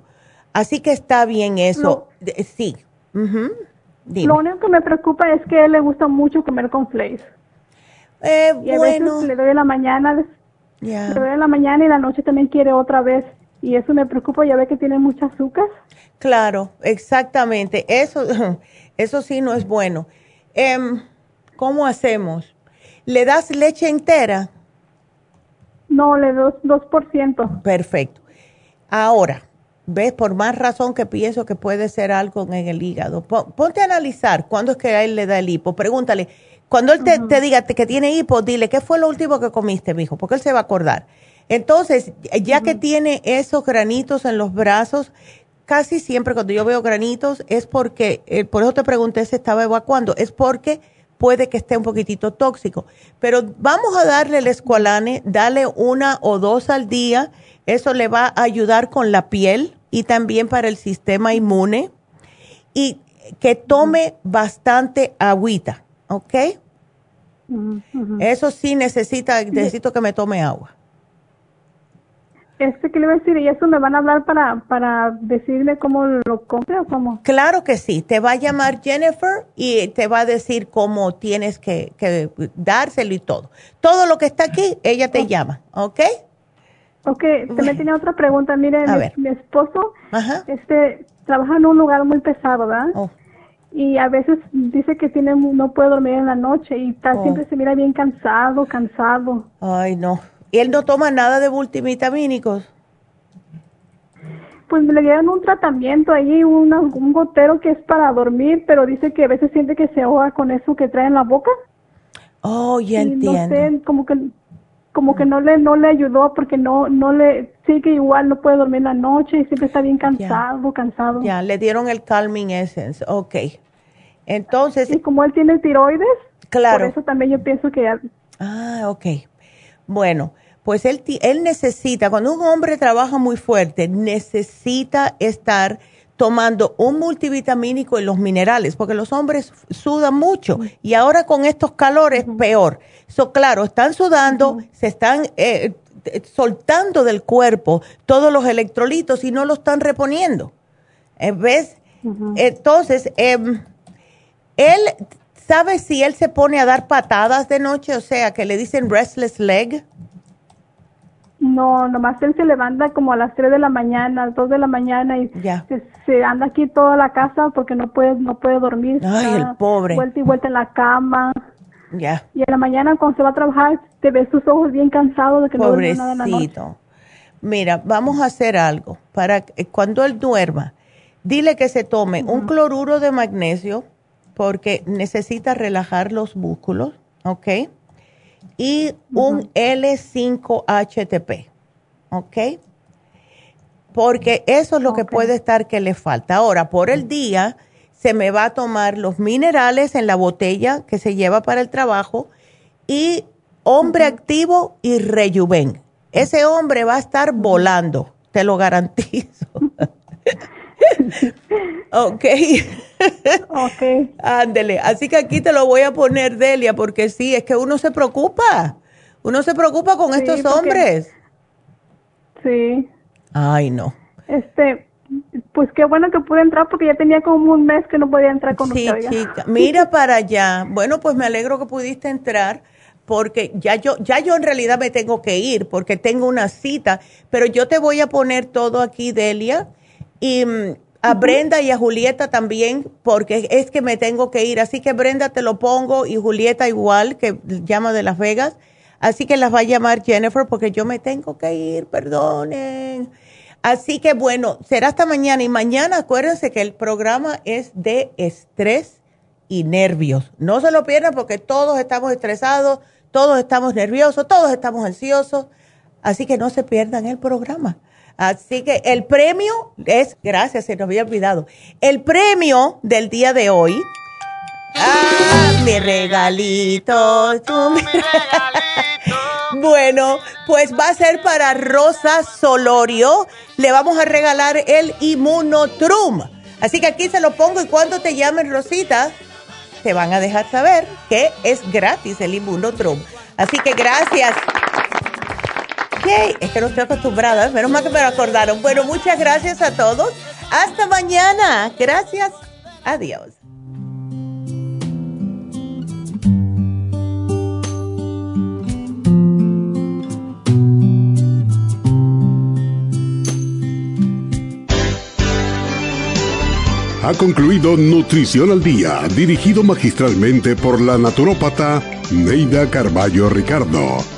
Así que está bien eso. sí. Lo único que me preocupa es que a él le gusta mucho comer con flakes. Eh, y a veces le doy en la mañana, le doy en la mañana y la noche también quiere otra vez. Y eso me preocupa, ya ve que tiene mucha azúcar. Claro, exactamente. Eso, eso sí no es bueno. Em, ¿Cómo hacemos? ¿Le das leche entera? No, le doy 2%. Perfecto. Ahora, ¿ves? Por más razón que pienso que puede ser algo en el hígado. Ponte a analizar cuándo es que a él le da el hipo. Pregúntale, cuando él te, diga que tiene hipo, dile, ¿qué fue lo último que comiste, mijo? Porque él se va a acordar. Entonces, ya que tiene esos granitos en los brazos, casi siempre cuando yo veo granitos es porque, eh, por eso te pregunté si estaba evacuando, es porque puede que esté un poquitito tóxico. Pero vamos a darle el escualane, dale una o dos al día, eso le va a ayudar con la piel y también para el sistema inmune. Y que tome bastante agüita, ¿ok? Eso sí necesita, necesito que me tome agua. Este que le voy a decir, ¿y eso me van a hablar para, para decirle cómo lo compre o cómo? Claro que sí, te va a llamar Jennifer y te va a decir cómo tienes que, que dárselo y todo. Todo lo que está aquí, ella te llama, ¿ok? Ok, también tenía otra pregunta. Mire, mi, esposo este trabaja en un lugar muy pesado, ¿verdad? Oh. Y a veces dice que tiene no puede dormir en la noche y está, oh. siempre se mira bien cansado, cansado. Ay, no. ¿Y él no toma nada de multivitamínicos? Pues le dieron un tratamiento ahí, un gotero que es para dormir, pero dice que a veces siente que se ahoga con eso que trae en la boca. Oh, ya entiendo. No sé, como que como que no le no le ayudó porque no no le sí que igual no puede dormir en la noche y siempre está bien cansado, cansado. Ya, le dieron el calming essence. Ok. Entonces, y como él tiene tiroides, claro. Por eso también yo pienso que Ah, ok. Bueno, pues él, él necesita, cuando un hombre trabaja muy fuerte, necesita estar tomando un multivitamínico y los minerales, porque los hombres sudan mucho y ahora con estos calores peor. So, claro, están sudando, se están eh, soltando del cuerpo todos los electrolitos y no lo están reponiendo. Eh, ¿Ves? Entonces, em, él ¿Sabe si él se pone a dar patadas de noche? O sea, que le dicen restless leg. No, nomás él se levanta como a las 3 de la mañana, a las 2 de la mañana y se, anda aquí toda la casa porque no puede no puede dormir. Ay, el pobre. Vuelta y vuelta en la cama. Ya. Y en la mañana cuando se va a trabajar te ves sus ojos bien cansados de que no duerme nada en la noche. Mira, vamos a hacer algo para cuando él duerma. Dile que se tome un cloruro de magnesio porque necesita relajar los músculos, ¿ok? Y un L5-HTP, ¿ok? Porque eso es lo que puede estar que le falta. Ahora, por el día, se me va a tomar los minerales en la botella que se lleva para el trabajo y hombre activo y rejuven. Ese hombre va a estar volando, te lo garantizo. ok. ok. Ándele. Así que aquí te lo voy a poner, Delia, porque sí, es que uno se preocupa. Uno se preocupa con estos hombres. Sí. Ay, no. Este, pues qué bueno que pude entrar porque ya tenía como un mes que no podía entrar con sí, Chica, mira para allá. Bueno, pues me alegro que pudiste entrar porque ya yo, ya yo en realidad me tengo que ir porque tengo una cita, pero yo te voy a poner todo aquí, Delia, y mm, a Brenda y a Julieta también, porque es que me tengo que ir. Así que Brenda te lo pongo y Julieta igual, que llama de Las Vegas. Así que las va a llamar Jennifer porque yo me tengo que ir, perdonen. Así que bueno, será hasta mañana y mañana acuérdense que el programa es de estrés y nervios. No se lo pierdan porque todos estamos estresados todos estamos nerviosos, todos estamos ansiosos, así que no se pierdan el programa. Así que el premio es, gracias, se nos había olvidado, el premio del día de hoy. Ah, mi regalito, tú mi regalito. Bueno, pues va a ser para Rosa Solorio. Le vamos a regalar el Inmunotrum. Así que aquí se lo pongo y cuando te llamen Rosita, te van a dejar saber que es gratis el Inmunotrum. Así que gracias. Es que no estoy acostumbrada, menos mal que me lo acordaron. Bueno, muchas gracias a todos. Hasta mañana. Gracias. Adiós. Ha concluido Nutrición al Día, dirigido magistralmente por la naturópata Neida Carballo Ricardo.